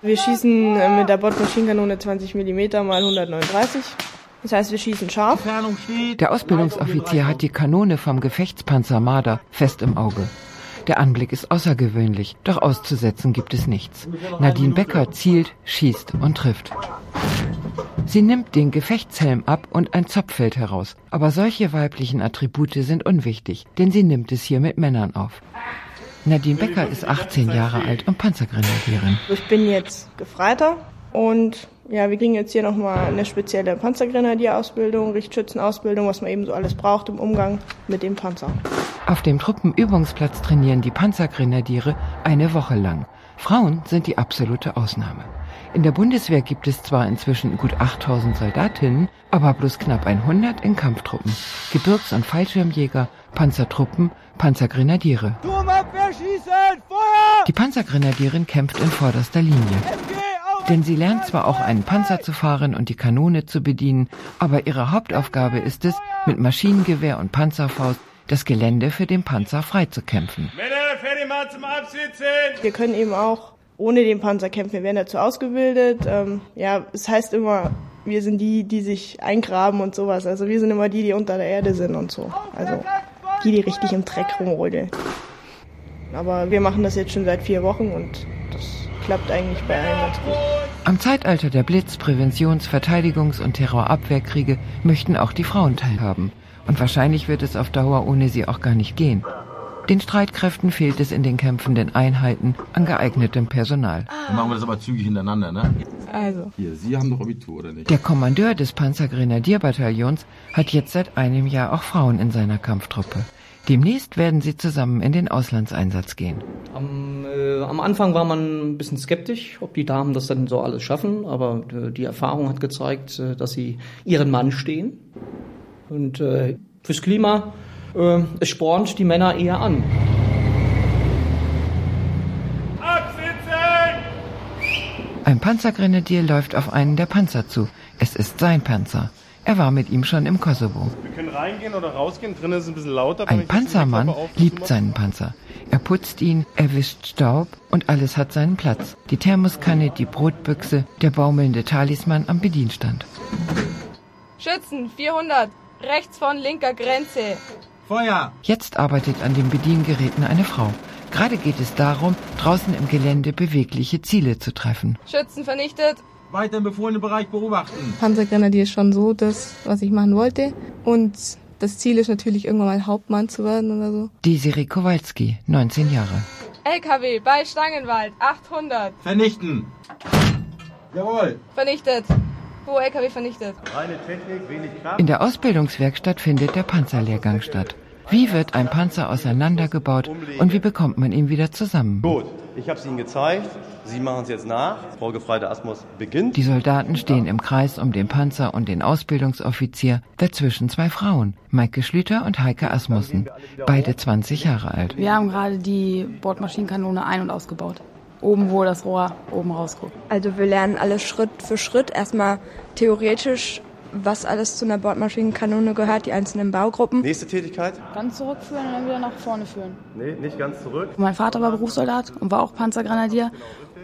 Wir schießen äh, mit der Bordmaschinenkanone 20 mm mal 139. Das heißt, wir schießen scharf. Der Ausbildungsoffizier hat die Kanone vom Gefechtspanzer Marder fest im Auge. Der Anblick ist außergewöhnlich, doch auszusetzen gibt es nichts. Nadine Becker zielt, schießt und trifft. Sie nimmt den Gefechtshelm ab und ein Zopf fällt heraus. Aber solche weiblichen Attribute sind unwichtig, denn sie nimmt es hier mit Männern auf. Nadine Becker ist 18 Jahre alt und Panzergrenadierin. Ich bin jetzt Gefreiter und ja, wir kriegen jetzt hier nochmal eine spezielle Panzergrenadierausbildung, Richtschützenausbildung, was man eben so alles braucht im Umgang mit dem Panzer. Auf dem Truppenübungsplatz trainieren die Panzergrenadiere eine Woche lang. Frauen sind die absolute Ausnahme. In der Bundeswehr gibt es zwar inzwischen gut 8000 Soldatinnen, aber bloß knapp 100 in Kampftruppen. Gebirgs- und Fallschirmjäger, Panzertruppen, Panzergrenadiere. Die Panzergrenadierin kämpft in vorderster Linie. Denn sie lernt zwar auch einen Panzer zu fahren und die Kanone zu bedienen, aber ihre Hauptaufgabe ist es, mit Maschinengewehr und Panzerfaust das Gelände für den Panzer freizukämpfen. Männer, fertig mal zum Absitzen! Wir können eben auch ohne den Panzer kämpfen. Wir werden dazu ausgebildet. Ähm, ja, es heißt immer, wir sind die, die sich eingraben und sowas. Also wir sind immer die, die unter der Erde sind und so. Also die, die richtig im Dreck rumrödeln. Aber wir machen das jetzt schon seit vier Wochen und das klappt eigentlich bei allen ganz gut. Am Zeitalter der Blitz-, Präventions-, Verteidigungs- und Terrorabwehrkriege möchten auch die Frauen teilhaben. Und wahrscheinlich wird es auf Dauer ohne sie auch gar nicht gehen. Den Streitkräften fehlt es in den kämpfenden Einheiten an geeignetem Personal. Dann machen wir das aber zügig hintereinander, ne? Also. Hier, Sie haben doch Abitur, oder nicht? Der Kommandeur des Panzergrenadierbataillons hat jetzt seit einem Jahr auch Frauen in seiner Kampftruppe. Demnächst werden sie zusammen in den Auslandseinsatz gehen. Am, äh, am, Anfang war man ein bisschen skeptisch, ob die Damen das dann so alles schaffen, aber äh, die Erfahrung hat gezeigt, äh, dass sie ihren Mann stehen. Und äh, fürs Klima äh, es spornt die Männer eher an. Ein Panzergrenadier läuft auf einen der Panzer zu. Es ist sein Panzer. Er war mit ihm schon im Kosovo. Wir können reingehen oder rausgehen. Drinnen ist es ein bisschen lauter. Ein Panzermann liebt seinen Panzer. Er putzt ihn, er wischt Staub und alles hat seinen Platz. Die Thermoskanne, die Brotbüchse, der baumelnde Talisman am Bedienstand. Schützen, 400, rechts von linker Grenze. Feuer! Jetzt arbeitet an den Bediengeräten eine Frau. Gerade geht es darum, draußen im Gelände bewegliche Ziele zu treffen. Schützen vernichtet. Weiter im befohlenen Bereich beobachten. Panzergrenadier ist schon so das, was ich machen wollte. Und das Ziel ist natürlich irgendwann mal Hauptmann zu werden oder so. Desiree Kowalski, 19 Jahre. LKW bei Stangenwald, 800. Vernichten. Jawohl. Vernichtet. Pro LKW vernichtet. Reine Technik, wenig Kraft. In der Ausbildungswerkstatt findet der Panzerlehrgang statt. Wie wird ein Panzer auseinandergebaut und wie bekommt man ihn wieder zusammen? Gut, ich habe es Ihnen gezeigt. Sie machen es jetzt nach. Frau Gefreite Asmus beginnt. Die Soldaten stehen im Kreis um den Panzer und den Ausbildungsoffizier, dazwischen zwei Frauen, Maike Schlüter und Heike Asmussen, beide 20 Jahre alt. Wir haben gerade die Bordmaschinenkanone ein- und ausgebaut oben, wo das Rohr oben rausguckt. Also wir lernen alles Schritt für Schritt. Erstmal theoretisch, was alles zu einer Bordmaschinenkanone gehört, die einzelnen Baugruppen. Nächste Tätigkeit? Ganz zurückführen und dann wieder nach vorne führen. Nee, nicht ganz zurück. Mein Vater war Berufssoldat und war auch Panzergrenadier.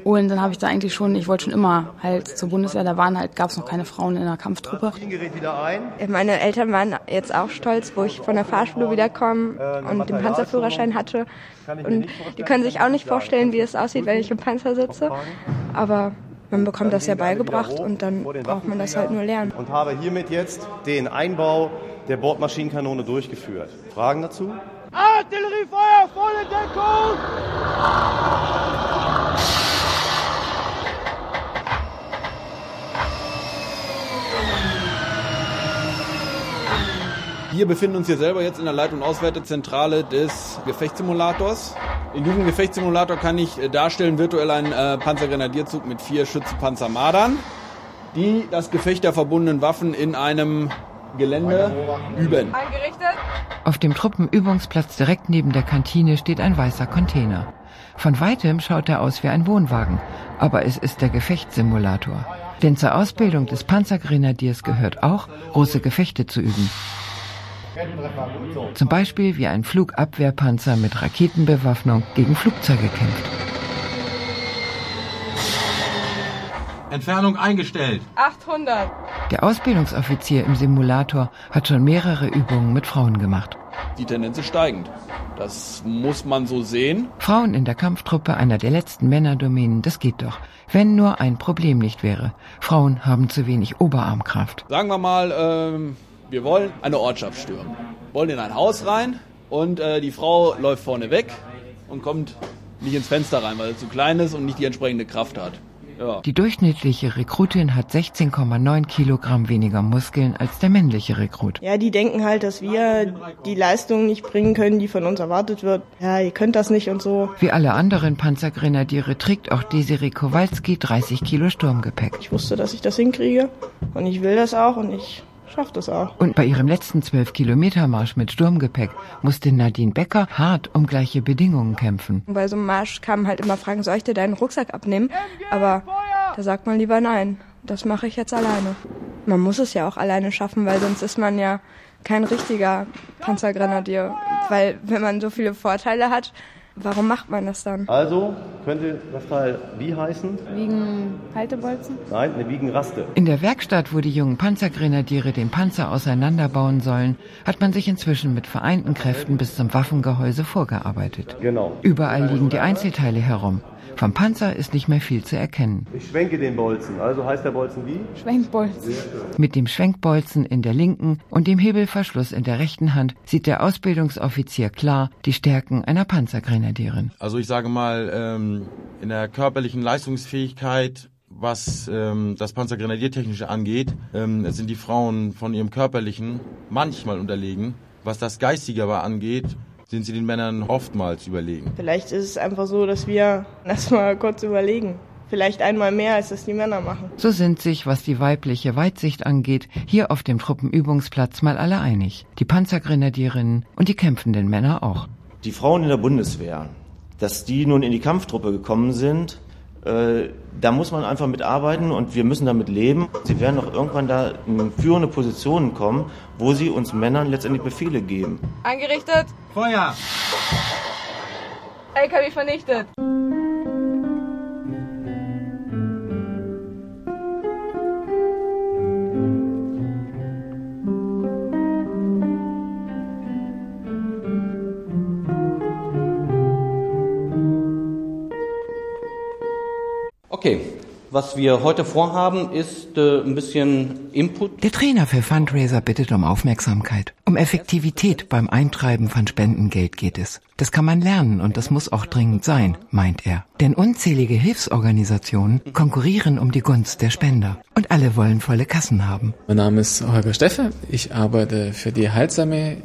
Und dann habe ich da eigentlich schon, ich wollte schon immer halt zur Bundeswehr, da waren halt, gab es noch keine Frauen in der Kampftruppe. Meine Eltern waren jetzt auch stolz, wo ich von der Fahrschule wiederkomme und den Panzerführerschein hatte. Und die können sich auch nicht vorstellen, wie es aussieht, wenn ich im Panzer sitze. Aber man bekommt das ja beigebracht und dann braucht man das halt nur lernen. Und habe hiermit jetzt den Einbau der Bordmaschinenkanone durchgeführt. Fragen dazu? Artilleriefeuer, volle Deckung! Wir befinden uns hier selber jetzt in der Leit- und Auswertezentrale des Gefechtssimulators. In diesem Gefechtssimulator kann ich darstellen virtuell einen äh, Panzergrenadierzug mit vier Schützenpanzermadern, die das Gefecht der verbundenen Waffen in einem Gelände üben. Eingerichtet. Auf dem Truppenübungsplatz direkt neben der Kantine steht ein weißer Container. Von weitem schaut er aus wie ein Wohnwagen, aber es ist der Gefechtssimulator. Denn zur Ausbildung des Panzergrenadiers gehört auch, große Gefechte zu üben. Zum Beispiel wie ein Flugabwehrpanzer mit Raketenbewaffnung gegen Flugzeuge kämpft. Entfernung eingestellt. 800. Der Ausbildungsoffizier im Simulator hat schon mehrere Übungen mit Frauen gemacht. Die Tendenz ist steigend. Das muss man so sehen. Frauen in der Kampftruppe einer der letzten Männerdomänen, das geht doch. Wenn nur ein Problem nicht wäre. Frauen haben zu wenig Oberarmkraft. Sagen wir mal, ähm, wir wollen eine Ortschaft stürmen. Wollen in ein Haus rein und äh, die Frau läuft vorne weg und kommt nicht ins Fenster rein, weil sie zu klein ist und nicht die entsprechende Kraft hat. Ja. Die durchschnittliche Rekrutin hat 16,9 Kilogramm weniger Muskeln als der männliche Rekrut. Ja, die denken halt, dass wir die Leistung nicht bringen können, die von uns erwartet wird. Ja, ihr könnt das nicht und so. Wie alle anderen Panzergrenadiere trägt auch Desiree Kowalski 30 Kilo Sturmgepäck. Ich wusste, dass ich das hinkriege und ich will das auch und ich schafft es auch. Und bei ihrem letzten 12 Kilometer Marsch mit Sturmgepäck musste Nadine Becker hart um gleiche Bedingungen kämpfen. Bei so einem Marsch kamen halt immer Fragen, soll ich dir deinen Rucksack abnehmen? Aber da sagt man lieber nein. Das mache ich jetzt alleine. Man muss es ja auch alleine schaffen, weil sonst ist man ja kein richtiger Panzergrenadier. Weil wenn man so viele Vorteile hat, Warum macht man das dann? Also könnte das Teil wie heißen? Wiegen Haltebolzen? Nein, eine Wiegenraste. In der Werkstatt, wo die jungen Panzergrenadiere den Panzer auseinanderbauen sollen, hat man sich inzwischen mit vereinten Kräften bis zum Waffengehäuse vorgearbeitet. Genau. Überall liegen die Einzelteile herum. Vom Panzer ist nicht mehr viel zu erkennen. Ich schwenke den Bolzen. Also heißt der Bolzen wie? Schwenkbolzen. Mit dem Schwenkbolzen in der linken und dem Hebelverschluss in der rechten Hand sieht der Ausbildungsoffizier klar die Stärken einer Panzergrenadierin. Also ich sage mal, ähm, in der körperlichen Leistungsfähigkeit was ähm, das Panzergrenadiertechnische angeht, ähm, sind die Frauen von ihrem körperlichen manchmal unterlegen. Was das geistige aber angeht, sind sie den Männern oftmals überlegen. Vielleicht ist es einfach so, dass wir erstmal kurz überlegen. Vielleicht einmal mehr, als das die Männer machen. So sind sich, was die weibliche Weitsicht angeht, hier auf dem Truppenübungsplatz mal alle einig. Die Panzergrenadierinnen und die kämpfenden Männer auch. Die Frauen in der Bundeswehr, dass die nun in die Kampftruppe gekommen sind, äh, da muss man einfach mitarbeiten und wir müssen damit leben. Sie werden auch irgendwann da in führende Positionen kommen, wo sie uns Männern letztendlich Befehle geben. Eingerichtet. Feuer! LKW vernichtet. Okay, was wir heute vorhaben, ist äh, ein bisschen Input. Der Trainer für Fundraiser bittet um Aufmerksamkeit. Um Effektivität beim Eintreiben von Spendengeld geht es. Das kann man lernen und das muss auch dringend sein, meint er. Denn unzählige Hilfsorganisationen konkurrieren um die Gunst der Spender. Und alle wollen volle Kassen haben. Mein Name ist Holger Steffe. Ich arbeite für die Heilsarmee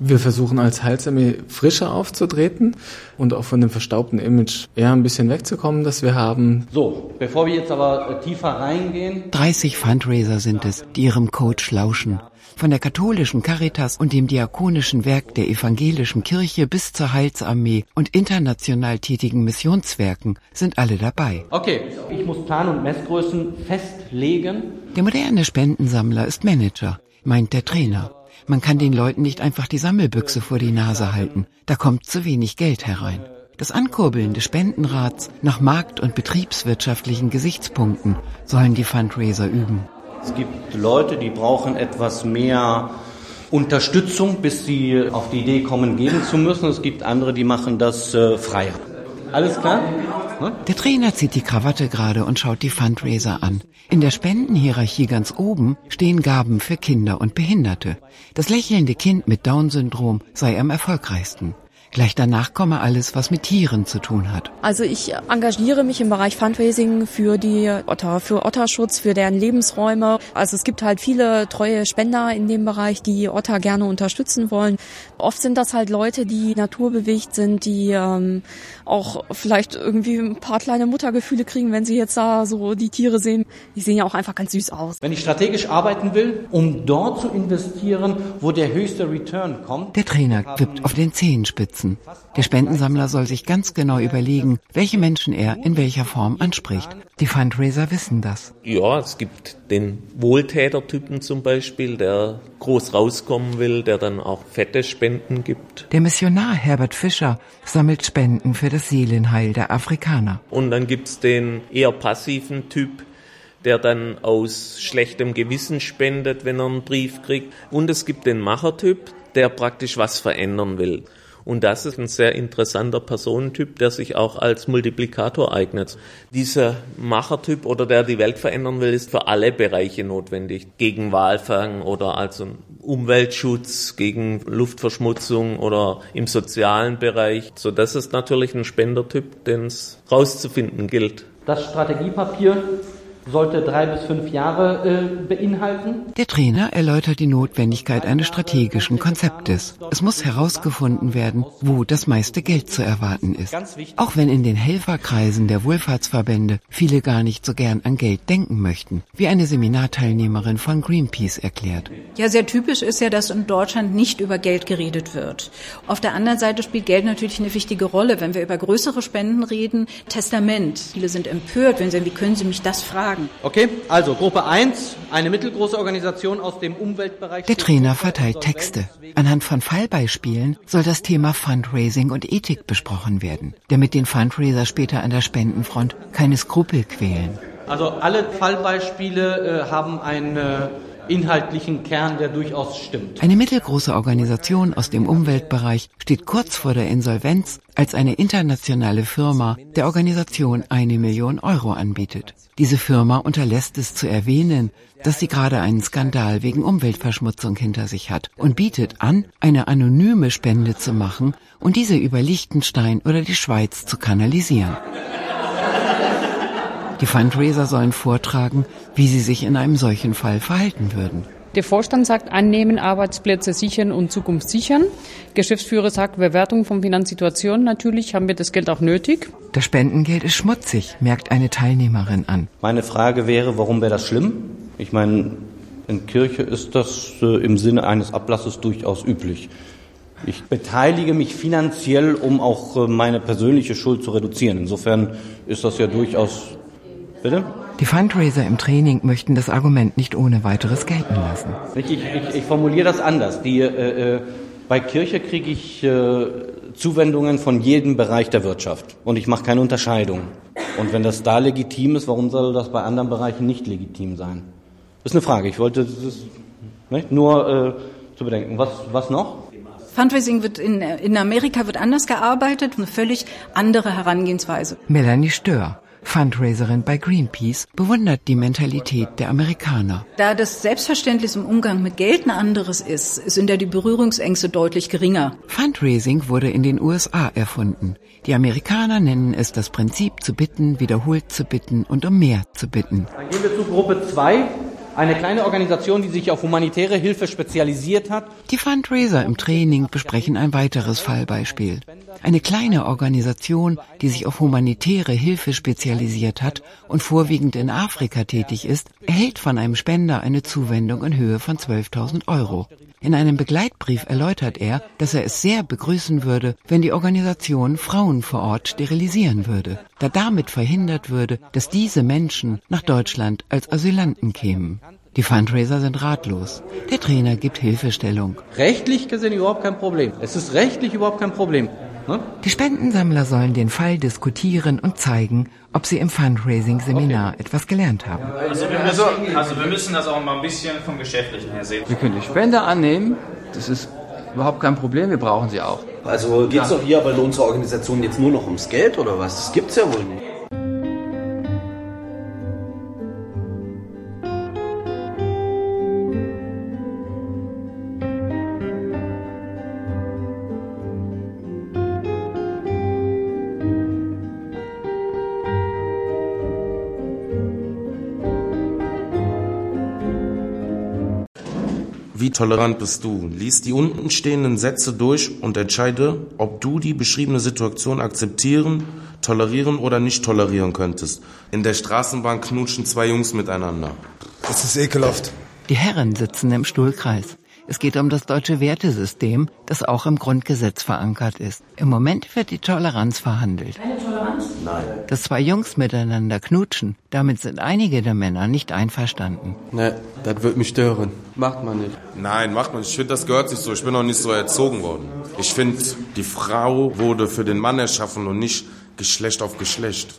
wir versuchen als Heilsarmee frischer aufzutreten und auch von dem verstaubten Image eher ein bisschen wegzukommen, das wir haben. So, bevor wir jetzt aber tiefer reingehen. 30 Fundraiser sind es, die ihrem Coach lauschen. Von der katholischen Caritas und dem diakonischen Werk der evangelischen Kirche bis zur Heilsarmee und international tätigen Missionswerken sind alle dabei. Okay, ich muss Plan- und Messgrößen festlegen. Der moderne Spendensammler ist Manager, meint der Trainer. Man kann den Leuten nicht einfach die Sammelbüchse vor die Nase halten. Da kommt zu wenig Geld herein. Das Ankurbeln des Spendenrats nach markt- und betriebswirtschaftlichen Gesichtspunkten sollen die Fundraiser üben. Es gibt Leute, die brauchen etwas mehr Unterstützung, bis sie auf die Idee kommen, geben zu müssen. Es gibt andere, die machen das äh, freier. Alles klar? Der Trainer zieht die Krawatte gerade und schaut die Fundraiser an. In der Spendenhierarchie ganz oben stehen Gaben für Kinder und Behinderte. Das lächelnde Kind mit Down-Syndrom sei am erfolgreichsten. Gleich danach komme alles, was mit Tieren zu tun hat. Also ich engagiere mich im Bereich Fundraising für die Otter, für Otterschutz, für deren Lebensräume. Also es gibt halt viele treue Spender in dem Bereich, die Otter gerne unterstützen wollen. Oft sind das halt Leute, die naturbewegt sind, die ähm, auch vielleicht irgendwie ein paar kleine Muttergefühle kriegen, wenn sie jetzt da so die Tiere sehen. Die sehen ja auch einfach ganz süß aus. Wenn ich strategisch arbeiten will, um dort zu investieren, wo der höchste Return kommt. Der Trainer wippt auf den Zehenspitzen. Der Spendensammler soll sich ganz genau überlegen, welche Menschen er in welcher Form anspricht. Die Fundraiser wissen das. Ja, es gibt den Wohltätertypen zum Beispiel, der groß rauskommen will, der dann auch fette Spenden gibt. Der Missionar Herbert Fischer sammelt Spenden für das Seelenheil der Afrikaner. Und dann gibt's den eher passiven Typ, der dann aus schlechtem Gewissen spendet, wenn er einen Brief kriegt. Und es gibt den Machertyp, der praktisch was verändern will. Und das ist ein sehr interessanter Personentyp, der sich auch als Multiplikator eignet. Dieser Machertyp oder der die Welt verändern will, ist für alle Bereiche notwendig. Gegen Walfang oder also Umweltschutz, gegen Luftverschmutzung oder im sozialen Bereich. So, das ist natürlich ein Spendertyp, den es rauszufinden gilt. Das Strategiepapier sollte drei bis fünf Jahre äh, beinhalten. Der Trainer erläutert die Notwendigkeit eines strategischen Konzeptes. Es muss herausgefunden werden, wo das meiste Geld zu erwarten ist. Auch wenn in den Helferkreisen der Wohlfahrtsverbände viele gar nicht so gern an Geld denken möchten, wie eine Seminarteilnehmerin von Greenpeace erklärt. Ja, sehr typisch ist ja, dass in Deutschland nicht über Geld geredet wird. Auf der anderen Seite spielt Geld natürlich eine wichtige Rolle, wenn wir über größere Spenden reden. Testament. Viele sind empört, wenn sie sagen, wie können Sie mich das fragen? Sagen. Okay, also Gruppe 1, eine mittelgroße Organisation aus dem Umweltbereich. Der Trainer verteilt Texte. Anhand von Fallbeispielen soll das Thema Fundraising und Ethik besprochen werden, damit den Fundraiser später an der Spendenfront keine Skrupel quälen. Also alle Fallbeispiele äh, haben eine inhaltlichen Kern, der durchaus stimmt. Eine mittelgroße Organisation aus dem Umweltbereich steht kurz vor der Insolvenz, als eine internationale Firma der Organisation eine Million Euro anbietet. Diese Firma unterlässt es zu erwähnen, dass sie gerade einen Skandal wegen Umweltverschmutzung hinter sich hat und bietet an, eine anonyme Spende zu machen und diese über Liechtenstein oder die Schweiz zu kanalisieren. Die Fundraiser sollen vortragen, wie sie sich in einem solchen Fall verhalten würden. Der Vorstand sagt, annehmen, Arbeitsplätze sichern und Zukunft sichern. Geschäftsführer sagt, Bewertung von Finanzsituationen. Natürlich haben wir das Geld auch nötig. Das Spendengeld ist schmutzig, merkt eine Teilnehmerin an. Meine Frage wäre, warum wäre das schlimm? Ich meine, in Kirche ist das äh, im Sinne eines Ablasses durchaus üblich. Ich beteilige mich finanziell, um auch äh, meine persönliche Schuld zu reduzieren. Insofern ist das ja durchaus. Bitte? Die Fundraiser im Training möchten das Argument nicht ohne weiteres gelten lassen. Ich, ich, ich formuliere das anders. Die, äh, äh, bei Kirche kriege ich äh, Zuwendungen von jedem Bereich der Wirtschaft und ich mache keine Unterscheidung. Und wenn das da legitim ist, warum soll das bei anderen Bereichen nicht legitim sein? Das ist eine Frage. Ich wollte das ist, nicht, nur äh, zu bedenken. Was, was noch? Fundraising wird in, in Amerika wird anders gearbeitet, eine völlig andere Herangehensweise. Melanie Stör. Fundraiserin bei Greenpeace, bewundert die Mentalität der Amerikaner. Da das Selbstverständnis im Umgang mit Geld ein anderes ist, sind ja die Berührungsängste deutlich geringer. Fundraising wurde in den USA erfunden. Die Amerikaner nennen es das Prinzip zu bitten, wiederholt zu bitten und um mehr zu bitten. Dann gehen wir zu Gruppe 2. Eine kleine Organisation, die sich auf humanitäre Hilfe spezialisiert hat. Die Fundraiser im Training besprechen ein weiteres Fallbeispiel. Eine kleine Organisation, die sich auf humanitäre Hilfe spezialisiert hat und vorwiegend in Afrika tätig ist, erhält von einem Spender eine Zuwendung in Höhe von 12.000 Euro. In einem Begleitbrief erläutert er, dass er es sehr begrüßen würde, wenn die Organisation Frauen vor Ort sterilisieren würde, da damit verhindert würde, dass diese Menschen nach Deutschland als Asylanten kämen. Die Fundraiser sind ratlos. Der Trainer gibt Hilfestellung. Rechtlich gesehen überhaupt kein Problem. Es ist rechtlich überhaupt kein Problem. Ne? Die Spendensammler sollen den Fall diskutieren und zeigen, ob sie im Fundraising-Seminar okay. etwas gelernt haben. Also wir, müssen, also wir müssen das auch mal ein bisschen vom Geschäftlichen her sehen. Wir können die Spende annehmen, das ist überhaupt kein Problem, wir brauchen sie auch. Also geht es doch hier bei unserer Organisation jetzt nur noch ums Geld oder was? Das gibt es ja wohl nicht. Wie tolerant bist du? Lies die unten stehenden Sätze durch und entscheide, ob du die beschriebene Situation akzeptieren, tolerieren oder nicht tolerieren könntest. In der Straßenbahn knutschen zwei Jungs miteinander. Das ist ekelhaft. Die Herren sitzen im Stuhlkreis. Es geht um das deutsche Wertesystem, das auch im Grundgesetz verankert ist. Im Moment wird die Toleranz verhandelt. Keine Toleranz? Nein. Dass zwei Jungs miteinander knutschen, damit sind einige der Männer nicht einverstanden. Ne, das wird mich stören. Macht man nicht. Nein, macht man nicht. Ich finde, das gehört sich so. Ich bin noch nicht so erzogen worden. Ich finde, die Frau wurde für den Mann erschaffen und nicht Geschlecht auf Geschlecht.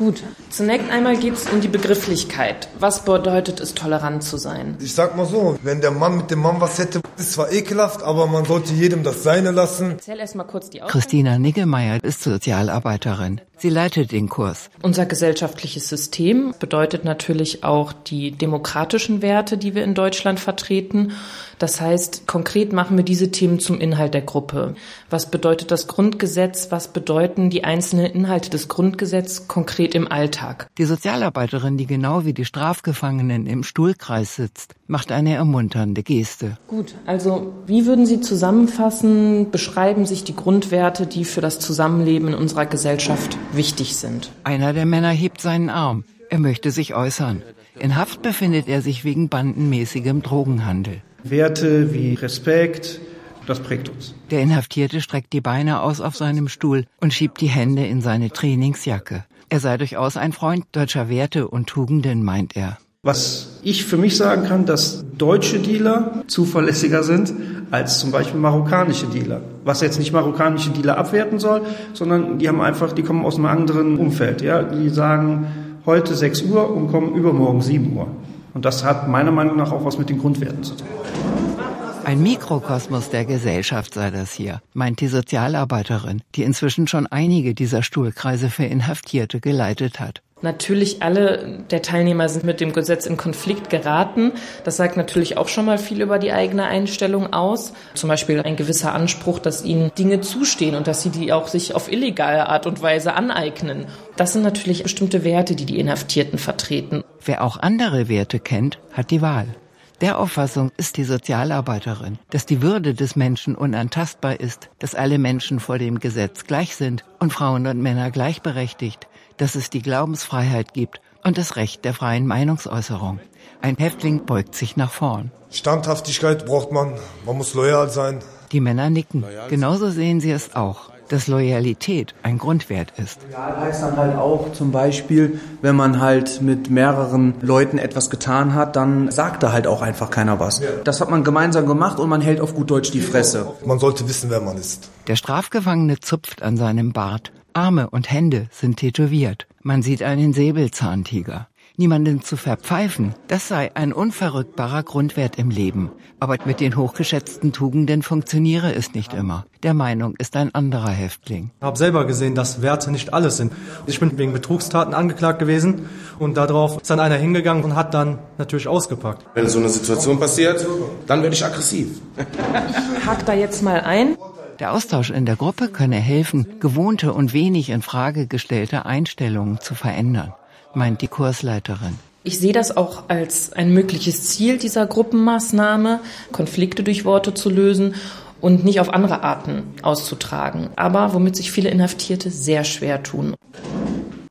Gut, zunächst einmal geht es um die Begrifflichkeit. Was bedeutet es, tolerant zu sein? Ich sag mal so, wenn der Mann mit dem Mann was hätte, ist zwar ekelhaft, aber man sollte jedem das Seine lassen. Erzähl erst mal kurz die Christina Niggemeier ist Sozialarbeiterin. Sie leitet den Kurs. Unser gesellschaftliches System bedeutet natürlich auch die demokratischen Werte, die wir in Deutschland vertreten. Das heißt, konkret machen wir diese Themen zum Inhalt der Gruppe. Was bedeutet das Grundgesetz? Was bedeuten die einzelnen Inhalte des Grundgesetzes konkret im Alltag? Die Sozialarbeiterin, die genau wie die Strafgefangenen im Stuhlkreis sitzt, macht eine ermunternde Geste. Gut, also wie würden Sie zusammenfassen, beschreiben sich die Grundwerte, die für das Zusammenleben in unserer Gesellschaft wichtig sind? Einer der Männer hebt seinen Arm. Er möchte sich äußern. In Haft befindet er sich wegen bandenmäßigem Drogenhandel. Werte wie Respekt, das prägt uns. Der Inhaftierte streckt die Beine aus auf seinem Stuhl und schiebt die Hände in seine Trainingsjacke. Er sei durchaus ein Freund deutscher Werte und Tugenden, meint er. Was ich für mich sagen kann, dass deutsche Dealer zuverlässiger sind als zum Beispiel marokkanische Dealer. Was jetzt nicht marokkanische Dealer abwerten soll, sondern die haben einfach, die kommen aus einem anderen Umfeld. Ja, die sagen heute 6 Uhr und kommen übermorgen 7 Uhr. Und das hat meiner Meinung nach auch was mit den Grundwerten zu tun. Ein Mikrokosmos der Gesellschaft sei das hier, meint die Sozialarbeiterin, die inzwischen schon einige dieser Stuhlkreise für Inhaftierte geleitet hat. Natürlich alle der Teilnehmer sind mit dem Gesetz in Konflikt geraten. Das sagt natürlich auch schon mal viel über die eigene Einstellung aus. Zum Beispiel ein gewisser Anspruch, dass ihnen Dinge zustehen und dass sie die auch sich auf illegale Art und Weise aneignen. Das sind natürlich bestimmte Werte, die die Inhaftierten vertreten. Wer auch andere Werte kennt, hat die Wahl. Der Auffassung ist die Sozialarbeiterin, dass die Würde des Menschen unantastbar ist, dass alle Menschen vor dem Gesetz gleich sind und Frauen und Männer gleichberechtigt, dass es die Glaubensfreiheit gibt und das Recht der freien Meinungsäußerung. Ein Häftling beugt sich nach vorn. Standhaftigkeit braucht man, man muss loyal sein. Die Männer nicken. Genauso sehen sie es auch dass Loyalität ein Grundwert ist. Loyal heißt dann halt auch zum Beispiel, wenn man halt mit mehreren Leuten etwas getan hat, dann sagt da halt auch einfach keiner was. Das hat man gemeinsam gemacht und man hält auf gut Deutsch die Fresse. Man sollte wissen, wer man ist. Der Strafgefangene zupft an seinem Bart. Arme und Hände sind tätowiert. Man sieht einen Säbelzahntiger. Niemanden zu verpfeifen, das sei ein unverrückbarer Grundwert im Leben. Aber mit den hochgeschätzten Tugenden funktioniere es nicht immer. Der Meinung ist ein anderer Häftling. Ich habe selber gesehen, dass Werte nicht alles sind. Ich bin wegen Betrugstaten angeklagt gewesen und darauf ist dann einer hingegangen und hat dann natürlich ausgepackt. Wenn so eine Situation passiert, dann werde ich aggressiv. Ich hake da jetzt mal ein. Der Austausch in der Gruppe könne helfen, gewohnte und wenig in Frage gestellte Einstellungen zu verändern meint die Kursleiterin. Ich sehe das auch als ein mögliches Ziel dieser Gruppenmaßnahme, Konflikte durch Worte zu lösen und nicht auf andere Arten auszutragen, aber womit sich viele Inhaftierte sehr schwer tun.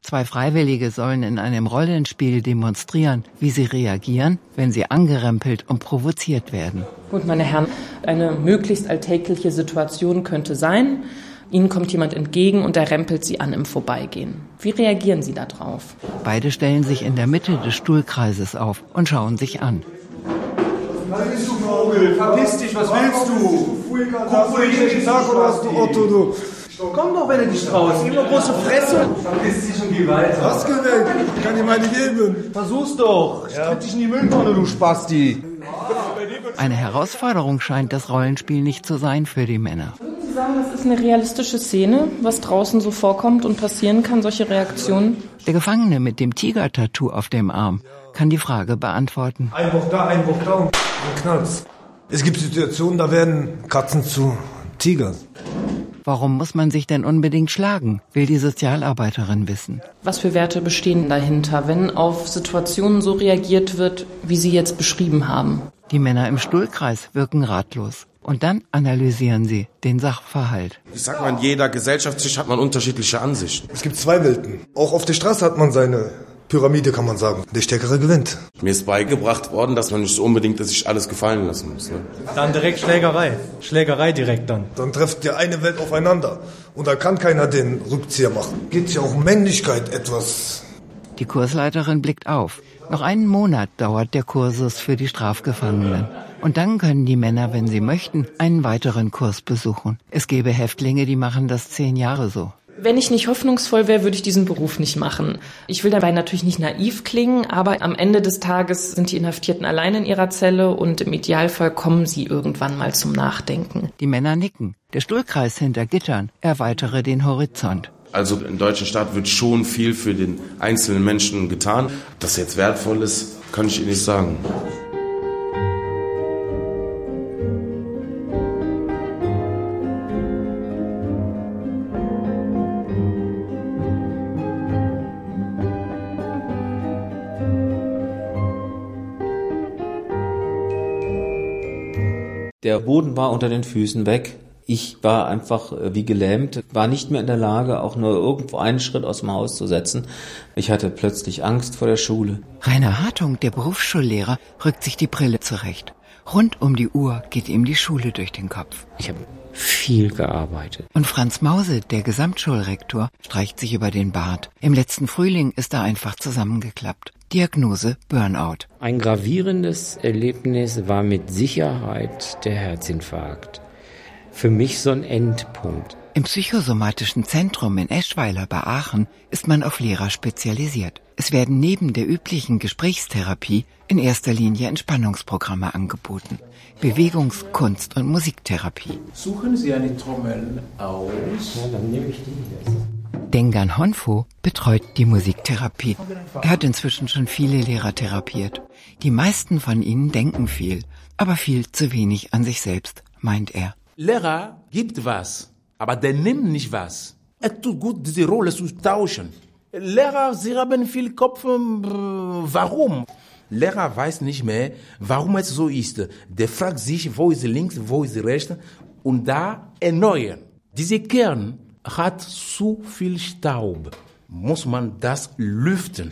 Zwei Freiwillige sollen in einem Rollenspiel demonstrieren, wie sie reagieren, wenn sie angerempelt und provoziert werden. Gut, meine Herren, eine möglichst alltägliche Situation könnte sein, Ihnen kommt jemand entgegen und er rempelt Sie an im Vorbeigehen. Wie reagieren Sie darauf? Beide stellen sich in der Mitte des Stuhlkreises auf und schauen sich an. Was willst du, Vogel? Verpiss dich, was willst du? Guck, wo ich Tag oder hast du Otto, du? Komm doch, wenn du dich traust. Immer große Fresse. Verpiss dich und geh weiter. Was geh weg? Ich kann dir meine geben. Versuch's doch. Ich tritt dich in die Mülltonne, du Spasti. Eine Herausforderung scheint das Rollenspiel nicht zu sein für die Männer. Sie sagen, das ist eine realistische Szene, was draußen so vorkommt und passieren kann, solche Reaktionen? Der Gefangene mit dem Tiger-Tattoo auf dem Arm kann die Frage beantworten. Einbruch da, Einbruch da und dann knallt's. Es gibt Situationen, da werden Katzen zu Tigern. Warum muss man sich denn unbedingt schlagen, will die Sozialarbeiterin wissen. Was für Werte bestehen dahinter, wenn auf Situationen so reagiert wird, wie Sie jetzt beschrieben haben? Die Männer im Stuhlkreis wirken ratlos. Und dann analysieren sie den Sachverhalt. Ich sag mal, in jeder Gesellschaftsschicht hat man unterschiedliche Ansichten. Es gibt zwei Welten. Auch auf der Straße hat man seine Pyramide, kann man sagen. Der Stärkere gewinnt. Mir ist beigebracht worden, dass man nicht so unbedingt sich alles gefallen lassen muss. Ne? Dann direkt Schlägerei. Schlägerei direkt dann. Dann trifft ja eine Welt aufeinander. Und da kann keiner den Rückzieher machen. Geht ja auch um Männlichkeit etwas. Die Kursleiterin blickt auf. Noch einen Monat dauert der Kursus für die Strafgefangenen. Und dann können die Männer, wenn sie möchten, einen weiteren Kurs besuchen. Es gäbe Häftlinge, die machen das zehn Jahre so. Wenn ich nicht hoffnungsvoll wäre, würde ich diesen Beruf nicht machen. Ich will dabei natürlich nicht naiv klingen, aber am Ende des Tages sind die Inhaftierten allein in ihrer Zelle und im Idealfall kommen sie irgendwann mal zum Nachdenken. Die Männer nicken. Der Stuhlkreis hinter Gittern erweitere den Horizont. Also im deutschen Staat wird schon viel für den einzelnen Menschen getan. Das jetzt wertvoll ist, kann ich Ihnen nicht sagen. Der Boden war unter den Füßen weg. Ich war einfach äh, wie gelähmt, war nicht mehr in der Lage, auch nur irgendwo einen Schritt aus dem Haus zu setzen. Ich hatte plötzlich Angst vor der Schule. Rainer Hartung, der Berufsschullehrer, rückt sich die Brille zurecht. Rund um die Uhr geht ihm die Schule durch den Kopf. Ich habe viel gearbeitet. Und Franz Mause, der Gesamtschulrektor, streicht sich über den Bart. Im letzten Frühling ist er einfach zusammengeklappt. Diagnose Burnout. Ein gravierendes Erlebnis war mit Sicherheit der Herzinfarkt. Für mich so ein Endpunkt. Im psychosomatischen Zentrum in Eschweiler bei Aachen ist man auf Lehrer spezialisiert. Es werden neben der üblichen Gesprächstherapie in erster Linie Entspannungsprogramme angeboten. Bewegungs-, Kunst- und Musiktherapie. Suchen Sie eine Trommel aus? Ja, dann nehme ich die jetzt. Dengan Honfo betreut die Musiktherapie. Er hat inzwischen schon viele Lehrer therapiert. Die meisten von ihnen denken viel, aber viel zu wenig an sich selbst, meint er. Lehrer gibt was, aber der nimmt nicht was. Es tut gut, diese Rolle zu tauschen. Lehrer, sie haben viel Kopf. Warum? Lehrer weiß nicht mehr, warum es so ist. Der fragt sich, wo ist links, wo ist rechts und da erneuern. Diese Kern hat zu viel Staub. Muss man das lüften?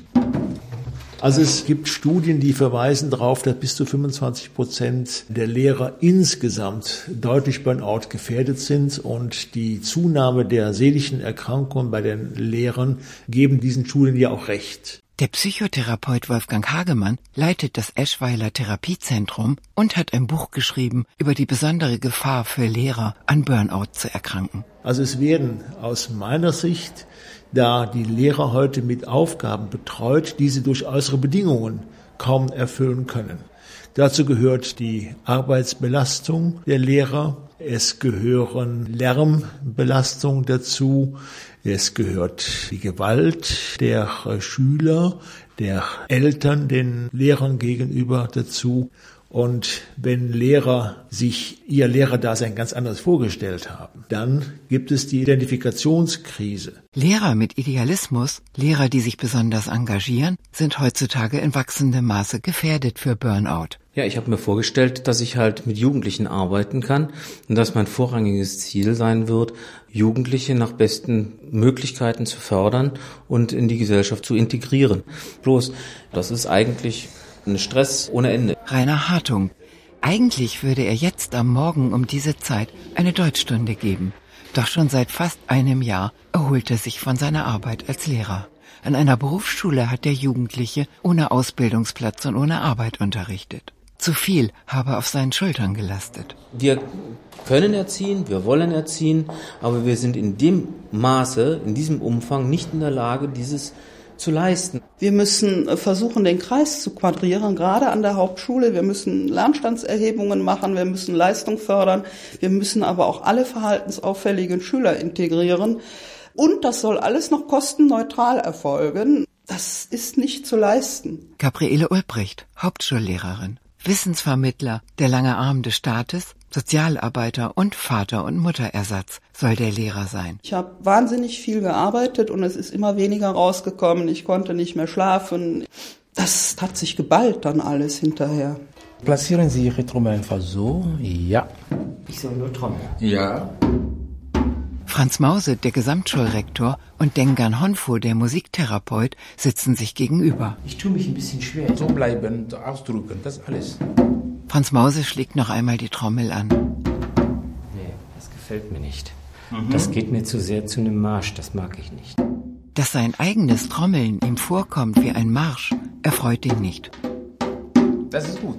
Also es gibt Studien, die verweisen darauf, dass bis zu 25 Prozent der Lehrer insgesamt deutlich Burnout gefährdet sind und die Zunahme der seelischen Erkrankungen bei den Lehrern geben diesen Studien ja auch recht. Der Psychotherapeut Wolfgang Hagemann leitet das Eschweiler Therapiezentrum und hat ein Buch geschrieben über die besondere Gefahr für Lehrer, an Burnout zu erkranken. Also es werden aus meiner Sicht, da die Lehrer heute mit Aufgaben betreut, die sie durch äußere Bedingungen kaum erfüllen können. Dazu gehört die Arbeitsbelastung der Lehrer, es gehören Lärmbelastungen dazu, es gehört die Gewalt der Schüler, der Eltern den Lehrern gegenüber dazu. Und wenn Lehrer sich ihr Lehrerdasein ganz anders vorgestellt haben, dann gibt es die Identifikationskrise. Lehrer mit Idealismus, Lehrer, die sich besonders engagieren, sind heutzutage in wachsendem Maße gefährdet für Burnout. Ja, ich habe mir vorgestellt, dass ich halt mit Jugendlichen arbeiten kann und dass mein vorrangiges Ziel sein wird, Jugendliche nach besten Möglichkeiten zu fördern und in die Gesellschaft zu integrieren. Bloß, das ist eigentlich ein Stress ohne Ende. Rainer Hartung. Eigentlich würde er jetzt am Morgen um diese Zeit eine Deutschstunde geben. Doch schon seit fast einem Jahr erholt er sich von seiner Arbeit als Lehrer. An einer Berufsschule hat der Jugendliche ohne Ausbildungsplatz und ohne Arbeit unterrichtet. Zu viel habe auf seinen Schultern gelastet. Wir können erziehen, wir wollen erziehen, aber wir sind in dem Maße, in diesem Umfang nicht in der Lage, dieses zu leisten. Wir müssen versuchen, den Kreis zu quadrieren, gerade an der Hauptschule. Wir müssen Lernstandserhebungen machen, wir müssen Leistung fördern, wir müssen aber auch alle verhaltensauffälligen Schüler integrieren. Und das soll alles noch kostenneutral erfolgen. Das ist nicht zu leisten. Gabriele Ulbricht, Hauptschullehrerin. Wissensvermittler, der lange Arm des Staates, Sozialarbeiter und Vater- und Mutterersatz soll der Lehrer sein. Ich habe wahnsinnig viel gearbeitet und es ist immer weniger rausgekommen. Ich konnte nicht mehr schlafen. Das hat sich geballt dann alles hinterher. Platzieren Sie Ihre Trommel einfach so. Ja. Ich soll nur trommeln. Ja. Franz Mause, der Gesamtschulrektor, und Dengan Honfo, der Musiktherapeut, sitzen sich gegenüber. Ich tue mich ein bisschen schwer. So bleiben, so ausdrücken, das alles. Franz Mause schlägt noch einmal die Trommel an. Nee, das gefällt mir nicht. Mhm. Das geht mir zu sehr zu einem Marsch, das mag ich nicht. Dass sein eigenes Trommeln ihm vorkommt wie ein Marsch, erfreut ihn nicht. Das ist gut.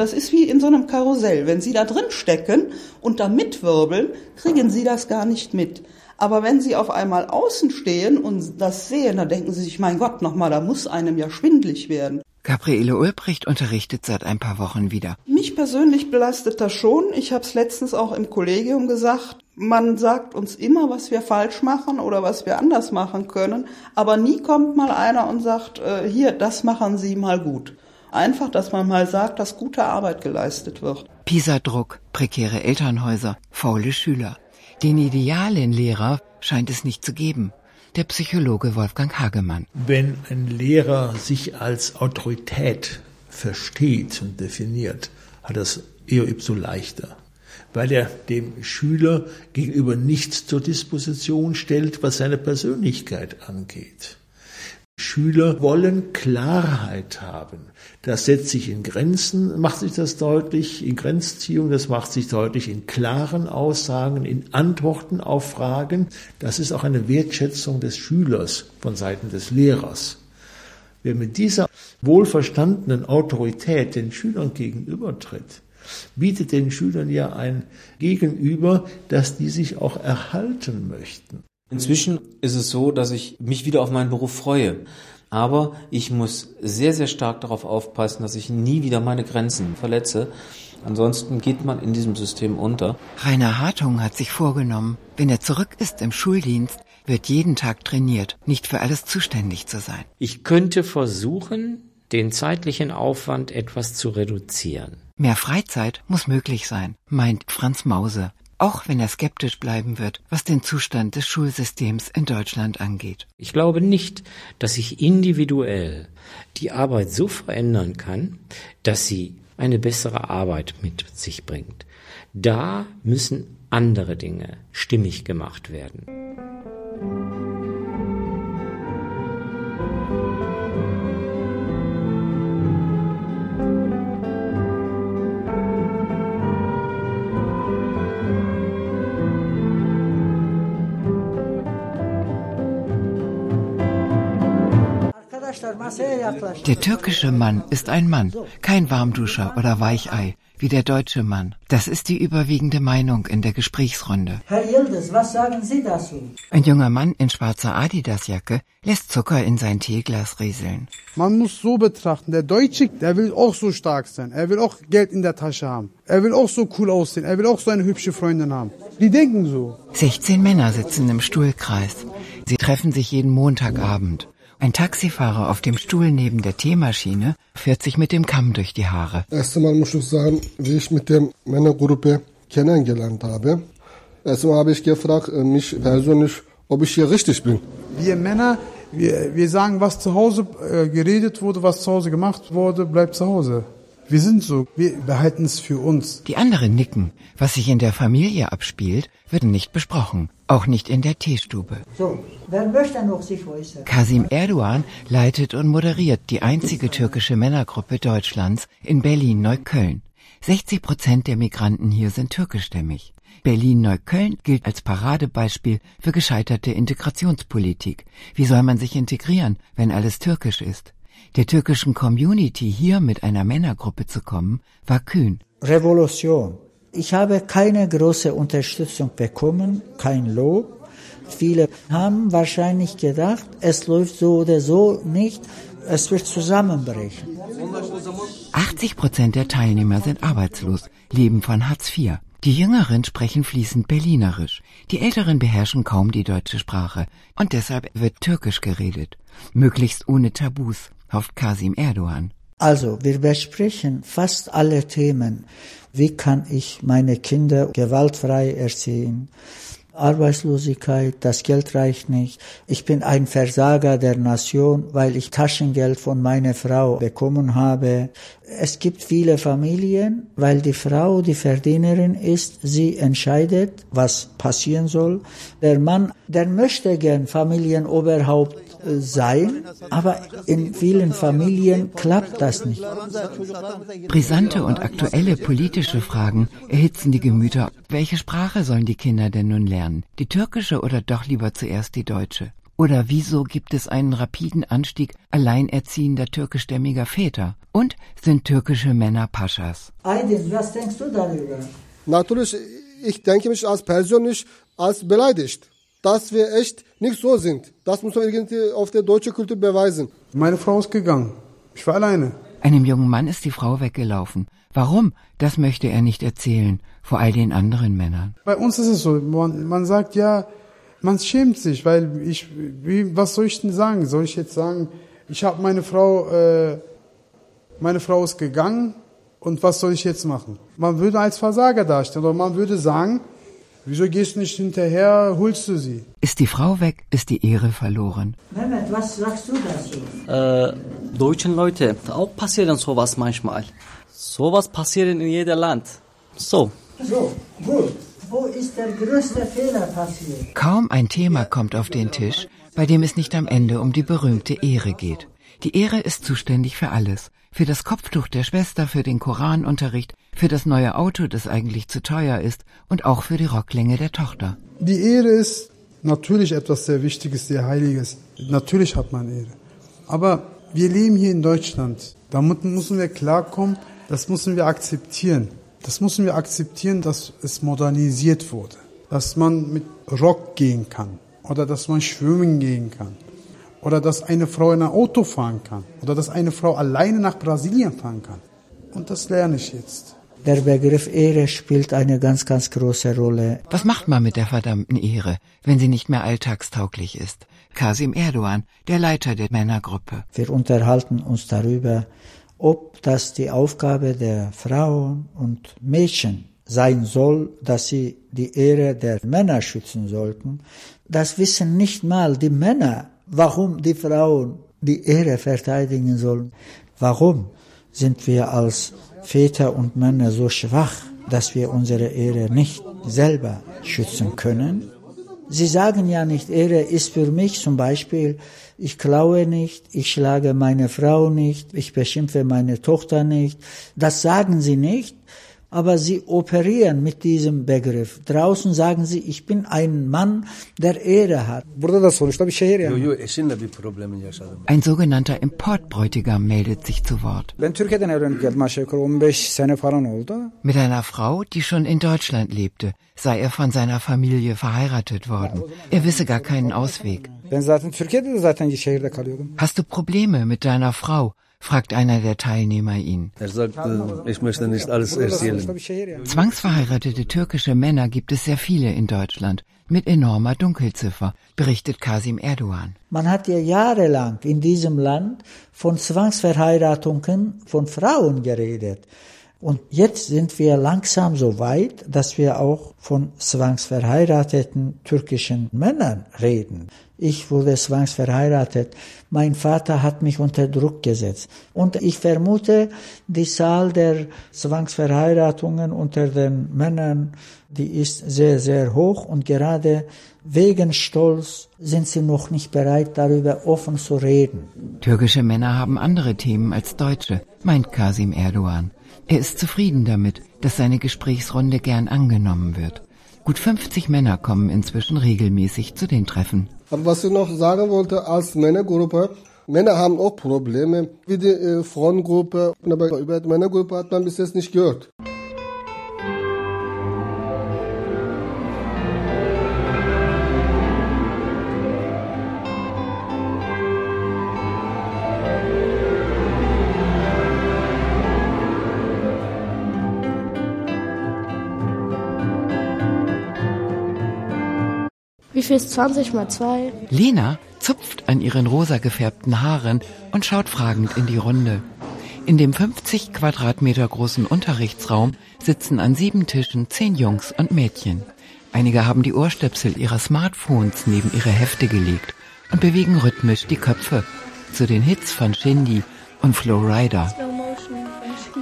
Das ist wie in so einem Karussell. Wenn Sie da drin stecken und da mitwirbeln, kriegen Sie das gar nicht mit. Aber wenn Sie auf einmal außen stehen und das sehen, dann denken Sie sich, mein Gott, nochmal, da muss einem ja schwindlig werden. Gabriele Ulbricht unterrichtet seit ein paar Wochen wieder. Mich persönlich belastet das schon. Ich habe es letztens auch im Kollegium gesagt. Man sagt uns immer, was wir falsch machen oder was wir anders machen können, aber nie kommt mal einer und sagt, äh, hier, das machen Sie mal gut. Einfach, dass man mal sagt, dass gute Arbeit geleistet wird. PISA-Druck, prekäre Elternhäuser, faule Schüler. Den idealen Lehrer scheint es nicht zu geben. Der Psychologe Wolfgang Hagemann. Wenn ein Lehrer sich als Autorität versteht und definiert, hat das eher ipso leichter, weil er dem Schüler gegenüber nichts zur Disposition stellt, was seine Persönlichkeit angeht. Schüler wollen Klarheit haben. Das setzt sich in Grenzen, macht sich das deutlich, in Grenzziehung, das macht sich deutlich in klaren Aussagen, in Antworten auf Fragen. Das ist auch eine Wertschätzung des Schülers von Seiten des Lehrers. Wer mit dieser wohlverstandenen Autorität den Schülern gegenübertritt, bietet den Schülern ja ein Gegenüber, dass die sich auch erhalten möchten. Inzwischen ist es so, dass ich mich wieder auf meinen Beruf freue. Aber ich muss sehr, sehr stark darauf aufpassen, dass ich nie wieder meine Grenzen verletze. Ansonsten geht man in diesem System unter. Rainer Hartung hat sich vorgenommen, wenn er zurück ist im Schuldienst, wird jeden Tag trainiert, nicht für alles zuständig zu sein. Ich könnte versuchen, den zeitlichen Aufwand etwas zu reduzieren. Mehr Freizeit muss möglich sein, meint Franz Mause auch wenn er skeptisch bleiben wird, was den Zustand des Schulsystems in Deutschland angeht. Ich glaube nicht, dass sich individuell die Arbeit so verändern kann, dass sie eine bessere Arbeit mit sich bringt. Da müssen andere Dinge stimmig gemacht werden. Der türkische Mann ist ein Mann, kein Warmduscher oder Weichei, wie der deutsche Mann. Das ist die überwiegende Meinung in der Gesprächsrunde. Herr Yildiz, was sagen Sie dazu? Ein junger Mann in schwarzer Adidasjacke lässt Zucker in sein Teeglas rieseln. Man muss so betrachten, der Deutsche, der will auch so stark sein. Er will auch Geld in der Tasche haben. Er will auch so cool aussehen. Er will auch so eine hübsche Freundin haben. Die denken so. 16 Männer sitzen im Stuhlkreis. Sie treffen sich jeden Montagabend. Ein Taxifahrer auf dem Stuhl neben der Teemaschine fährt sich mit dem Kamm durch die Haare. Erst einmal muss ich sagen, wie ich mit der Männergruppe kennengelernt habe. Erstmal habe ich gefragt, äh, mich persönlich, ob ich hier richtig bin. Wir Männer, wir, wir sagen, was zu Hause äh, geredet wurde, was zu Hause gemacht wurde, bleibt zu Hause. Wir sind so, wir behalten es für uns. Die anderen nicken. Was sich in der Familie abspielt, wird nicht besprochen. Auch nicht in der Teestube. So, wer möchte noch sich äußern? Kasim Erdogan leitet und moderiert die einzige türkische Männergruppe Deutschlands in Berlin-Neukölln. 60 Prozent der Migranten hier sind türkischstämmig. Berlin-Neukölln gilt als Paradebeispiel für gescheiterte Integrationspolitik. Wie soll man sich integrieren, wenn alles türkisch ist? Der türkischen Community hier mit einer Männergruppe zu kommen, war kühn. Revolution. Ich habe keine große Unterstützung bekommen, kein Lob. Viele haben wahrscheinlich gedacht, es läuft so oder so nicht, es wird zusammenbrechen. 80 Prozent der Teilnehmer sind arbeitslos, leben von Hartz IV. Die Jüngeren sprechen fließend Berlinerisch, die Älteren beherrschen kaum die deutsche Sprache und deshalb wird Türkisch geredet, möglichst ohne Tabus hofft Kasim Erdogan. Also, wir besprechen fast alle Themen. Wie kann ich meine Kinder gewaltfrei erziehen? Arbeitslosigkeit, das Geld reicht nicht. Ich bin ein Versager der Nation, weil ich Taschengeld von meiner Frau bekommen habe. Es gibt viele Familien, weil die Frau die Verdienerin ist, sie entscheidet, was passieren soll. Der Mann, der möchte gern Familienoberhaupt sein, aber in vielen Familien klappt das nicht. Brisante und aktuelle politische Fragen erhitzen die Gemüter. Welche Sprache sollen die Kinder denn nun lernen? Die türkische oder doch lieber zuerst die deutsche? Oder wieso gibt es einen rapiden Anstieg alleinerziehender türkischstämmiger Väter? Und sind türkische Männer Paschas? Aydin, was denkst du darüber? Natürlich, ich denke mich als persönlich als beleidigt, dass wir echt nicht so sind. Das muss man irgendwie auf der deutschen Kultur beweisen. Meine Frau ist gegangen. Ich war alleine. Einem jungen Mann ist die Frau weggelaufen. Warum? Das möchte er nicht erzählen, vor all den anderen Männern. Bei uns ist es so, man, man sagt ja, man schämt sich, weil ich, wie, was soll ich denn sagen? Soll ich jetzt sagen, ich habe meine Frau, äh, meine Frau ist gegangen und was soll ich jetzt machen? Man würde als Versager darstellen oder man würde sagen, wieso gehst du nicht hinterher, holst du sie? Ist die Frau weg, ist die Ehre verloren. Mehmet, was sagst du dazu? Äh, deutschen Leute, auch passieren sowas manchmal. Sowas passiert in jedem Land. So. So, gut. Wo ist der größte Fehler passiert? Kaum ein Thema kommt auf den Tisch, bei dem es nicht am Ende um die berühmte Ehre geht. Die Ehre ist zuständig für alles. Für das Kopftuch der Schwester, für den Koranunterricht, für das neue Auto, das eigentlich zu teuer ist und auch für die Rocklänge der Tochter. Die Ehre ist natürlich etwas sehr Wichtiges, sehr Heiliges. Natürlich hat man Ehre. Aber wir leben hier in Deutschland. Damit müssen wir klarkommen, das müssen wir akzeptieren. Das müssen wir akzeptieren, dass es modernisiert wurde. Dass man mit Rock gehen kann. Oder dass man schwimmen gehen kann. Oder dass eine Frau in ein Auto fahren kann. Oder dass eine Frau alleine nach Brasilien fahren kann. Und das lerne ich jetzt. Der Begriff Ehre spielt eine ganz, ganz große Rolle. Was macht man mit der verdammten Ehre, wenn sie nicht mehr alltagstauglich ist? Kasim Erdogan, der Leiter der Männergruppe. Wir unterhalten uns darüber, ob das die Aufgabe der Frauen und Mädchen sein soll, dass sie die Ehre der Männer schützen sollten. Das wissen nicht mal die Männer, warum die Frauen die Ehre verteidigen sollen. Warum sind wir als Väter und Männer so schwach, dass wir unsere Ehre nicht selber schützen können? Sie sagen ja nicht, Ehre ist für mich zum Beispiel, ich klaue nicht, ich schlage meine Frau nicht, ich beschimpfe meine Tochter nicht. Das sagen sie nicht, aber sie operieren mit diesem Begriff. Draußen sagen sie, ich bin ein Mann, der Ehre hat. Ein sogenannter Importbräutigam meldet sich zu Wort. Ben Türkiye'den evlenip geldim aşağı yukarı 15 sene falan oldu. Mit einer Frau, die schon in Deutschland lebte, sei er von seiner Familie verheiratet worden. Er wisse gar keinen Ausweg. Hast du Probleme mit deiner Frau? Fragt einer der Teilnehmer ihn. Er sagt, äh, ich möchte nicht alles erzählen. Zwangsverheiratete türkische Männer gibt es sehr viele in Deutschland, mit enormer Dunkelziffer, berichtet Kasim Erdogan. Man hat ja jahrelang in diesem Land von Zwangsverheiratungen von Frauen geredet. Und jetzt sind wir langsam so weit, dass wir auch von zwangsverheirateten türkischen Männern reden. Ich wurde zwangsverheiratet. Mein Vater hat mich unter Druck gesetzt. Und ich vermute, die Zahl der Zwangsverheiratungen unter den Männern, die ist sehr, sehr hoch. Und gerade wegen Stolz sind sie noch nicht bereit, darüber offen zu reden. Türkische Männer haben andere Themen als Deutsche, meint Kasim Erdogan. Er ist zufrieden damit, dass seine Gesprächsrunde gern angenommen wird. Gut 50 Männer kommen inzwischen regelmäßig zu den Treffen. Aber was ich noch sagen wollte, als Männergruppe, Männer haben auch Probleme, wie die äh, Frauengruppe, aber über die Männergruppe hat man bis jetzt nicht gehört. Wie viel ist 20 mal 2? Lena zupft an ihren rosa gefärbten Haaren und schaut fragend in die Runde. In dem 50 Quadratmeter großen Unterrichtsraum sitzen an sieben Tischen zehn Jungs und Mädchen. Einige haben die Ohrstöpsel ihrer Smartphones neben ihre Hefte gelegt und bewegen rhythmisch die Köpfe zu den Hits von Shindy und Flowrider.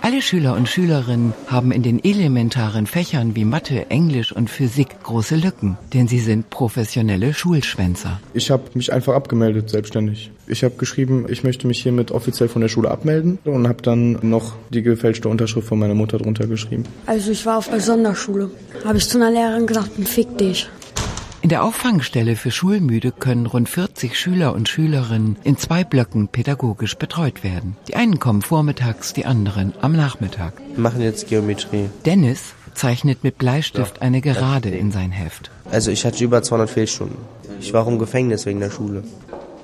Alle Schüler und Schülerinnen haben in den elementaren Fächern wie Mathe, Englisch und Physik große Lücken, denn sie sind professionelle Schulschwänzer. Ich habe mich einfach abgemeldet, selbstständig. Ich habe geschrieben, ich möchte mich hiermit offiziell von der Schule abmelden und habe dann noch die gefälschte Unterschrift von meiner Mutter drunter geschrieben. Also ich war auf der Sonderschule. Habe ich zu einer Lehrerin gesagt, fick dich. In der Auffangstelle für Schulmüde können rund 40 Schüler und Schülerinnen in zwei Blöcken pädagogisch betreut werden. Die einen kommen vormittags, die anderen am Nachmittag. Wir machen jetzt Geometrie. Dennis zeichnet mit Bleistift eine Gerade in sein Heft. Also ich hatte über 200 Fehlstunden. Ich war auch im Gefängnis wegen der Schule.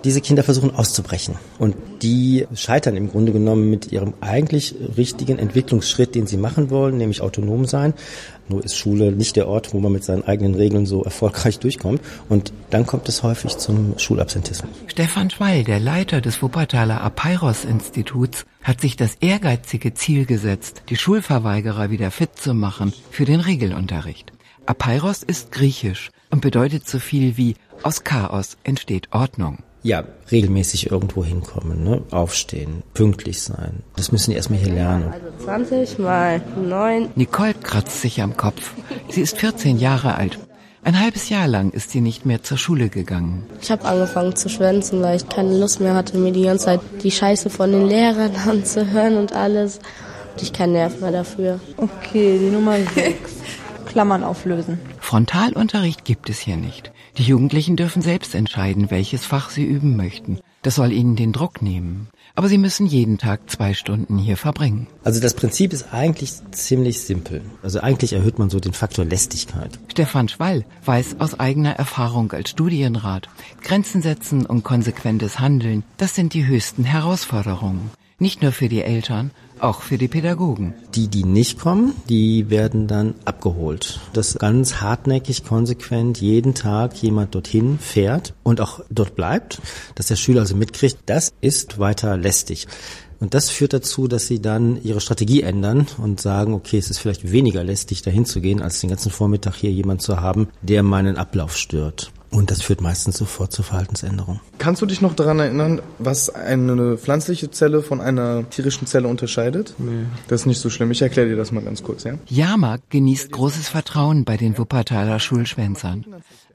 Diese Kinder versuchen auszubrechen und die scheitern im Grunde genommen mit ihrem eigentlich richtigen Entwicklungsschritt, den sie machen wollen, nämlich autonom sein. Nur ist Schule nicht der Ort, wo man mit seinen eigenen Regeln so erfolgreich durchkommt. Und dann kommt es häufig zum Schulabsentismus. Stefan Schwall, der Leiter des Wuppertaler Apeiros-Instituts, hat sich das ehrgeizige Ziel gesetzt, die Schulverweigerer wieder fit zu machen für den Regelunterricht. Apeiros ist griechisch und bedeutet so viel wie aus Chaos entsteht Ordnung. Ja, regelmäßig irgendwo hinkommen, ne? aufstehen, pünktlich sein. Das müssen die erstmal hier lernen. Also 20 mal 9. Nicole kratzt sich am Kopf. Sie ist 14 Jahre alt. Ein halbes Jahr lang ist sie nicht mehr zur Schule gegangen. Ich habe angefangen zu schwänzen, weil ich keine Lust mehr hatte, mir die ganze Zeit die Scheiße von den Lehrern anzuhören und alles. Und ich keinen Nerv mehr dafür. Okay, die Nummer 6. Klammern auflösen. Frontalunterricht gibt es hier nicht. Die Jugendlichen dürfen selbst entscheiden, welches Fach sie üben möchten. Das soll ihnen den Druck nehmen. Aber sie müssen jeden Tag zwei Stunden hier verbringen. Also das Prinzip ist eigentlich ziemlich simpel. Also eigentlich erhöht man so den Faktor Lästigkeit. Stefan Schwall weiß aus eigener Erfahrung als Studienrat, Grenzen setzen und konsequentes Handeln, das sind die höchsten Herausforderungen. Nicht nur für die Eltern, auch für die Pädagogen. Die, die nicht kommen, die werden dann abgeholt. Das ganz hartnäckig, konsequent jeden Tag jemand dorthin fährt und auch dort bleibt, dass der Schüler also mitkriegt, das ist weiter lästig. Und das führt dazu, dass sie dann ihre Strategie ändern und sagen, okay, es ist vielleicht weniger lästig, dahin zu gehen, als den ganzen Vormittag hier jemand zu haben, der meinen Ablauf stört. Und das führt meistens sofort zur Verhaltensänderung. Kannst du dich noch daran erinnern, was eine pflanzliche Zelle von einer tierischen Zelle unterscheidet? Nee. Das ist nicht so schlimm. Ich erkläre dir das mal ganz kurz, ja? Jama genießt großes Vertrauen bei den Wuppertaler Schulschwänzern.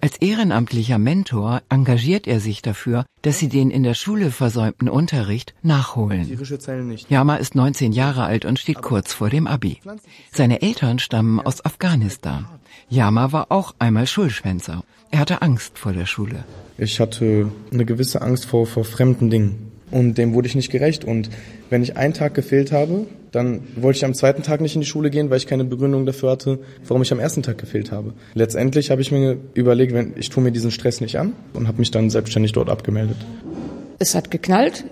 Als ehrenamtlicher Mentor engagiert er sich dafür, dass sie den in der Schule versäumten Unterricht nachholen. Tierische Zellen nicht. Jama ist 19 Jahre alt und steht kurz vor dem Abi. Seine Eltern stammen aus Afghanistan. Jama war auch einmal Schulschwänzer. Er hatte Angst vor der Schule. Ich hatte eine gewisse Angst vor, vor fremden Dingen. Und dem wurde ich nicht gerecht. Und wenn ich einen Tag gefehlt habe, dann wollte ich am zweiten Tag nicht in die Schule gehen, weil ich keine Begründung dafür hatte, warum ich am ersten Tag gefehlt habe. Letztendlich habe ich mir überlegt, wenn, ich tue mir diesen Stress nicht an und habe mich dann selbstständig dort abgemeldet. Es hat geknallt,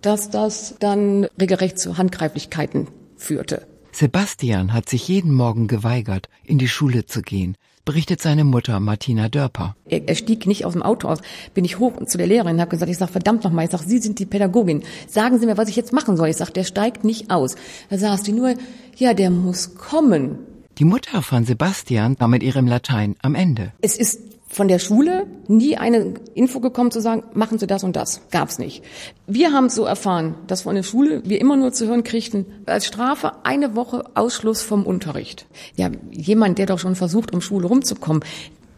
dass das dann regelrecht zu Handgreiflichkeiten führte. Sebastian hat sich jeden Morgen geweigert, in die Schule zu gehen, berichtet seine Mutter Martina Dörper. Er, er stieg nicht aus dem Auto aus. Bin ich hoch zu der Lehrerin und habe gesagt, ich sag verdammt nochmal, ich sag, Sie sind die Pädagogin. Sagen Sie mir, was ich jetzt machen soll. Ich sag, der steigt nicht aus. Da saß die nur, ja, der muss kommen. Die Mutter von Sebastian war mit ihrem Latein am Ende. Es ist von der Schule nie eine Info gekommen zu sagen, machen Sie das und das. Gab's nicht. Wir haben so erfahren, dass von der Schule wir immer nur zu hören kriegten, als Strafe eine Woche Ausschluss vom Unterricht. Ja, jemand, der doch schon versucht, um Schule rumzukommen.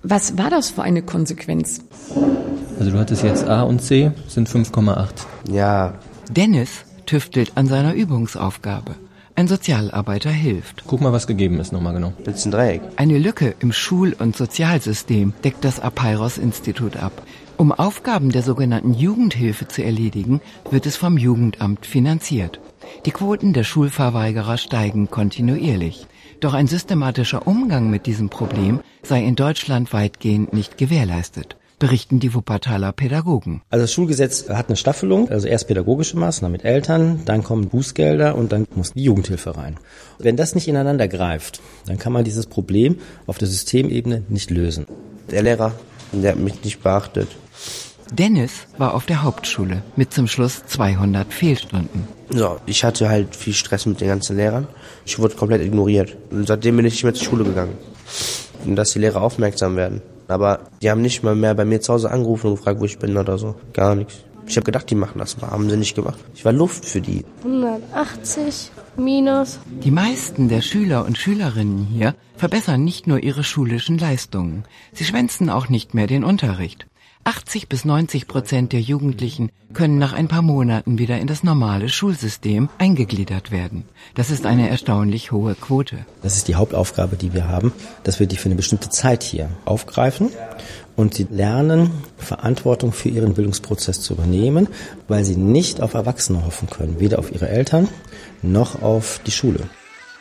Was war das für eine Konsequenz? Also du hattest jetzt A und C, sind 5,8. Ja. Dennis tüftelt an seiner Übungsaufgabe. Ein Sozialarbeiter hilft. Guck mal, was gegeben ist nochmal genau. Das ist ein Dreieck. Eine Lücke im Schul- und Sozialsystem deckt das Apeiros-Institut ab. Um Aufgaben der sogenannten Jugendhilfe zu erledigen, wird es vom Jugendamt finanziert. Die Quoten der Schulverweigerer steigen kontinuierlich. Doch ein systematischer Umgang mit diesem Problem sei in Deutschland weitgehend nicht gewährleistet berichten die Wuppertaler Pädagogen. Also das Schulgesetz hat eine Staffelung, also erst pädagogische Maßnahmen mit Eltern, dann kommen Bußgelder und dann muss die Jugendhilfe rein. Wenn das nicht ineinander greift, dann kann man dieses Problem auf der Systemebene nicht lösen. Der Lehrer, der hat mich nicht beachtet. Dennis war auf der Hauptschule mit zum Schluss 200 Fehlstunden. So, ich hatte halt viel Stress mit den ganzen Lehrern. Ich wurde komplett ignoriert. Und seitdem bin ich nicht mehr zur Schule gegangen. Und dass die Lehrer aufmerksam werden. Aber die haben nicht mal mehr bei mir zu Hause angerufen und gefragt, wo ich bin oder so. Gar nichts. Ich habe gedacht, die machen das, aber haben sie nicht gemacht. Ich war Luft für die. 180 minus. Die meisten der Schüler und Schülerinnen hier verbessern nicht nur ihre schulischen Leistungen. Sie schwänzen auch nicht mehr den Unterricht. 80 bis 90 Prozent der Jugendlichen können nach ein paar Monaten wieder in das normale Schulsystem eingegliedert werden. Das ist eine erstaunlich hohe Quote. Das ist die Hauptaufgabe, die wir haben, dass wir die für eine bestimmte Zeit hier aufgreifen und sie lernen, Verantwortung für ihren Bildungsprozess zu übernehmen, weil sie nicht auf Erwachsene hoffen können, weder auf ihre Eltern noch auf die Schule.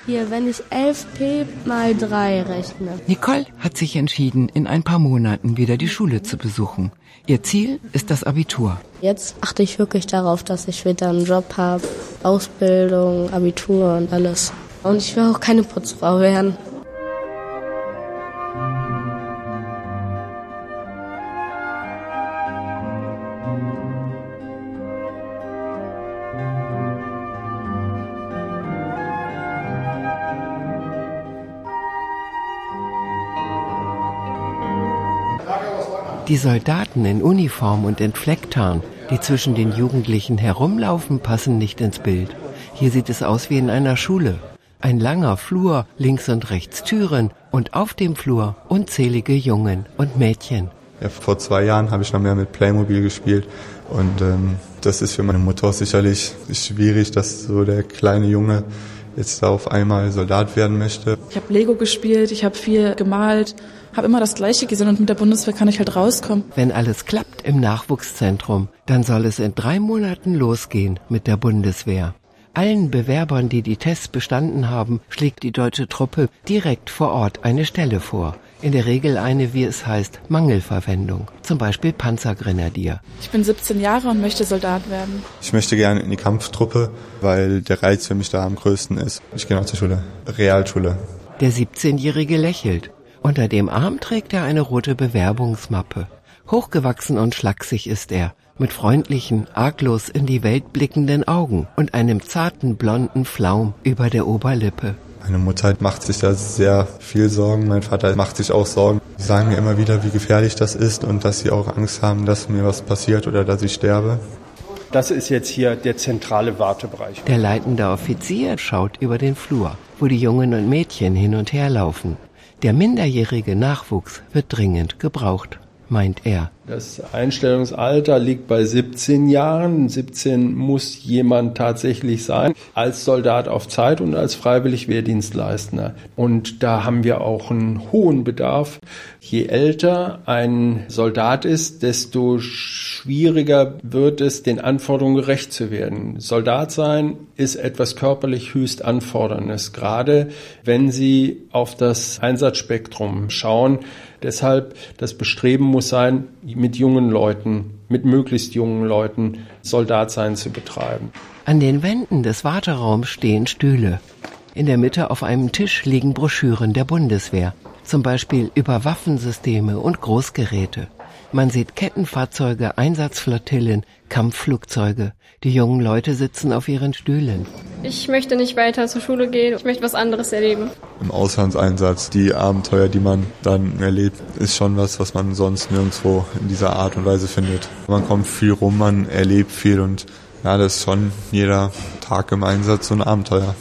Hier, wenn ich 11p mal 3 rechne. Nicole hat sich entschieden, in ein paar Monaten wieder die Schule zu besuchen. Ihr Ziel ist das Abitur. Jetzt achte ich wirklich darauf, dass ich später einen Job habe, Ausbildung, Abitur und alles. Und ich will auch keine Putzfrau werden. Die Soldaten in Uniform und in Flecktarn, die zwischen den Jugendlichen herumlaufen, passen nicht ins Bild. Hier sieht es aus wie in einer Schule. Ein langer Flur, links und rechts Türen und auf dem Flur unzählige Jungen und Mädchen. Ja, vor zwei Jahren habe ich noch mehr mit Playmobil gespielt und ähm, das ist für meine Mutter sicherlich schwierig, dass so der kleine Junge jetzt da auf einmal Soldat werden möchte. Ich habe Lego gespielt, ich habe viel gemalt, habe immer das Gleiche gesehen und mit der Bundeswehr kann ich halt rauskommen. Wenn alles klappt im Nachwuchszentrum, dann soll es in drei Monaten losgehen mit der Bundeswehr. Allen Bewerbern, die die Tests bestanden haben, schlägt die deutsche Truppe direkt vor Ort eine Stelle vor. In der Regel eine, wie es heißt, Mangelverwendung. Zum Beispiel Panzergrenadier. Ich bin 17 Jahre und möchte Soldat werden. Ich möchte gerne in die Kampftruppe, weil der Reiz für mich da am größten ist. Ich gehe noch zur Schule. Realschule. Der 17-Jährige lächelt. Unter dem Arm trägt er eine rote Bewerbungsmappe. Hochgewachsen und schlaksig ist er, mit freundlichen, arglos in die Welt blickenden Augen und einem zarten blonden Flaum über der Oberlippe. Meine Mutter macht sich da sehr viel Sorgen, mein Vater macht sich auch Sorgen. Sie sagen mir immer wieder, wie gefährlich das ist und dass sie auch Angst haben, dass mir was passiert oder dass ich sterbe. Das ist jetzt hier der zentrale Wartebereich. Der leitende Offizier schaut über den Flur, wo die Jungen und Mädchen hin und her laufen. Der minderjährige Nachwuchs wird dringend gebraucht, meint er. Das Einstellungsalter liegt bei 17 Jahren. 17 muss jemand tatsächlich sein, als Soldat auf Zeit und als freiwillig Wehrdienstleistender. Und da haben wir auch einen hohen Bedarf. Je älter ein Soldat ist, desto schwieriger wird es, den Anforderungen gerecht zu werden. Soldat sein ist etwas körperlich höchst anforderndes, gerade wenn Sie auf das Einsatzspektrum schauen. Deshalb das Bestreben muss sein, mit jungen Leuten, mit möglichst jungen Leuten Soldatsein zu betreiben. An den Wänden des Warteraums stehen Stühle. In der Mitte auf einem Tisch liegen Broschüren der Bundeswehr, zum Beispiel über Waffensysteme und Großgeräte. Man sieht Kettenfahrzeuge, Einsatzflottillen, Kampfflugzeuge. Die jungen Leute sitzen auf ihren Stühlen. Ich möchte nicht weiter zur Schule gehen. Ich möchte was anderes erleben. Im Auslandseinsatz, die Abenteuer, die man dann erlebt, ist schon was, was man sonst nirgendwo in dieser Art und Weise findet. Man kommt viel rum, man erlebt viel und ja, das ist schon jeder Tag im Einsatz so ein Abenteuer.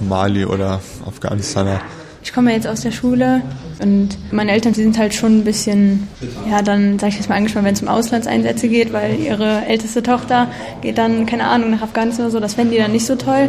Mali oder Afghanistan. Ich komme jetzt aus der Schule und meine Eltern, die sind halt schon ein bisschen, ja, dann sage ich jetzt mal angespannt, wenn es um Auslandseinsätze geht, weil ihre älteste Tochter geht dann, keine Ahnung, nach Afghanistan oder so, das fänden die dann nicht so toll.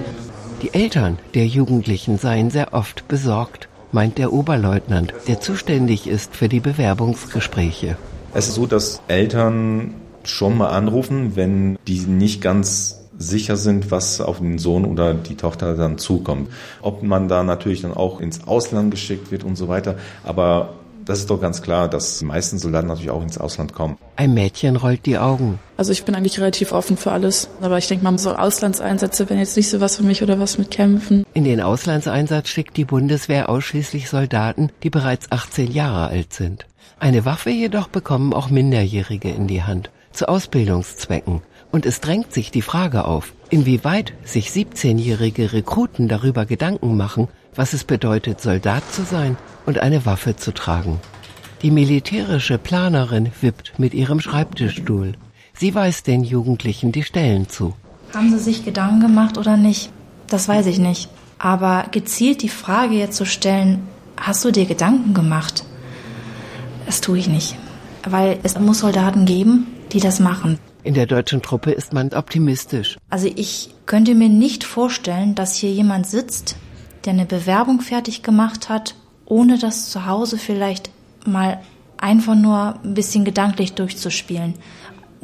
Die Eltern der Jugendlichen seien sehr oft besorgt, meint der Oberleutnant, der zuständig ist für die Bewerbungsgespräche. Es ist so, dass Eltern schon mal anrufen, wenn die nicht ganz sicher sind, was auf den Sohn oder die Tochter dann zukommt. Ob man da natürlich dann auch ins Ausland geschickt wird und so weiter. Aber das ist doch ganz klar, dass die meisten Soldaten natürlich auch ins Ausland kommen. Ein Mädchen rollt die Augen. Also ich bin eigentlich relativ offen für alles. Aber ich denke mal, so Auslandseinsätze wären jetzt nicht so was für mich oder was mit Kämpfen. In den Auslandseinsatz schickt die Bundeswehr ausschließlich Soldaten, die bereits 18 Jahre alt sind. Eine Waffe jedoch bekommen auch Minderjährige in die Hand. Zu Ausbildungszwecken. Und es drängt sich die Frage auf, inwieweit sich 17-jährige Rekruten darüber Gedanken machen, was es bedeutet, Soldat zu sein und eine Waffe zu tragen. Die militärische Planerin wippt mit ihrem Schreibtischstuhl. Sie weist den Jugendlichen die Stellen zu. Haben sie sich Gedanken gemacht oder nicht? Das weiß ich nicht. Aber gezielt die Frage jetzt zu stellen, hast du dir Gedanken gemacht? Das tue ich nicht. weil es muss Soldaten geben, die das machen. In der deutschen Truppe ist man optimistisch. Also ich könnte mir nicht vorstellen, dass hier jemand sitzt, der eine Bewerbung fertig gemacht hat, ohne das zu Hause vielleicht mal einfach nur ein bisschen gedanklich durchzuspielen.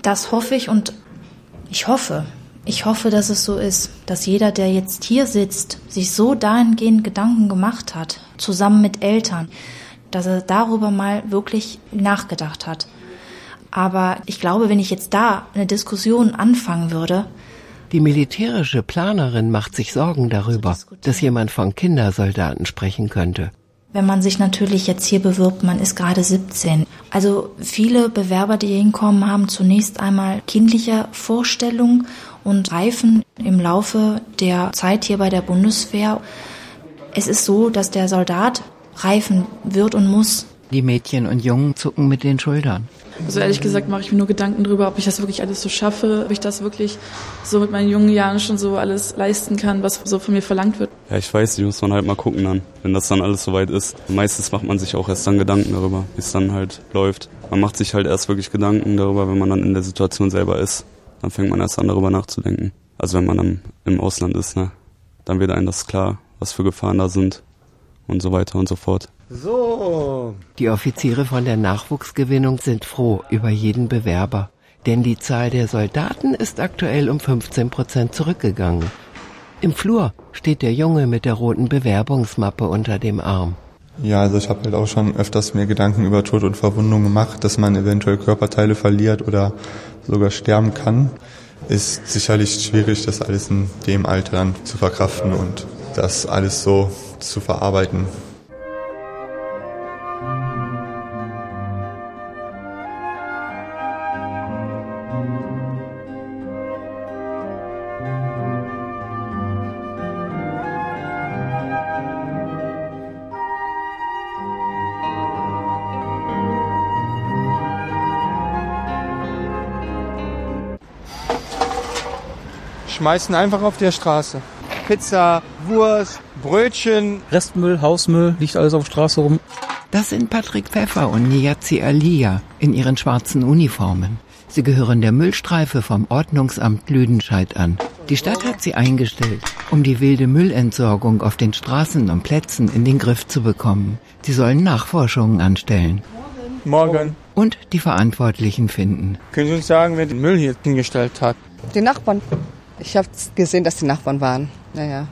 Das hoffe ich und ich hoffe, ich hoffe, dass es so ist, dass jeder, der jetzt hier sitzt, sich so dahingehend Gedanken gemacht hat, zusammen mit Eltern, dass er darüber mal wirklich nachgedacht hat. Aber ich glaube, wenn ich jetzt da eine Diskussion anfangen würde, die militärische Planerin macht sich Sorgen darüber, dass jemand von Kindersoldaten sprechen könnte. Wenn man sich natürlich jetzt hier bewirbt, man ist gerade 17. Also viele Bewerber, die hier hinkommen, haben zunächst einmal kindliche Vorstellungen und reifen im Laufe der Zeit hier bei der Bundeswehr. Es ist so, dass der Soldat reifen wird und muss. Die Mädchen und Jungen zucken mit den Schultern. Also ehrlich gesagt mache ich mir nur Gedanken darüber, ob ich das wirklich alles so schaffe, ob ich das wirklich so mit meinen jungen Jahren schon so alles leisten kann, was so von mir verlangt wird. Ja, ich weiß, die muss man halt mal gucken dann, wenn das dann alles soweit ist. Meistens macht man sich auch erst dann Gedanken darüber, wie es dann halt läuft. Man macht sich halt erst wirklich Gedanken darüber, wenn man dann in der Situation selber ist. Dann fängt man erst an darüber nachzudenken. Also wenn man dann im Ausland ist, ne, dann wird einem das klar, was für Gefahren da sind und so weiter und so fort. So. Die Offiziere von der Nachwuchsgewinnung sind froh über jeden Bewerber. Denn die Zahl der Soldaten ist aktuell um 15 Prozent zurückgegangen. Im Flur steht der Junge mit der roten Bewerbungsmappe unter dem Arm. Ja, also ich habe halt auch schon öfters mir Gedanken über Tod und Verwundung gemacht, dass man eventuell Körperteile verliert oder sogar sterben kann. Ist sicherlich schwierig, das alles in dem Alter dann zu verkraften und das alles so zu verarbeiten. Schmeißen einfach auf der Straße. Pizza, Wurst, Brötchen. Restmüll, Hausmüll, liegt alles auf der Straße rum. Das sind Patrick Pfeffer und Niazi Alia in ihren schwarzen Uniformen. Sie gehören der Müllstreife vom Ordnungsamt Lüdenscheid an. Die Stadt hat sie eingestellt, um die wilde Müllentsorgung auf den Straßen und Plätzen in den Griff zu bekommen. Sie sollen Nachforschungen anstellen. Morgen. Und die Verantwortlichen finden. Können Sie uns sagen, wer den Müll hier hingestellt hat? Die Nachbarn. Ich habe gesehen, dass die Nachbarn waren. Naja.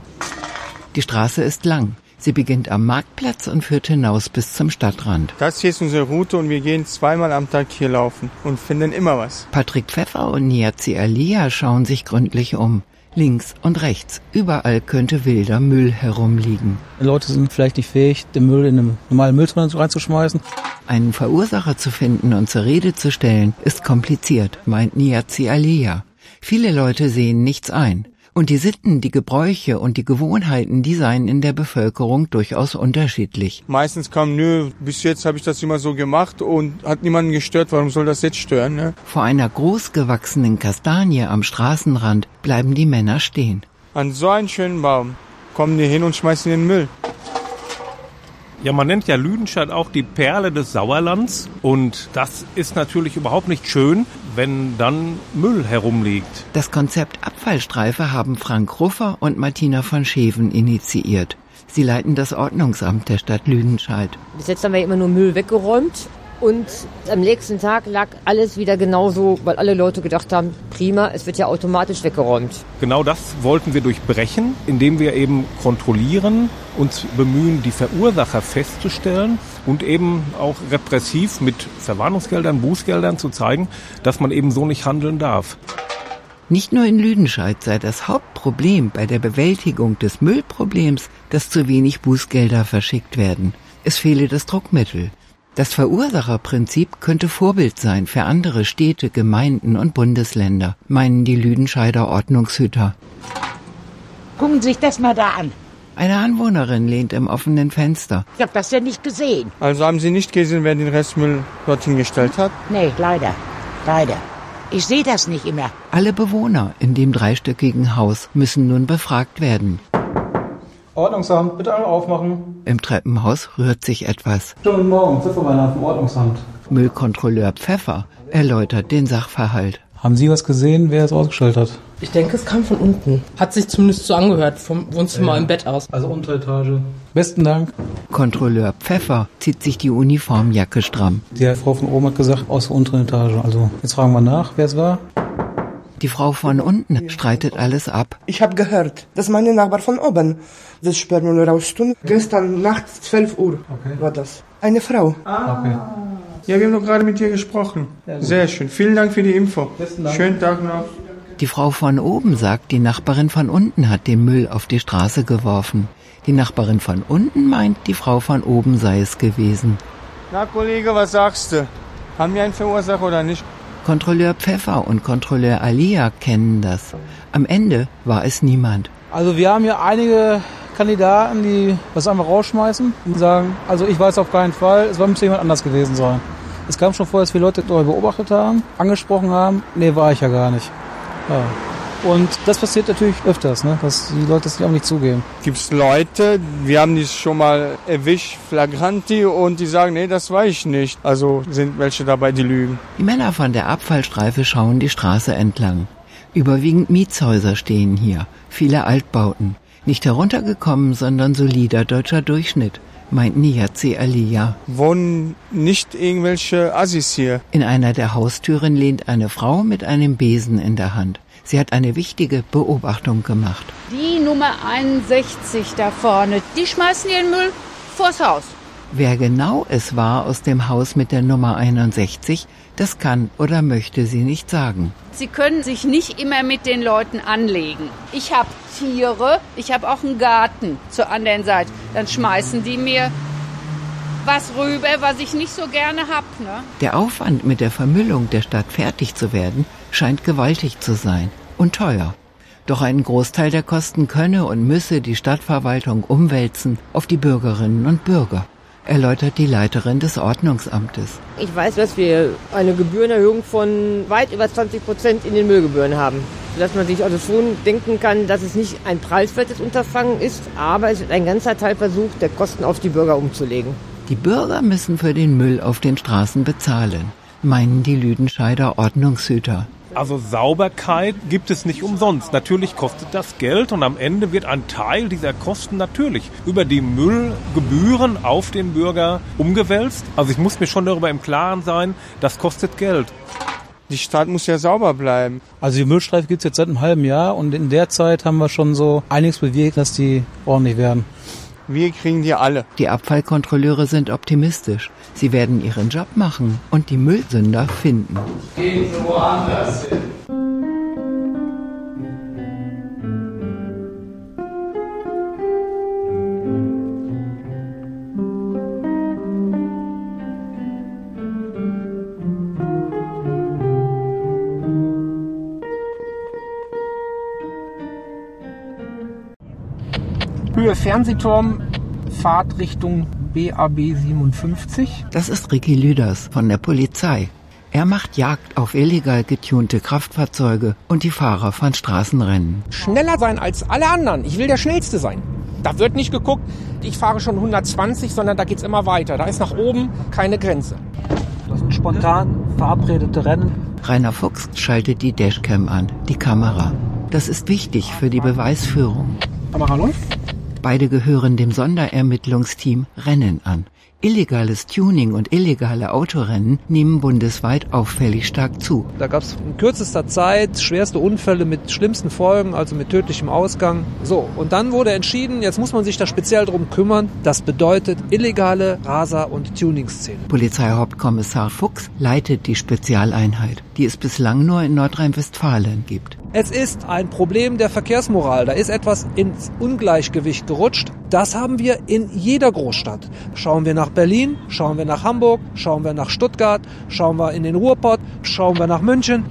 Die Straße ist lang. Sie beginnt am Marktplatz und führt hinaus bis zum Stadtrand. Das hier ist unsere Route und wir gehen zweimal am Tag hier laufen und finden immer was. Patrick Pfeffer und Niazi Alia schauen sich gründlich um. Links und rechts, überall könnte wilder Müll herumliegen. Die Leute sind vielleicht nicht fähig, den Müll in eine normale Mülltonne reinzuschmeißen. Einen Verursacher zu finden und zur Rede zu stellen, ist kompliziert, meint Niazi Alia. Viele Leute sehen nichts ein. Und die Sitten, die Gebräuche und die Gewohnheiten, die seien in der Bevölkerung durchaus unterschiedlich. Meistens kam, nö, bis jetzt habe ich das immer so gemacht und hat niemanden gestört, warum soll das jetzt stören? Ne? Vor einer großgewachsenen Kastanie am Straßenrand bleiben die Männer stehen. An so einen schönen Baum kommen die hin und schmeißen den Müll. Ja, man nennt ja Lüdenscheid auch die Perle des Sauerlands. Und das ist natürlich überhaupt nicht schön, wenn dann Müll herumliegt. Das Konzept Abfallstreife haben Frank Ruffer und Martina von Scheven initiiert. Sie leiten das Ordnungsamt der Stadt Lüdenscheid. Bis jetzt haben wir immer nur Müll weggeräumt und am nächsten Tag lag alles wieder genauso, weil alle Leute gedacht haben, prima, es wird ja automatisch weggeräumt. Genau das wollten wir durchbrechen, indem wir eben kontrollieren, uns bemühen, die Verursacher festzustellen und eben auch repressiv mit Verwarnungsgeldern, Bußgeldern zu zeigen, dass man eben so nicht handeln darf. Nicht nur in Lüdenscheid sei das Hauptproblem bei der Bewältigung des Müllproblems, dass zu wenig Bußgelder verschickt werden. Es fehle das Druckmittel. Das Verursacherprinzip könnte Vorbild sein für andere Städte, Gemeinden und Bundesländer, meinen die Lüdenscheider Ordnungshüter. Gucken Sie sich das mal da an. Eine Anwohnerin lehnt im offenen Fenster. Ich habe das ja nicht gesehen. Also haben Sie nicht gesehen, wer den Restmüll dorthin gestellt hat? Nee, leider. Leider. Ich sehe das nicht immer. Alle Bewohner in dem dreistöckigen Haus müssen nun befragt werden. Ordnungsamt, bitte alle aufmachen. Im Treppenhaus rührt sich etwas. Guten Morgen, Zifferbeiner vom Ordnungsamt. Müllkontrolleur Pfeffer erläutert den Sachverhalt. Haben Sie was gesehen, wer es ausgestellt hat? Ich denke, es kam von unten. Hat sich zumindest so angehört, vom Wohnzimmer ja. im Bett aus. Also Unteretage. Besten Dank. Kontrolleur Pfeffer zieht sich die Uniformjacke stramm. Die Frau von oben hat gesagt, aus der unteren Etage. Also jetzt fragen wir nach, wer es war. Die Frau von unten streitet alles ab. Ich habe gehört, dass meine Nachbar von oben das Sperrmüll raustun. Gestern Nacht 12 Uhr okay. war das. Eine Frau. Ah. Okay. Ja, wir haben doch gerade mit dir gesprochen. Sehr schön. Vielen Dank für die Info. Schönen Tag noch. Die Frau von oben sagt, die Nachbarin von unten hat den Müll auf die Straße geworfen. Die Nachbarin von unten meint, die Frau von oben sei es gewesen. Na Kollege, was sagst du? Haben wir einen Verursacher oder nicht? Kontrolleur Pfeffer und Kontrolleur Alia kennen das. Am Ende war es niemand. Also wir haben hier einige Kandidaten, die das einfach rausschmeißen und sagen, also ich weiß auf keinen Fall, es müsste jemand anders gewesen sein. Es kam schon vor, dass wir Leute beobachtet haben, angesprochen haben. Nee, war ich ja gar nicht. Ja. Und das passiert natürlich öfters, ne? dass die Leute das auch nicht zugeben. Gibt es Leute, wir haben die schon mal erwischt, flagranti, und die sagen, nee, das weiß ich nicht. Also sind welche dabei, die lügen. Die Männer von der Abfallstreife schauen die Straße entlang. Überwiegend Mietshäuser stehen hier, viele Altbauten. Nicht heruntergekommen, sondern solider deutscher Durchschnitt meint Niyazi Aliyah. Wohnen nicht irgendwelche Assis hier. In einer der Haustüren lehnt eine Frau mit einem Besen in der Hand. Sie hat eine wichtige Beobachtung gemacht. Die Nummer 61 da vorne, die schmeißen ihren Müll vors Haus. Wer genau es war aus dem Haus mit der Nummer 61, das kann oder möchte sie nicht sagen. Sie können sich nicht immer mit den Leuten anlegen. Ich habe Tiere, ich habe auch einen Garten zur anderen Seite. Dann schmeißen die mir was rüber, was ich nicht so gerne hab. Ne? Der Aufwand, mit der Vermüllung der Stadt fertig zu werden, scheint gewaltig zu sein und teuer. Doch einen Großteil der Kosten könne und müsse die Stadtverwaltung umwälzen auf die Bürgerinnen und Bürger, erläutert die Leiterin des Ordnungsamtes. Ich weiß, dass wir eine Gebührenerhöhung von weit über 20 Prozent in den Müllgebühren haben. Dass man sich also schon denken kann, dass es nicht ein preiswertes Unterfangen ist, aber es ist ein ganzer Teil versucht, der Kosten auf die Bürger umzulegen. Die Bürger müssen für den Müll auf den Straßen bezahlen, meinen die Lüdenscheider Ordnungshüter. Also Sauberkeit gibt es nicht umsonst. Natürlich kostet das Geld und am Ende wird ein Teil dieser Kosten natürlich über die Müllgebühren auf den Bürger umgewälzt. Also ich muss mir schon darüber im Klaren sein, das kostet Geld. Die Stadt muss ja sauber bleiben. Also die Müllstreife gibt es jetzt seit einem halben Jahr und in der Zeit haben wir schon so einiges bewegt, dass die ordentlich werden. Wir kriegen die alle. Die Abfallkontrolleure sind optimistisch. Sie werden ihren Job machen und die Müllsünder finden. Gehen Sie woanders hin. Höhe Fernsehturm, Fahrtrichtung BAB 57. Das ist Ricky Lüders von der Polizei. Er macht Jagd auf illegal getunte Kraftfahrzeuge und die Fahrer von Straßenrennen. Schneller sein als alle anderen. Ich will der Schnellste sein. Da wird nicht geguckt, ich fahre schon 120, sondern da geht's immer weiter. Da ist nach oben keine Grenze. Das sind spontan verabredete Rennen. Rainer Fuchs schaltet die Dashcam an, die Kamera. Das ist wichtig für die Beweisführung. Kamera läuft. Beide gehören dem Sonderermittlungsteam Rennen an. Illegales Tuning und illegale Autorennen nehmen bundesweit auffällig stark zu. Da gab es in kürzester Zeit schwerste Unfälle mit schlimmsten Folgen, also mit tödlichem Ausgang. So, und dann wurde entschieden, jetzt muss man sich da speziell drum kümmern. Das bedeutet illegale Raser- und Tuningsszenen. Polizeihauptkommissar Fuchs leitet die Spezialeinheit, die es bislang nur in Nordrhein-Westfalen gibt. Es ist ein Problem der Verkehrsmoral. Da ist etwas ins Ungleichgewicht gerutscht. Das haben wir in jeder Großstadt. Schauen wir nach Berlin, schauen wir nach Hamburg, schauen wir nach Stuttgart, schauen wir in den Ruhrpott, schauen wir nach München.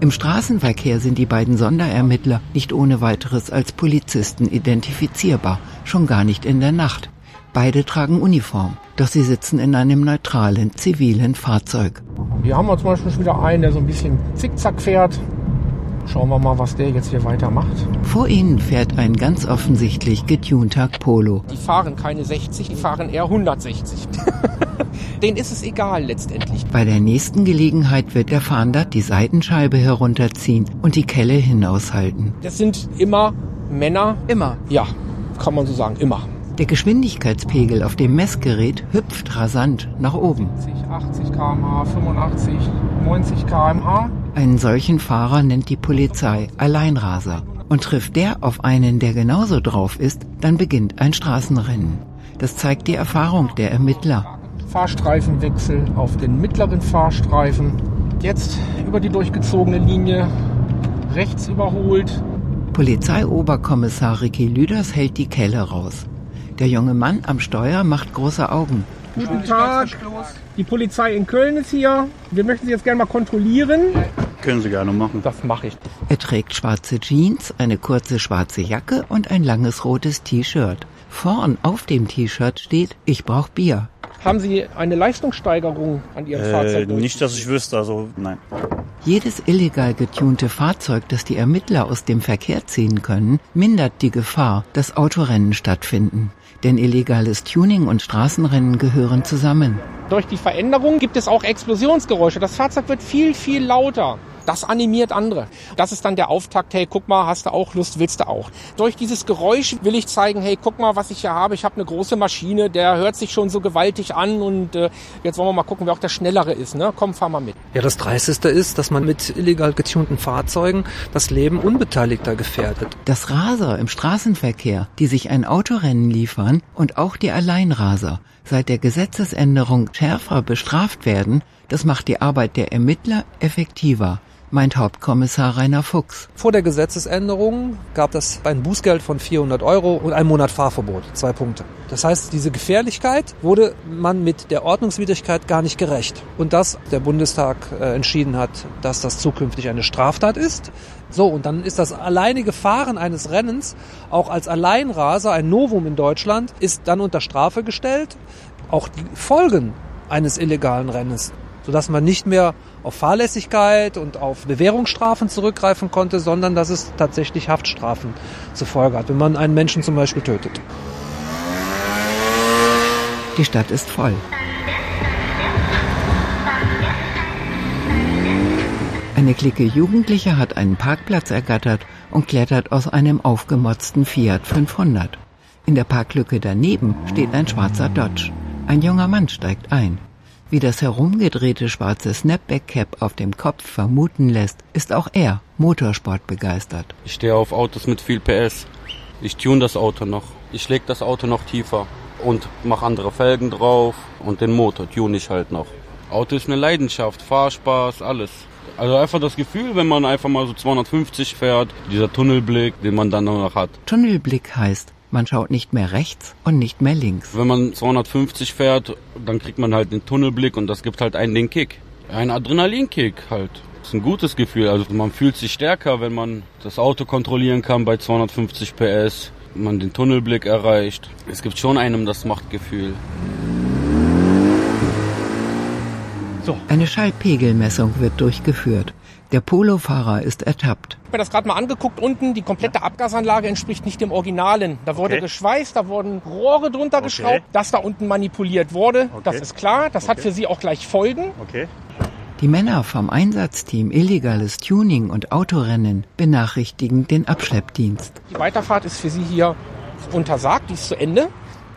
Im Straßenverkehr sind die beiden Sonderermittler nicht ohne weiteres als Polizisten identifizierbar, schon gar nicht in der Nacht. Beide tragen Uniform, doch sie sitzen in einem neutralen, zivilen Fahrzeug. Hier haben wir zum Beispiel wieder einen, der so ein bisschen zickzack fährt. Schauen wir mal, was der jetzt hier weitermacht. Vor ihnen fährt ein ganz offensichtlich getunter Polo. Die fahren keine 60, die fahren eher 160. Denen ist es egal letztendlich. Bei der nächsten Gelegenheit wird der Fahnder die Seitenscheibe herunterziehen und die Kelle hinaushalten. Das sind immer Männer. Immer? Ja, kann man so sagen, immer. Der Geschwindigkeitspegel auf dem Messgerät hüpft rasant nach oben. 80 km/h, 85, 90 km/h. Einen solchen Fahrer nennt die Polizei Alleinraser. Und trifft der auf einen, der genauso drauf ist, dann beginnt ein Straßenrennen. Das zeigt die Erfahrung der Ermittler. Fahrstreifenwechsel auf den mittleren Fahrstreifen. Jetzt über die durchgezogene Linie rechts überholt. Polizeioberkommissar Ricky Lüders hält die Kelle raus. Der junge Mann am Steuer macht große Augen. Guten Tag. Die Polizei in Köln ist hier. Wir möchten Sie jetzt gerne mal kontrollieren. Können Sie gerne machen. Das mache ich. Er trägt schwarze Jeans, eine kurze schwarze Jacke und ein langes rotes T-Shirt. Vorn auf dem T-Shirt steht, ich brauch Bier. Haben Sie eine Leistungssteigerung an Ihrem Äh, Fahrzeug? nicht, dass ich wüsste, also nein. Jedes illegal getunte Fahrzeug, das die Ermittler aus dem Verkehr ziehen können, mindert die Gefahr, dass Autorennen stattfinden. Denn illegales Tuning und Straßenrennen gehören zusammen. Durch die Veränderung gibt es auch Explosionsgeräusche. Das Fahrzeug wird viel, viel lauter. Das animiert andere. Das ist dann der Auftakt, hey, guck mal, hast du auch Lust, willst du auch. Durch dieses Geräusch will ich zeigen, hey, guck mal, was ich hier habe. Ich habe eine große Maschine, der hört sich schon so gewaltig an und äh, jetzt wollen wir mal gucken, wer auch der Schnellere ist. Ne? Komm, fahr mal mit. Ja, das Dreisteste ist, dass man mit illegal getunten Fahrzeugen das Leben Unbeteiligter gefährdet. Das Raser im Straßenverkehr, die sich ein Autorennen liefern und auch die Alleinraser seit der Gesetzesänderung schärfer bestraft werden, das macht die Arbeit der Ermittler effektiver meint Hauptkommissar Rainer Fuchs. Vor der Gesetzesänderung gab es ein Bußgeld von 400 Euro und ein Monat Fahrverbot. Zwei Punkte. Das heißt, diese Gefährlichkeit wurde man mit der Ordnungswidrigkeit gar nicht gerecht. Und dass der Bundestag äh, entschieden hat, dass das zukünftig eine Straftat ist. So, und dann ist das alleinige Fahren eines Rennens auch als Alleinraser, ein Novum in Deutschland, ist dann unter Strafe gestellt. Auch die Folgen eines illegalen Rennens sodass man nicht mehr auf Fahrlässigkeit und auf Bewährungsstrafen zurückgreifen konnte, sondern dass es tatsächlich Haftstrafen zur Folge hat, wenn man einen Menschen zum Beispiel tötet. Die Stadt ist voll. Eine Clique Jugendlicher hat einen Parkplatz ergattert und klettert aus einem aufgemotzten Fiat 500. In der Parklücke daneben steht ein schwarzer Dodge. Ein junger Mann steigt ein. Wie das herumgedrehte schwarze Snapback-Cap auf dem Kopf vermuten lässt, ist auch er Motorsport begeistert. Ich stehe auf Autos mit viel PS. Ich tune das Auto noch. Ich leg das Auto noch tiefer und mache andere Felgen drauf und den Motor tune ich halt noch. Auto ist eine Leidenschaft, Fahrspaß, alles. Also einfach das Gefühl, wenn man einfach mal so 250 fährt, dieser Tunnelblick, den man dann noch hat. Tunnelblick heißt, man schaut nicht mehr rechts und nicht mehr links. Wenn man 250 fährt, dann kriegt man halt den Tunnelblick und das gibt halt einen den Kick. Ein Adrenalinkick halt. Das ist ein gutes Gefühl. Also man fühlt sich stärker, wenn man das Auto kontrollieren kann bei 250 PS, man den Tunnelblick erreicht. Es gibt schon einem das Machtgefühl. So. Eine Schallpegelmessung wird durchgeführt. Der Polofahrer ist ertappt. Ich habe mir das gerade mal angeguckt unten. Die komplette Abgasanlage entspricht nicht dem Originalen. Da wurde Okay. geschweißt, da wurden Rohre drunter Okay. geschraubt. Dass da unten manipuliert wurde, Okay. das ist klar. Das hat für Sie auch gleich Folgen. Okay. Die Männer vom Einsatzteam Illegales Tuning und Autorennen benachrichtigen den Abschleppdienst. Die Weiterfahrt ist für Sie hier untersagt, die ist zu Ende.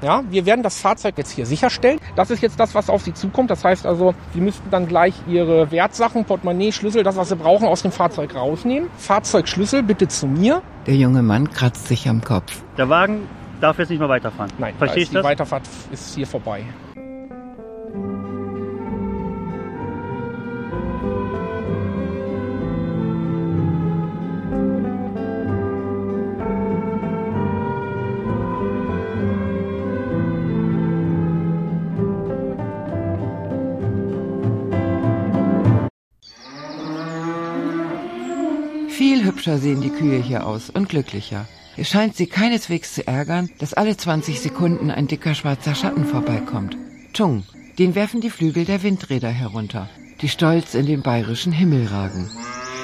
Ja, wir werden das Fahrzeug jetzt hier sicherstellen. Das ist jetzt das, was auf Sie zukommt. Das heißt also, Sie müssten dann gleich Ihre Wertsachen, Portemonnaie, Schlüssel, das, was Sie brauchen, aus dem Fahrzeug rausnehmen. Fahrzeugschlüssel bitte zu mir. Der junge Mann kratzt sich am Kopf. Der Wagen darf jetzt nicht mehr weiterfahren. Nein, Verstehe da die das? Weiterfahrt ist hier vorbei. Hübscher sehen die Kühe hier aus und glücklicher. Es scheint sie keineswegs zu ärgern, dass alle 20 Sekunden ein dicker schwarzer Schatten vorbeikommt. Chung, den werfen die Flügel der Windräder herunter, die stolz in den bayerischen Himmel ragen.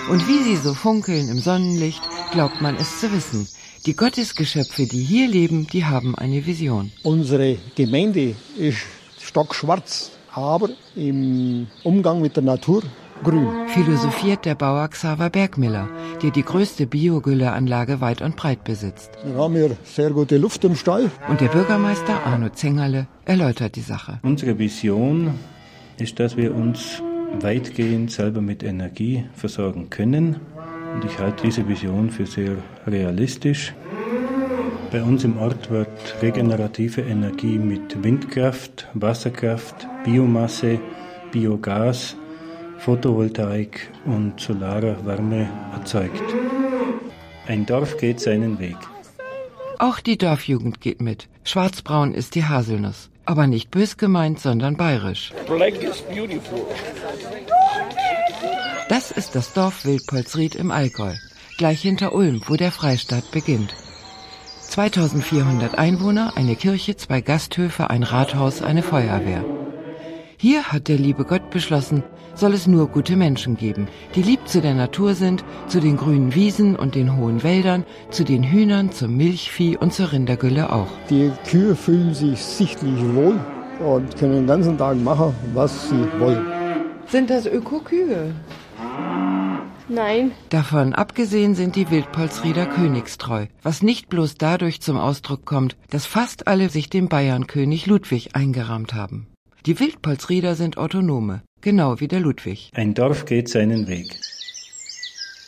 Und wie sie so funkeln im Sonnenlicht, glaubt man es zu wissen. Die Gottesgeschöpfe, die hier leben, die haben eine Vision. Unsere Gemeinde ist stockschwarz, aber im Umgang mit der Natur grün. Philosophiert der Bauer Xaver Bergmiller, der die größte Biogülleanlage weit und breit besitzt. Wir haben hier sehr gute Luft im Stall. Und der Bürgermeister Arno Zengerle erläutert die Sache. Unsere Vision ist, dass wir uns weitgehend selber mit Energie versorgen können. Und ich halte diese Vision für sehr realistisch. Bei uns im Ort wird regenerative Energie mit Windkraft, Wasserkraft, Biomasse, Biogas, Photovoltaik und solarer Wärme erzeugt. Ein Dorf geht seinen Weg. Auch die Dorfjugend geht mit. Schwarzbraun ist die Haselnuss. Aber nicht bös gemeint, sondern bayerisch. Black is beautiful. Das ist das Dorf Wildpolsried im Allgäu, gleich hinter Ulm, wo der Freistaat beginnt. 2400 Einwohner, eine Kirche, zwei Gasthöfe, ein Rathaus, eine Feuerwehr. Hier hat der liebe Gott beschlossen, soll es nur gute Menschen geben, die lieb zu der Natur sind, zu den grünen Wiesen und den hohen Wäldern, zu den Hühnern, zum Milchvieh und zur Rindergülle auch. Die Kühe fühlen sich sichtlich wohl und können den ganzen Tag machen, was sie wollen. Sind das Ökokühe? Nein. Davon abgesehen sind die Wildpolsrieder königstreu, was nicht bloß dadurch zum Ausdruck kommt, dass fast alle sich dem Bayernkönig Ludwig eingerahmt haben. Die Wildpolsrieder sind Autonome, genau wie der Ludwig. Ein Dorf geht seinen Weg.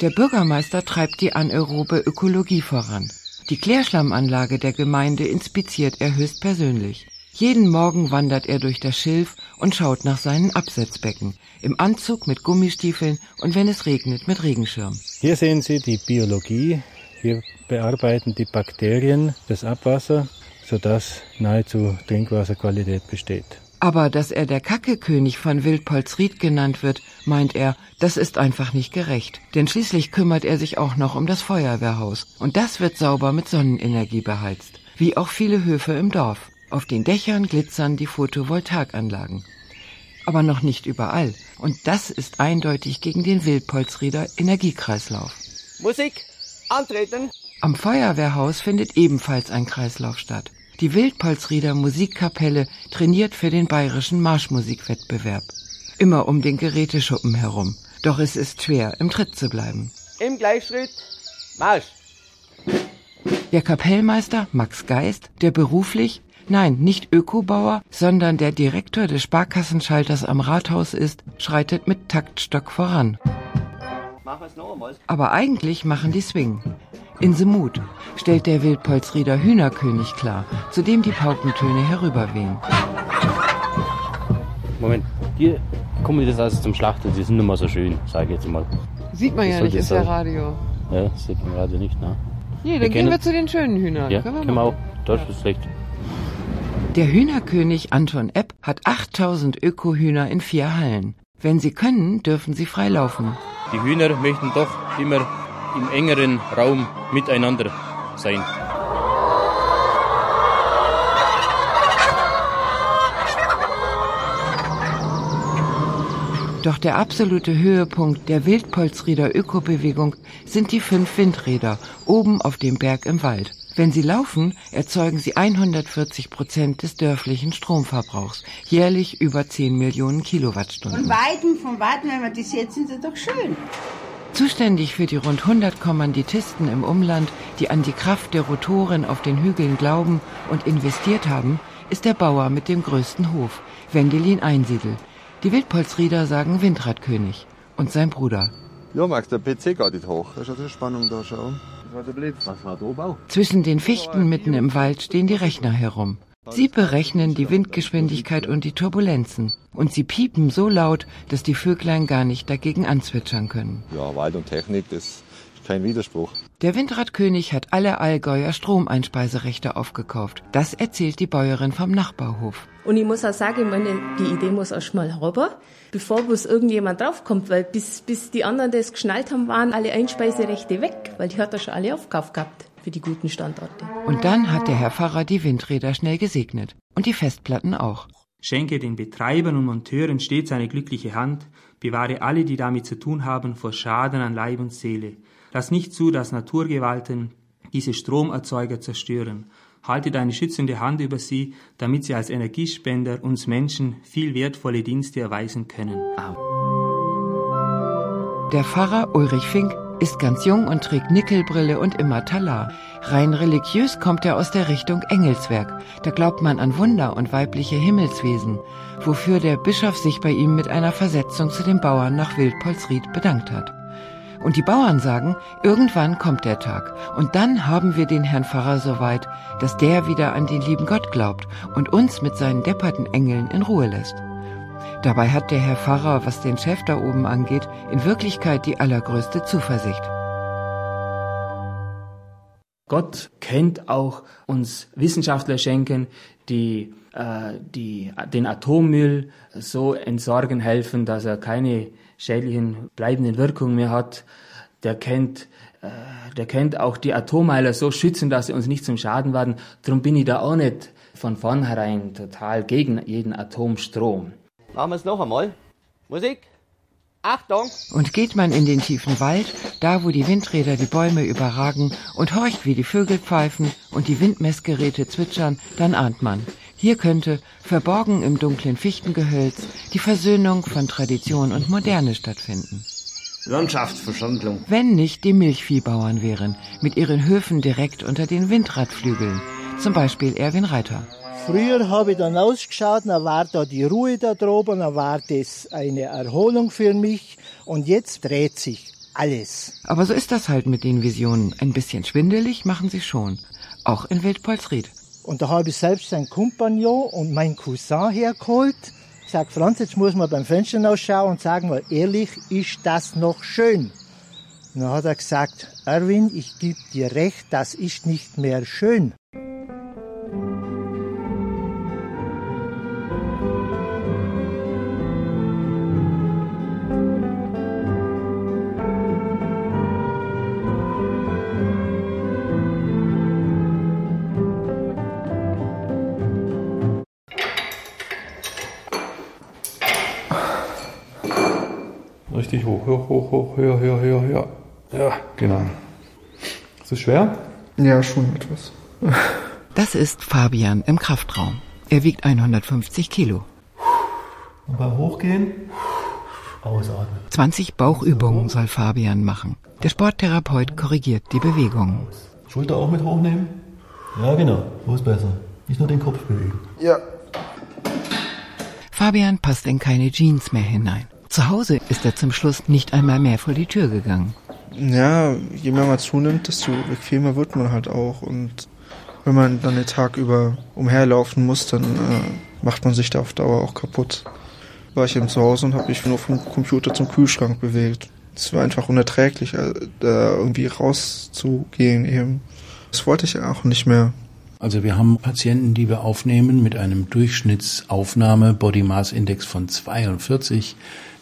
Der Bürgermeister treibt die anaerobe Ökologie voran. Die Klärschlammanlage der Gemeinde inspiziert er höchstpersönlich. Jeden Morgen wandert er durch das Schilf und schaut nach seinen Absetzbecken. Im Anzug mit Gummistiefeln und wenn es regnet mit Regenschirm. Hier sehen Sie die Biologie. Wir bearbeiten die Bakterien, das Abwasser, sodass nahezu Trinkwasserqualität besteht. Aber dass er der Kackekönig von Wildpolsried genannt wird, meint er, das ist einfach nicht gerecht. Denn schließlich kümmert er sich auch noch um das Feuerwehrhaus. Und das wird sauber mit Sonnenenergie beheizt. Wie auch viele Höfe im Dorf. Auf den Dächern glitzern die Photovoltaikanlagen. Aber noch nicht überall. Und das ist eindeutig gegen den Wildpolsrieder Energiekreislauf. Musik, antreten. Am Feuerwehrhaus findet ebenfalls ein Kreislauf statt. Die Wildpolsrieder Musikkapelle trainiert für den bayerischen Marschmusikwettbewerb. Immer um den Geräteschuppen herum. Doch es ist schwer, im Tritt zu bleiben. Im Gleichschritt, Marsch. Der Kapellmeister Max Geist, der beruflich, nein, nicht Ökobauer, sondern der Direktor des Sparkassenschalters am Rathaus ist, schreitet mit Taktstock voran. Aber eigentlich machen die Swing. In Semut stellt der Wildpolsrieder Hühnerkönig klar, zu dem die Paukentöne herüberwehen. Moment, hier kommen das also zum Schlachten, die sind nicht mehr so schön, sage ich jetzt mal. Sieht man Das ja nicht, ist ja. Radio. Ja, das sieht man gerade nicht, ne? Nee, dann Wir gehen wir zu den schönen Hühnern. Ja, Können wir können wir auch. Das ist schlecht. Der Hühnerkönig Anton Epp hat 8000 Ökohühner in vier Hallen. Wenn sie können, dürfen sie frei laufen. Die Hühner möchten doch immer im engeren Raum miteinander sein. Doch der absolute Höhepunkt der Wildpolsrieder Ökobewegung sind die fünf Windräder oben auf dem Berg im Wald. Wenn sie laufen, erzeugen sie 140 Prozent des dörflichen Stromverbrauchs, jährlich über 10 Millionen Von Kilowattstunden. Weitem, von Weitem, wenn man die sieht, sind sie doch schön. Zuständig für die rund 100 Kommanditisten im Umland, die an die Kraft der Rotoren auf den Hügeln glauben und investiert haben, ist der Bauer mit dem größten Hof, Wendelin Einsiedel. Die Wildpolsrieder sagen Windradkönig und sein Bruder. Ja, Max, der PC geht nicht hoch. Das ist also Spannung da, schau. Zwischen den Fichten mitten im Wald stehen die Rechner herum. Sie berechnen die Windgeschwindigkeit und die Turbulenzen. Und sie piepen so laut, dass die Vöglein gar nicht dagegen anzwitschern können. Ja, Wald und Technik, das ist kein Widerspruch. Der Windradkönig hat alle Allgäuer Stromeinspeiserechte aufgekauft. Das erzählt die Bäuerin vom Nachbarhof. Und ich muss auch sagen, meine, die Idee muss erst mal rüber, bevor bloß irgendjemand draufkommt, weil bis, bis die anderen das geschnallt haben, waren alle Einspeiserechte weg, weil die hat er schon alle aufgekauft gehabt für die guten Standorte. Und dann hat der Herr Pfarrer die Windräder schnell gesegnet. Und die Festplatten auch. Schenke den Betreibern und Monteuren stets eine glückliche Hand, bewahre alle, die damit zu tun haben, vor Schaden an Leib und Seele. Lass nicht zu, dass Naturgewalten diese Stromerzeuger zerstören. Halte deine schützende Hand über sie, damit sie als Energiespender uns Menschen viel wertvolle Dienste erweisen können. Der Pfarrer Ulrich Fink ist ganz jung und trägt Nickelbrille und immer Talar. Rein religiös kommt er aus der Richtung Engelswerk. Da glaubt man an Wunder und weibliche Himmelswesen, wofür der Bischof sich bei ihm mit einer Versetzung zu den Bauern nach Wildpolsried bedankt hat. Und die Bauern sagen, irgendwann kommt der Tag. Und dann haben wir den Herrn Pfarrer so weit, dass der wieder an den lieben Gott glaubt und uns mit seinen depperten Engeln in Ruhe lässt. Dabei hat der Herr Pfarrer, was den Chef da oben angeht, in Wirklichkeit die allergrößte Zuversicht. Gott kennt auch uns Wissenschaftler schenken, die, äh, die den Atommüll so entsorgen helfen, dass er keine schädlichen bleibenden Wirkungen mehr hat. Der kennt, äh, der kennt auch die Atommeiler so schützen, dass sie uns nicht zum Schaden werden. Darum bin ich da auch nicht von vornherein total gegen jeden Atomstrom. Machen wir es noch einmal. Musik. Achtung! Und geht man in den tiefen Wald, da wo die Windräder die Bäume überragen und horcht, wie die Vögel pfeifen und die Windmessgeräte zwitschern, dann ahnt man, hier könnte, verborgen im dunklen Fichtengehölz, die Versöhnung von Tradition und Moderne stattfinden. Landschaftsverschandlung. Wenn nicht die Milchviehbauern wären, mit ihren Höfen direkt unter den Windradflügeln, zum Beispiel Erwin Reiter. Früher habe ich dann ausgeschaut, dann war da die Ruhe da droben, dann war das eine Erholung für mich und jetzt dreht sich alles. Aber so ist das halt mit den Visionen. Ein bisschen schwindelig machen sie schon. Auch in Wildpolsried. Und da habe ich selbst einen Kompagnon und meinen Cousin hergeholt. Ich sag, Franz, jetzt muss man beim Fenster ausschauen und sagen mal, ehrlich, ist das noch schön? Und dann hat er gesagt, Erwin, ich gebe dir recht, das ist nicht mehr schön. Richtig hoch, hoch, hoch, hoch, höher, höher, höher, höher. Ja, genau. Ist es schwer? Ja, schon etwas. Das ist Fabian im Kraftraum. Er wiegt 150 Kilo. Und beim Hochgehen ausatmen. 20 Bauchübungen soll Fabian machen. Der Sporttherapeut korrigiert die Bewegungen. Schulter auch mit hochnehmen? Ja, genau. So ist besser. Nicht nur den Kopf bewegen. Ja. Fabian passt in keine Jeans mehr hinein. Zu Hause ist er zum Schluss nicht einmal mehr vor die Tür gegangen. Ja, je mehr man zunimmt, desto bequemer wird man halt auch. Und wenn man dann den Tag über umherlaufen muss, dann äh, macht man sich da auf Dauer auch kaputt. War ich eben zu Hause und habe mich nur vom Computer zum Kühlschrank bewegt. Es war einfach unerträglich, äh, da irgendwie rauszugehen eben. Das wollte ich auch nicht mehr. Also wir haben Patienten, die wir aufnehmen mit einem Durchschnittsaufnahme Body Mass Index von 42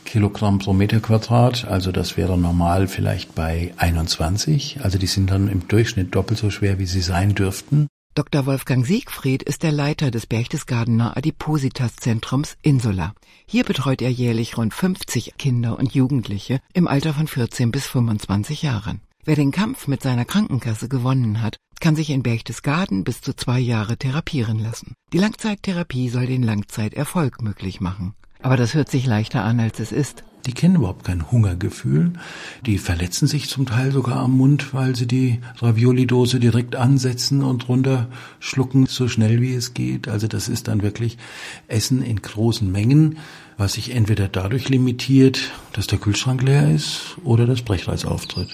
Kilogramm pro Meter Quadrat. Also das wäre normal vielleicht bei 21. Also die sind dann im Durchschnitt doppelt so schwer, wie sie sein dürften. Dr. Wolfgang Siegfried ist der Leiter des Berchtesgadener Adipositas-Zentrums Insula. Hier betreut er jährlich rund 50 Kinder und Jugendliche im Alter von 14 bis 25 Jahren. Wer den Kampf mit seiner Krankenkasse gewonnen hat, kann sich in Berchtesgaden bis zu zwei Jahre therapieren lassen. Die Langzeittherapie soll den Langzeiterfolg möglich machen. Aber das hört sich leichter an, als es ist. Die kennen überhaupt kein Hungergefühl. Die verletzen sich zum Teil sogar am Mund, weil sie die Ravioli-Dose direkt ansetzen und runterschlucken, so schnell wie es geht. Also das ist dann wirklich Essen in großen Mengen, was sich entweder dadurch limitiert, dass der Kühlschrank leer ist oder das Brechreiz auftritt.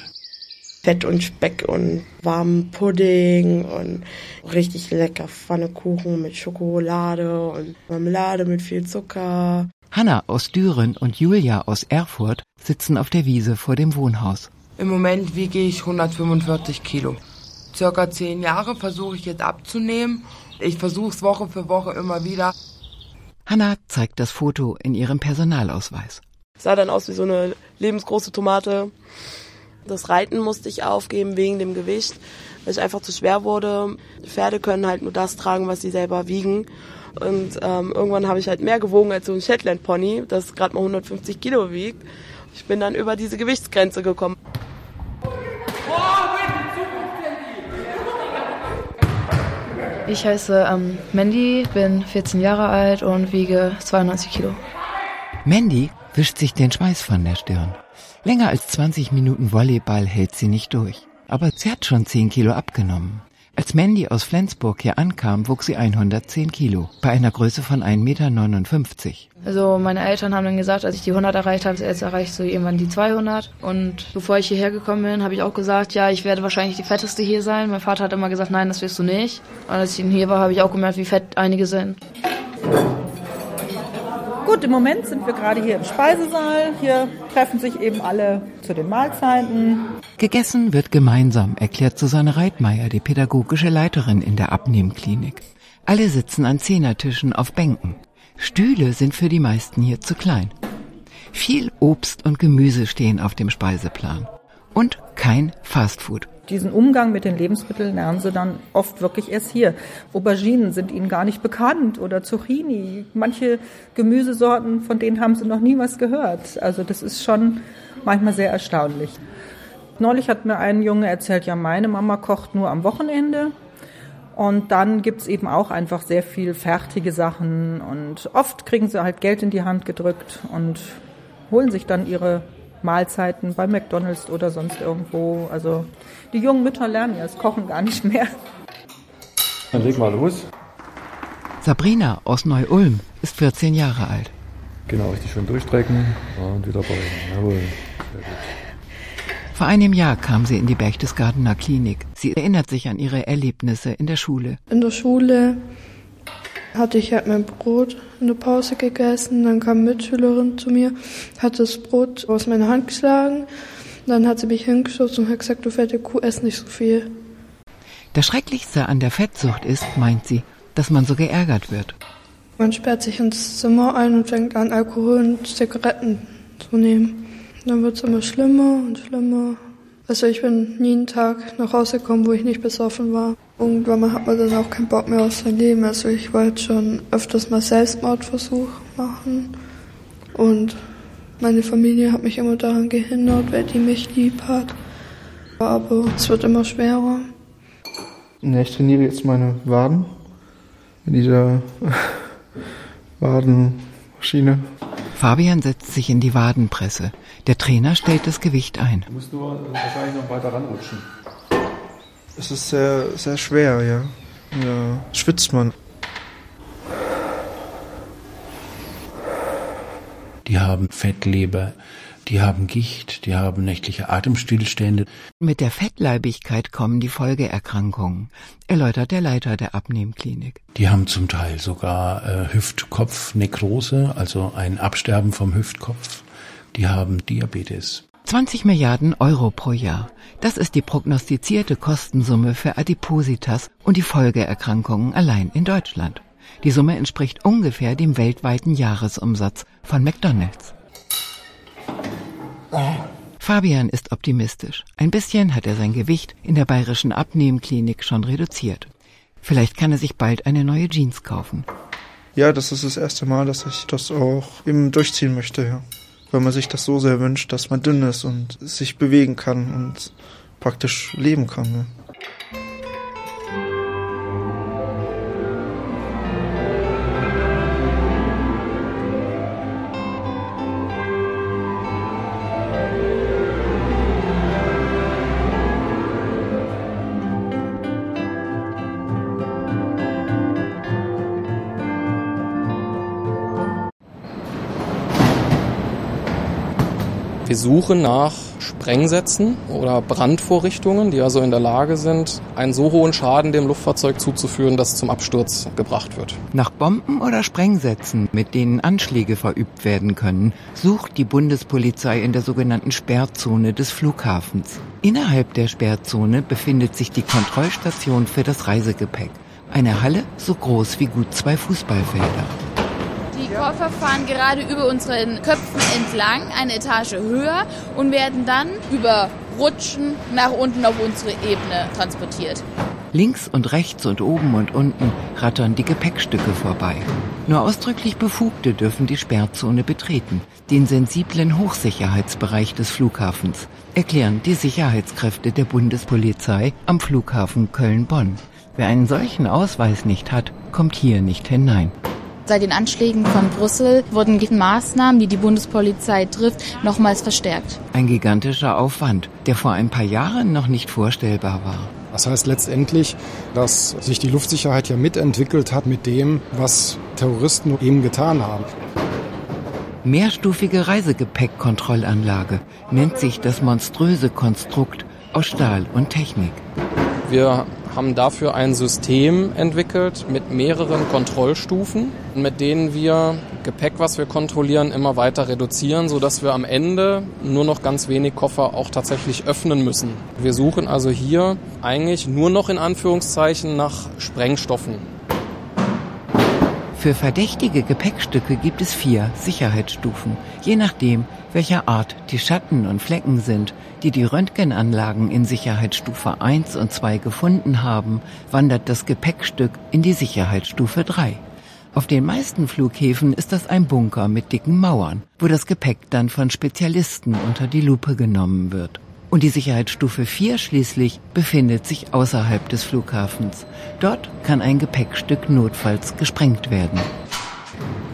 Fett und Speck und warmen Pudding und richtig lecker Pfannekuchen mit Schokolade und Marmelade mit viel Zucker. Hanna aus Düren und Julia aus Erfurt sitzen auf der Wiese vor dem Wohnhaus. Im Moment wiege ich 145 Kilo. Circa zehn Jahre versuche ich jetzt abzunehmen. Ich versuche es Woche für Woche immer wieder. Hanna zeigt das Foto in ihrem Personalausweis. Sah dann aus wie so eine lebensgroße Tomate. Das Reiten musste ich aufgeben wegen dem Gewicht, weil ich einfach zu schwer wurde. Pferde können halt nur das tragen, was sie selber wiegen. Und ähm, irgendwann habe ich halt mehr gewogen als so ein Shetland Pony, das gerade mal 150 Kilo wiegt. Ich bin dann über diese Gewichtsgrenze gekommen. Ich heiße ähm, Mandy, bin 14 Jahre alt und wiege 92 Kilo. Mandy wischt sich den Schweiß von der Stirn. Länger als 20 Minuten Volleyball hält sie nicht durch. Aber sie hat schon 10 Kilo abgenommen. Als Mandy aus Flensburg hier ankam, wog sie 110 Kilo, bei einer Größe von 1,59 Meter. Also meine Eltern haben dann gesagt, als ich die 100 erreicht habe, jetzt erreichst du irgendwann die 200. Und bevor ich hierher gekommen bin, habe ich auch gesagt, ja, ich werde wahrscheinlich die fetteste hier sein. Mein Vater hat immer gesagt, nein, das wirst du nicht. Und als ich hier war, habe ich auch gemerkt, wie fett einige sind. Gut, im Moment sind wir gerade hier im Speisesaal. Hier treffen sich eben alle zu den Mahlzeiten. Gegessen wird gemeinsam, erklärt Susanne Reitmeier, die pädagogische Leiterin in der Abnehmklinik. Alle sitzen an Zehnertischen auf Bänken. Stühle sind für die meisten hier zu klein. Viel Obst und Gemüse stehen auf dem Speiseplan. Und kein Fastfood. Diesen Umgang mit den Lebensmitteln lernen sie dann oft wirklich erst hier. Auberginen sind ihnen gar nicht bekannt oder Zucchini. Manche Gemüsesorten, von denen haben sie noch nie was gehört. Also das ist schon manchmal sehr erstaunlich. Neulich hat mir ein Junge erzählt, ja, meine Mama kocht nur am Wochenende. Und dann gibt's eben auch einfach sehr viel fertige Sachen. Und oft kriegen sie halt Geld in die Hand gedrückt und holen sich dann ihre Mahlzeiten bei McDonalds oder sonst irgendwo. Also die jungen Mütter lernen ja das Kochen gar nicht mehr. Dann leg mal los. Sabrina aus Neu-Ulm ist 14 Jahre alt. Genau, richtig schön durchstrecken und wieder beugen. Jawohl. Sehr gut. Vor einem Jahr kam sie in die Berchtesgadener Klinik. Sie erinnert sich an ihre Erlebnisse in der Schule. In der Schule hatte ich halt mein Brot in der Pause gegessen. Dann kam eine Mitschülerin zu mir, hat das Brot aus meiner Hand geschlagen. Dann hat sie mich hingeschossen und hat gesagt, du fette Kuh, ess nicht so viel. Das Schrecklichste an der Fettsucht ist, meint sie, dass man so geärgert wird. Man sperrt sich ins Zimmer ein und fängt an, Alkohol und Zigaretten zu nehmen. Dann wird es immer schlimmer und schlimmer. Also ich bin nie einen Tag nach Hause gekommen, wo ich nicht besoffen war. Irgendwann hat man dann auch keinen Bock mehr auf sein Leben. Also ich wollte schon öfters mal Selbstmordversuch machen. Und meine Familie hat mich immer daran gehindert, weil die mich lieb hat. Aber es wird immer schwerer. Ne, ich trainiere jetzt meine Waden in dieser Wadenmaschine. Fabian setzt sich in die Wadenpresse. Der Trainer stellt das Gewicht ein. Du musst nur wahrscheinlich noch weiter ranrutschen. Es ist sehr, sehr schwer, ja. Ja, schwitzt man. Die haben Fettleber, die haben Gicht, die haben nächtliche Atemstillstände. Mit der Fettleibigkeit kommen die Folgeerkrankungen, erläutert der Leiter der Abnehmklinik. Die haben zum Teil sogar äh, Hüftkopfnekrose, also ein Absterben vom Hüftkopf. Die haben Diabetes. 20 Milliarden Euro pro Jahr. Das ist die prognostizierte Kostensumme für Adipositas und die Folgeerkrankungen allein in Deutschland. Die Summe entspricht ungefähr dem weltweiten Jahresumsatz von McDonald's. Fabian ist optimistisch. Ein bisschen hat er sein Gewicht in der bayerischen Abnehmklinik schon reduziert. Vielleicht kann er sich bald eine neue Jeans kaufen. Ja, das ist das erste Mal, dass ich das auch eben durchziehen möchte, ja. Weil man sich das so sehr wünscht, dass man dünn ist und sich bewegen kann und praktisch leben kann. Ja. Wir suchen nach Sprengsätzen oder Brandvorrichtungen, die also in der Lage sind, einen so hohen Schaden dem Luftfahrzeug zuzuführen, dass es zum Absturz gebracht wird. Nach Bomben oder Sprengsätzen, mit denen Anschläge verübt werden können, sucht die Bundespolizei in der sogenannten Sperrzone des Flughafens. Innerhalb der Sperrzone befindet sich die Kontrollstation für das Reisegepäck. Eine Halle so groß wie gut zwei Fußballfelder. Die Koffer fahren gerade über unseren Köpfen entlang, eine Etage höher und werden dann über Rutschen nach unten auf unsere Ebene transportiert. Links und rechts und oben und unten rattern die Gepäckstücke vorbei. Nur ausdrücklich Befugte dürfen die Sperrzone betreten, den sensiblen Hochsicherheitsbereich des Flughafens, erklären die Sicherheitskräfte der Bundespolizei am Flughafen Köln-Bonn. Wer einen solchen Ausweis nicht hat, kommt hier nicht hinein. Seit den Anschlägen von Brüssel wurden die Maßnahmen, die die Bundespolizei trifft, nochmals verstärkt. Ein gigantischer Aufwand, der vor ein paar Jahren noch nicht vorstellbar war. Das heißt letztendlich, dass sich die Luftsicherheit ja mitentwickelt hat mit dem, was Terroristen eben getan haben. Mehrstufige Reisegepäckkontrollanlage nennt sich das monströse Konstrukt aus Stahl und Technik. Wir haben dafür ein System entwickelt mit mehreren Kontrollstufen, mit denen wir Gepäck, was wir kontrollieren, immer weiter reduzieren, sodass wir am Ende nur noch ganz wenig Koffer auch tatsächlich öffnen müssen. Wir suchen also hier eigentlich nur noch in Anführungszeichen nach Sprengstoffen. Für verdächtige Gepäckstücke gibt es vier Sicherheitsstufen, je nachdem, welcher Art die Schatten und Flecken sind, die die Röntgenanlagen in Sicherheitsstufe 1 und 2 gefunden haben, wandert das Gepäckstück in die Sicherheitsstufe 3. Auf den meisten Flughäfen ist das ein Bunker mit dicken Mauern, wo das Gepäck dann von Spezialisten unter die Lupe genommen wird. Und die Sicherheitsstufe 4 schließlich befindet sich außerhalb des Flughafens. Dort kann ein Gepäckstück notfalls gesprengt werden.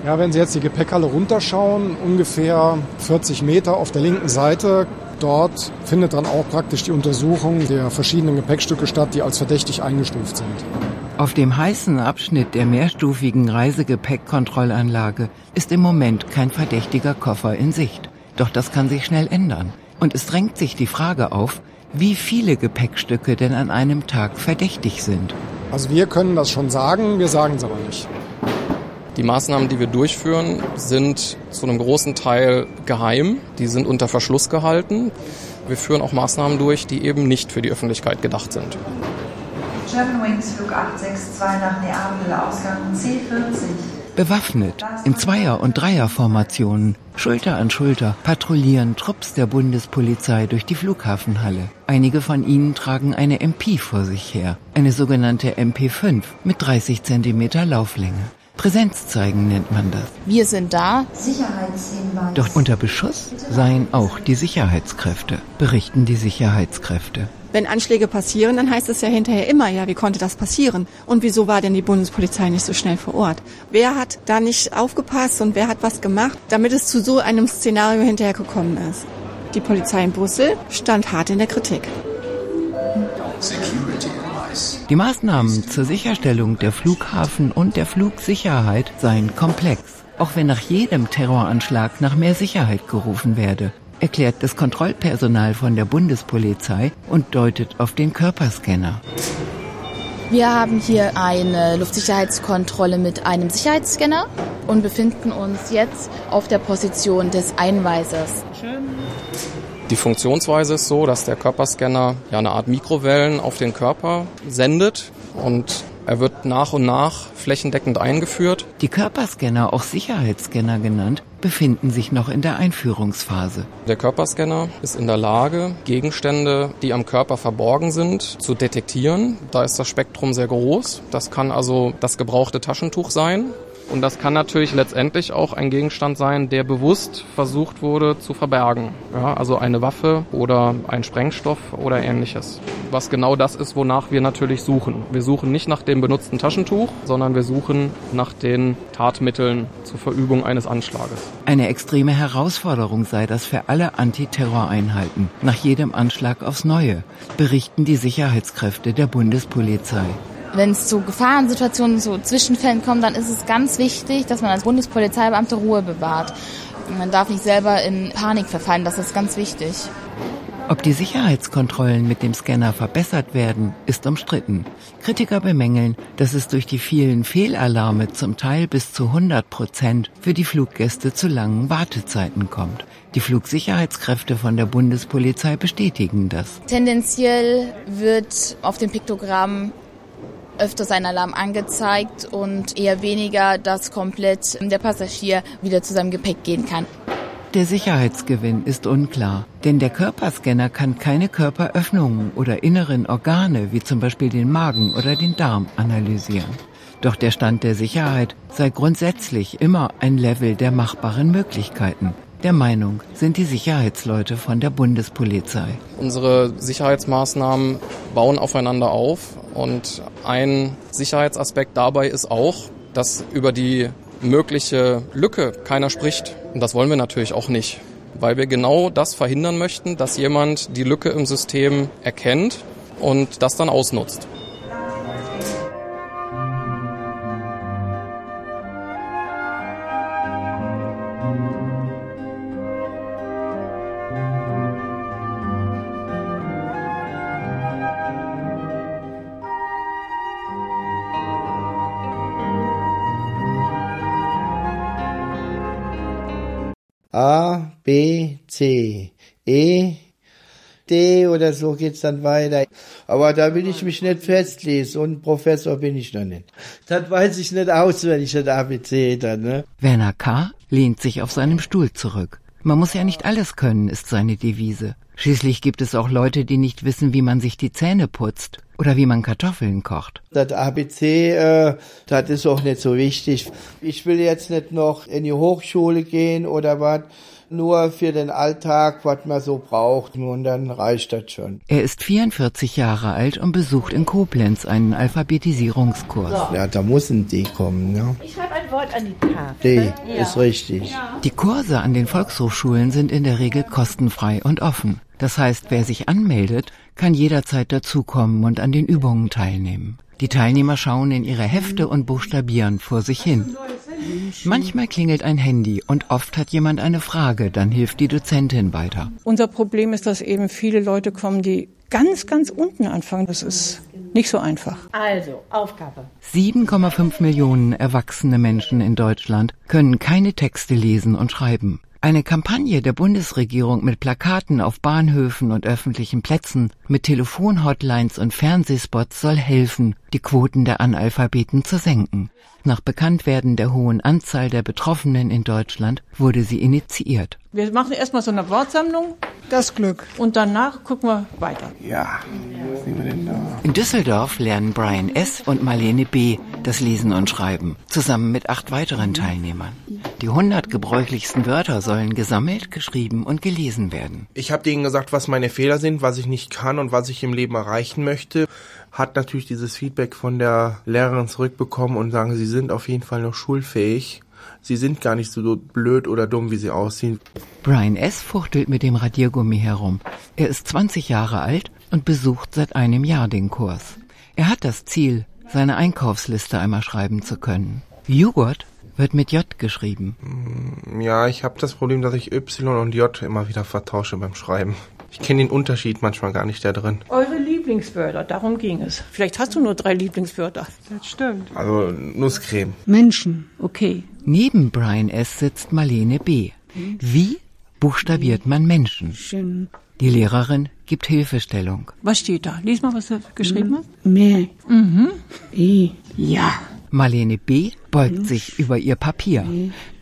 Ja, wenn Sie jetzt die Gepäckhalle runterschauen, ungefähr 40 Meter auf der linken Seite, dort findet dann auch praktisch die Untersuchung der verschiedenen Gepäckstücke statt, die als verdächtig eingestuft sind. Auf dem heißen Abschnitt der mehrstufigen Reisegepäckkontrollanlage ist im Moment kein verdächtiger Koffer in Sicht. Doch das kann sich schnell ändern. Und es drängt sich die Frage auf, wie viele Gepäckstücke denn an einem Tag verdächtig sind. Also wir können das schon sagen, wir sagen es aber nicht. Die Maßnahmen, die wir durchführen, sind zu einem großen Teil geheim. Die sind unter Verschluss gehalten. Wir führen auch Maßnahmen durch, die eben nicht für die Öffentlichkeit gedacht sind. Germanwings Flug 862 nach Neapel, Ausgang C40. Bewaffnet, in Zweier- und Dreierformationen, Schulter an Schulter, patrouillieren Trupps der Bundespolizei durch die Flughafenhalle. Einige von ihnen tragen eine MP vor sich her, eine sogenannte MP5 mit 30 Zentimeter Lauflänge. Präsenz zeigen nennt man das. Wir sind da. Sicherheitshinweis. Doch unter Beschuss seien auch die Sicherheitskräfte, berichten die Sicherheitskräfte. Wenn Anschläge passieren, dann heißt es ja hinterher immer, ja, wie konnte das passieren? Und wieso war denn die Bundespolizei nicht so schnell vor Ort? Wer hat da nicht aufgepasst und wer hat was gemacht, damit es zu so einem Szenario hinterher gekommen ist? Die Polizei in Brüssel stand hart in der Kritik. Die Maßnahmen zur Sicherstellung der Flughafen und der Flugsicherheit seien komplex, auch wenn nach jedem Terroranschlag nach mehr Sicherheit gerufen werde, erklärt das Kontrollpersonal von der Bundespolizei und deutet auf den Körperscanner. Wir haben hier eine Luftsicherheitskontrolle mit einem Sicherheitsscanner und befinden uns jetzt auf der Position des Einweisers. Die Funktionsweise ist so, dass der Körperscanner ja eine Art Mikrowellen auf den Körper sendet und er wird nach und nach flächendeckend eingeführt. Die Körperscanner, auch Sicherheitsscanner genannt, befinden sich noch in der Einführungsphase. Der Körperscanner ist in der Lage, Gegenstände, die am Körper verborgen sind, zu detektieren. Da ist das Spektrum sehr groß. Das kann also das gebrauchte Taschentuch sein. Und das kann natürlich letztendlich auch ein Gegenstand sein, der bewusst versucht wurde zu verbergen. Ja, also eine Waffe oder ein Sprengstoff oder ähnliches. Was genau das ist, wonach wir natürlich suchen. Wir suchen nicht nach dem benutzten Taschentuch, sondern wir suchen nach den Tatmitteln zur Verübung eines Anschlages. Eine extreme Herausforderung sei das für alle Antiterroreinheiten, nach jedem Anschlag aufs Neue, berichten die Sicherheitskräfte der Bundespolizei. Wenn es zu Gefahrensituationen, zu Zwischenfällen kommt, dann ist es ganz wichtig, dass man als Bundespolizeibeamte Ruhe bewahrt. Man darf nicht selber in Panik verfallen, das ist ganz wichtig. Ob die Sicherheitskontrollen mit dem Scanner verbessert werden, ist umstritten. Kritiker bemängeln, dass es durch die vielen Fehlalarme zum Teil bis zu 100 Prozent für die Fluggäste zu langen Wartezeiten kommt. Die Flugsicherheitskräfte von der Bundespolizei bestätigen das. Tendenziell wird auf dem Piktogramm öfters ein Alarm angezeigt und eher weniger, dass komplett der Passagier wieder zu seinem Gepäck gehen kann. Der Sicherheitsgewinn ist unklar, denn der Körperscanner kann keine Körperöffnungen oder inneren Organe wie zum Beispiel den Magen oder den Darm analysieren. Doch der Stand der Sicherheit sei grundsätzlich immer ein Level der machbaren Möglichkeiten. Der Meinung sind die Sicherheitsleute von der Bundespolizei. Unsere Sicherheitsmaßnahmen bauen aufeinander auf und ein Sicherheitsaspekt dabei ist auch, dass über die mögliche Lücke keiner spricht. Und das wollen wir natürlich auch nicht, weil wir genau das verhindern möchten, dass jemand die Lücke im System erkennt und das dann ausnutzt. A, B, C, E, D oder so geht's dann weiter. Aber da will ich mich nicht festlesen und Professor bin ich noch nicht. Das weiß ich nicht auswendig, das ABC dann, ne? Werner K. lehnt sich auf seinem Stuhl zurück. Man muss ja nicht alles können, ist seine Devise. Schließlich gibt es auch Leute, die nicht wissen, wie man sich die Zähne putzt oder wie man Kartoffeln kocht. Das ABC, äh, das ist auch nicht so wichtig. Ich will jetzt nicht noch in die Hochschule gehen oder was. Nur für den Alltag, was man so braucht. Und dann reicht das schon. Er ist 44 Jahre alt und besucht in Koblenz einen Alphabetisierungskurs. Ja, da muss ein D kommen, ja. Ich schreibe ein Wort an die Tafel. D ist richtig. Die Kurse an den Volkshochschulen sind in der Regel kostenfrei und offen. Das heißt, wer sich anmeldet, kann jederzeit dazukommen und an den Übungen teilnehmen. Die Teilnehmer schauen in ihre Hefte und buchstabieren vor sich hin. Manchmal klingelt ein Handy und oft hat jemand eine Frage, dann hilft die Dozentin weiter. Unser Problem ist, dass eben viele Leute kommen, die ganz, ganz unten anfangen. Das ist nicht so einfach. Also, Aufgabe. 7,5 Millionen erwachsene Menschen in Deutschland können keine Texte lesen und schreiben. Eine Kampagne der Bundesregierung mit Plakaten auf Bahnhöfen und öffentlichen Plätzen, mit Telefonhotlines und Fernsehspots soll helfen, die Quoten der Analphabeten zu senken. Nach Bekanntwerden der hohen Anzahl der Betroffenen in Deutschland wurde sie initiiert. Wir machen erstmal so eine Wortsammlung. Das Glück. Und danach gucken wir weiter. Ja, was nehmen wir denn da? In Düsseldorf lernen Brian S. und Marlene B. das Lesen und Schreiben, zusammen mit acht weiteren Teilnehmern. Die 100 gebräuchlichsten Wörter sollen gesammelt, geschrieben und gelesen werden. Ich habe denen gesagt, was meine Fehler sind, was ich nicht kann und was ich im Leben erreichen möchte. Hat natürlich dieses Feedback von der Lehrerin zurückbekommen und sagen, sie sind auf jeden Fall noch schulfähig. Sie sind gar nicht so blöd oder dumm, wie sie aussehen. Brian S. fuchtelt mit dem Radiergummi herum. Er ist 20 Jahre alt und besucht seit einem Jahr den Kurs. Er hat das Ziel, seine Einkaufsliste einmal schreiben zu können. Joghurt wird mit J geschrieben. Ja, ich habe das Problem, dass ich Y und J immer wieder vertausche beim Schreiben. Ich kenne den Unterschied manchmal gar nicht da drin. Eure Lieblingswörter, darum ging es. Vielleicht hast du nur drei Lieblingswörter. Das stimmt. Also Nusscreme. Menschen, okay. Neben Brian S. sitzt Marlene B. Wie buchstabiert man Menschen? Die Lehrerin gibt Hilfestellung. Was steht da? Lies mal, was du geschrieben hast. Mehr. Mhm. I. Ja. Marlene B. beugt sich über ihr Papier.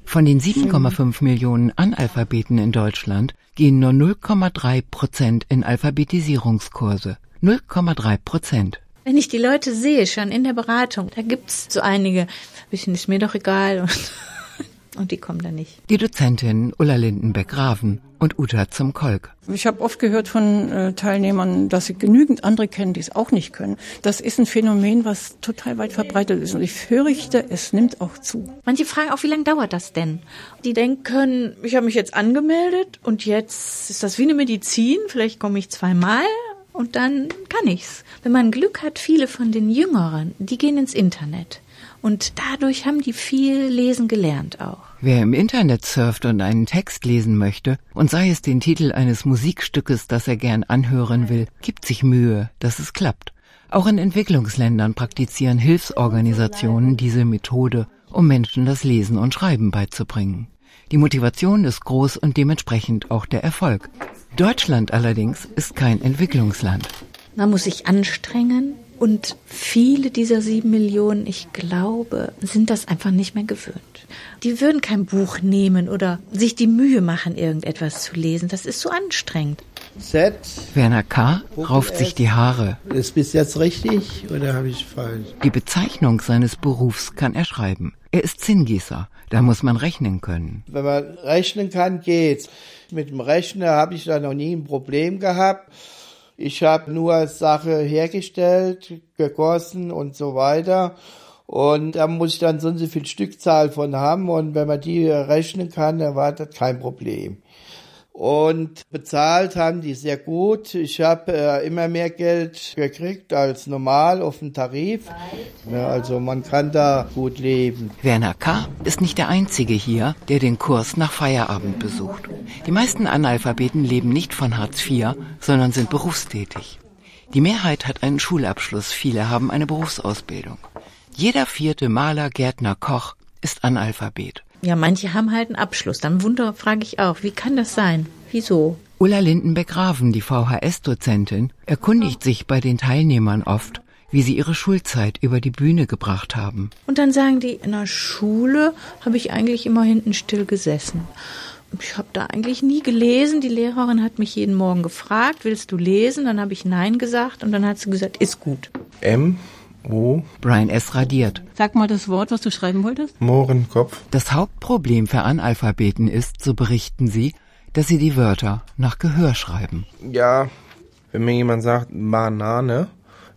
Von den 7,5 Millionen Analphabeten in Deutschland gehen nur 0,3 Prozent in Alphabetisierungskurse. 0,3 Prozent. Wenn ich die Leute sehe, schon in der Beratung, da gibt's so einige, bisschen ist mir doch egal und, und die kommen da nicht. Die Dozentinnen Ulla Lindenbeck-Raven und Uta zum Kolk. Ich habe oft gehört von äh, Teilnehmern, dass sie genügend andere kennen, die es auch nicht können. Das ist ein Phänomen, was total weit verbreitet ist. Und ich fürchte, es nimmt auch zu. Manche fragen auch, wie lange dauert das denn? Die denken, ich habe mich jetzt angemeldet und jetzt ist das wie eine Medizin. Vielleicht komme ich zweimal und dann kann ich's. Wenn man Glück hat, viele von den Jüngeren, die gehen ins Internet. Und dadurch haben die viel lesen gelernt auch. Wer im Internet surft und einen Text lesen möchte, und sei es den Titel eines Musikstückes, das er gern anhören will, gibt sich Mühe, dass es klappt. Auch in Entwicklungsländern praktizieren Hilfsorganisationen diese Methode, um Menschen das Lesen und Schreiben beizubringen. Die Motivation ist groß und dementsprechend auch der Erfolg. Deutschland allerdings ist kein Entwicklungsland. Man muss sich anstrengen Und viele dieser sieben Millionen, ich glaube, sind das einfach nicht mehr gewöhnt. Die würden kein Buch nehmen oder sich die Mühe machen, irgendetwas zu lesen. Das ist so anstrengend. Z. Werner K. rauft sich die Haare. Ist bis jetzt richtig oder habe ich falsch? Die Bezeichnung seines Berufs kann er schreiben. Er ist Zinngießer. Da muss man rechnen können. Wenn man rechnen kann, geht's. Mit dem Rechner habe ich da noch nie ein Problem gehabt. Ich habe nur Sache hergestellt, gegossen und so weiter. Und da muss ich dann so und so viel Stückzahl von haben. Und wenn man die rechnen kann, dann war das kein Problem. Und bezahlt haben die sehr gut. Ich habe äh, immer mehr Geld gekriegt als normal auf dem Tarif. Ja, also man kann da gut leben. Werner K. ist nicht der Einzige hier, der den Kurs nach Feierabend besucht. Die meisten Analphabeten leben nicht von Hartz IV, sondern sind berufstätig. Die Mehrheit hat einen Schulabschluss, viele haben eine Berufsausbildung. Jeder vierte Maler, Gärtner, Koch ist Analphabet. Ja, manche haben halt einen Abschluss. Dann wunder, frage ich auch, wie kann das sein? Wieso? Ulla Lindenbeck-Raven, die VHS-Dozentin, erkundigt sich bei den Teilnehmern oft, wie sie ihre Schulzeit über die Bühne gebracht haben. Und dann sagen die, in der Schule habe ich eigentlich immer hinten still gesessen. Ich habe da eigentlich nie gelesen. Die Lehrerin hat mich jeden Morgen gefragt, willst du lesen? Dann habe ich Nein gesagt und dann hat sie gesagt, ist gut. M O. Brian S. radiert. Sag mal das Wort, was du schreiben wolltest. Mohrenkopf. Das Hauptproblem für Analphabeten ist, so berichten sie, dass sie die Wörter nach Gehör schreiben. Ja, wenn mir jemand sagt Banane,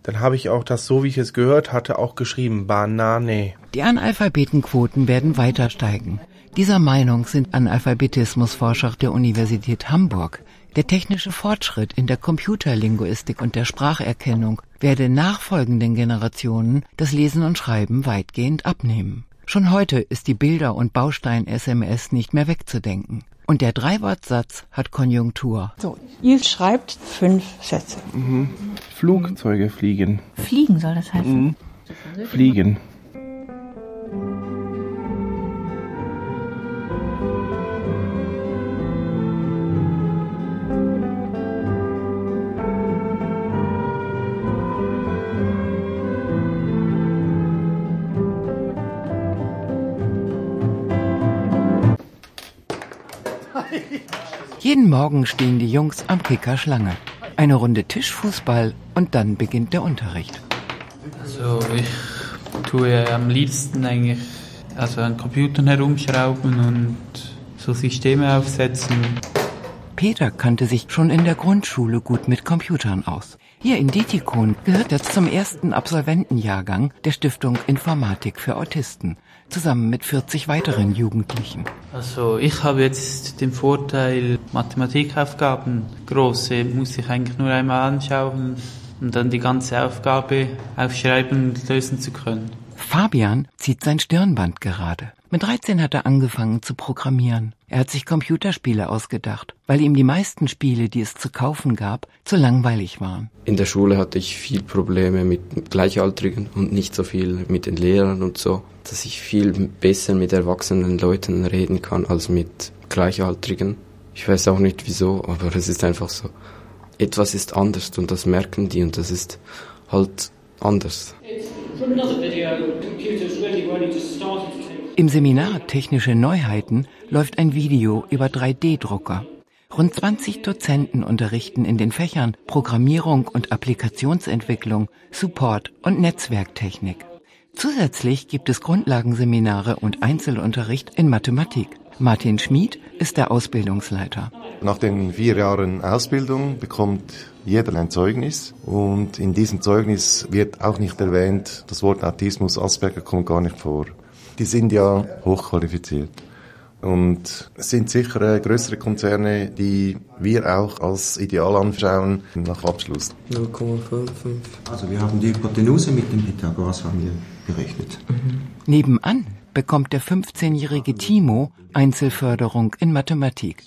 dann habe ich auch das, so wie ich es gehört hatte, auch geschrieben Banane. Die Analphabetenquoten werden weiter steigen. Dieser Meinung sind Analphabetismusforscher der Universität Hamburg. Der technische Fortschritt in der Computerlinguistik und der Spracherkennung werde nachfolgenden Generationen das Lesen und Schreiben weitgehend abnehmen. Schon heute ist die Bilder- und Baustein-SMS nicht mehr wegzudenken. Und der Dreiwortsatz hat Konjunktur. So, ihr schreibt fünf Sätze. Mhm. Flugzeuge fliegen. Fliegen soll das heißen? Mhm. Fliegen. Jeden Morgen stehen die Jungs am Kicker Schlange. Eine Runde Tischfußball und dann beginnt der Unterricht. Also ich tue am liebsten eigentlich also an Computern herumschrauben und so Systeme aufsetzen. Peter kannte sich schon in der Grundschule gut mit Computern aus. Hier in Detikon gehört er zum ersten Absolventenjahrgang der Stiftung Informatik für Autisten, zusammen mit 40 weiteren Jugendlichen. Also ich habe jetzt den Vorteil, Mathematikaufgaben, große, muss ich eigentlich nur einmal anschauen und dann die ganze Aufgabe aufschreiben und lösen zu können. Fabian zieht sein Stirnband gerade. Mit 13 hat er angefangen zu programmieren. Er hat sich Computerspiele ausgedacht, weil ihm die meisten Spiele, die es zu kaufen gab, zu langweilig waren. In der Schule hatte ich viel Probleme mit Gleichaltrigen und nicht so viel mit den Lehrern und so, dass ich viel besser mit erwachsenen Leuten reden kann als mit Gleichaltrigen. Ich weiß auch nicht wieso, aber es ist einfach so. Etwas ist anders und das merken die und das ist halt anders. Im Seminar Technische Neuheiten läuft ein Video über 3D-Drucker. Rund 20 Dozenten unterrichten in den Fächern Programmierung und Applikationsentwicklung, Support und Netzwerktechnik. Zusätzlich gibt es Grundlagenseminare und Einzelunterricht in Mathematik. Martin Schmid ist der Ausbildungsleiter. Nach den vier Jahren Ausbildung bekommt jeder ein Zeugnis und in diesem Zeugnis wird auch nicht erwähnt, das Wort Autismus, Asperger kommt gar nicht vor. Die sind ja hochqualifiziert und es sind sicher größere Konzerne, die wir auch als Ideal anschauen nach Abschluss. 0,55. Also wir haben die Hypotenuse mit dem Pythagoras haben wir berechnet. Mhm. Nebenan bekommt der 15-jährige Timo Einzelförderung in Mathematik.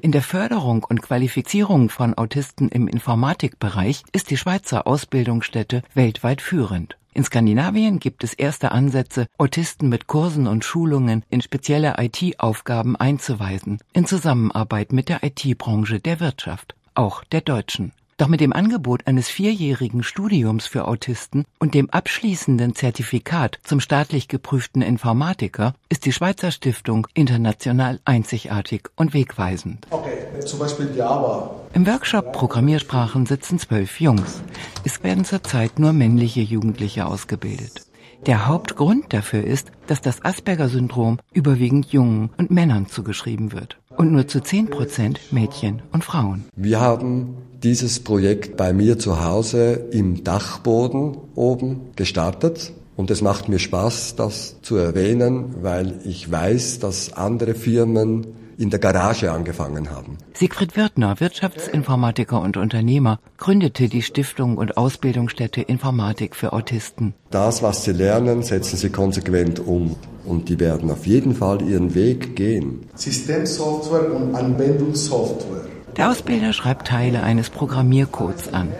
In der Förderung und Qualifizierung von Autisten im Informatikbereich ist die Schweizer Ausbildungsstätte weltweit führend. In Skandinavien gibt es erste Ansätze, Autisten mit Kursen und Schulungen in spezielle IT-Aufgaben einzuweisen, in Zusammenarbeit mit der IT-Branche der Wirtschaft, auch der deutschen. Doch mit dem Angebot eines vierjährigen Studiums für Autisten und dem abschließenden Zertifikat zum staatlich geprüften Informatiker ist die Schweizer Stiftung international einzigartig und wegweisend. Okay, zum Beispiel Java. Im Workshop Programmiersprachen sitzen zwölf Jungs. Es werden zurzeit nur männliche Jugendliche ausgebildet. Der Hauptgrund dafür ist, dass das Asperger-Syndrom überwiegend Jungen und Männern zugeschrieben wird und nur zu 10 Prozent Mädchen und Frauen. Wir haben dieses Projekt bei mir zu Hause im Dachboden oben gestartet. Und es macht mir Spaß, das zu erwähnen, weil ich weiß, dass andere Firmen in der Garage angefangen haben. Siegfried Wirtner, Wirtschaftsinformatiker und Unternehmer, gründete die Stiftung und Ausbildungsstätte Informatik für Autisten. Das, was sie lernen, setzen sie konsequent um. Und die werden auf jeden Fall ihren Weg gehen. Systemsoftware und Anwendungssoftware. Der Ausbilder schreibt Teile eines Programmiercodes an.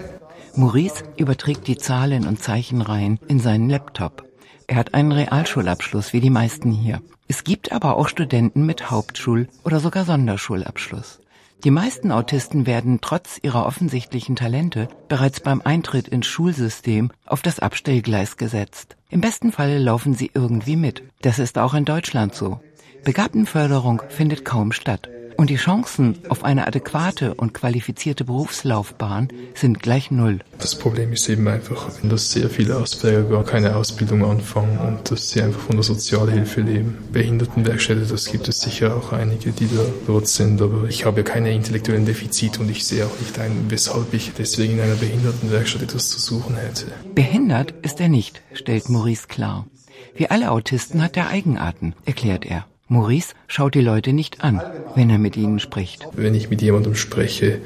Maurice überträgt die Zahlen und Zeichenreihen in seinen Laptop. Er hat einen Realschulabschluss wie die meisten hier. Es gibt aber auch Studenten mit Hauptschul- oder sogar Sonderschulabschluss. Die meisten Autisten werden trotz ihrer offensichtlichen Talente bereits beim Eintritt ins Schulsystem auf das Abstellgleis gesetzt. Im besten Falle laufen sie irgendwie mit. Das ist auch in Deutschland so. Begabtenförderung findet kaum statt. Und die Chancen auf eine adäquate und qualifizierte Berufslaufbahn sind gleich null. Das Problem ist eben einfach, dass sehr viele Asperger gar keine Ausbildung anfangen und dass sie einfach von der Sozialhilfe leben. Behindertenwerkstätte, das gibt es sicher auch einige, die da dort sind, aber ich habe ja keine intellektuellen Defizite und ich sehe auch nicht ein, weshalb ich deswegen in einer Behindertenwerkstatt etwas zu suchen hätte. Behindert ist er nicht, stellt Maurice klar. Wie alle Autisten hat er Eigenarten, erklärt er. Maurice schaut die Leute nicht an, wenn er mit ihnen spricht. Wenn ich mit jemandem spreche,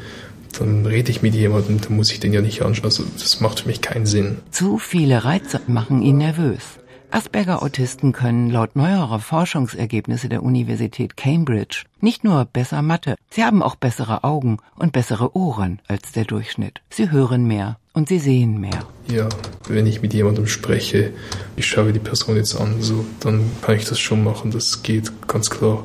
dann rede ich mit jemandem, dann muss ich den ja nicht anschauen. Also das macht für mich keinen Sinn. Zu viele Reize machen ihn nervös. Asperger-Autisten können laut neuerer Forschungsergebnisse der Universität Cambridge nicht nur besser Mathe, sie haben auch bessere Augen und bessere Ohren als der Durchschnitt. Sie hören mehr und sie sehen mehr. Ja, wenn ich mit jemandem spreche, ich schaue die Person jetzt an, so, dann kann ich das schon machen, das geht ganz klar.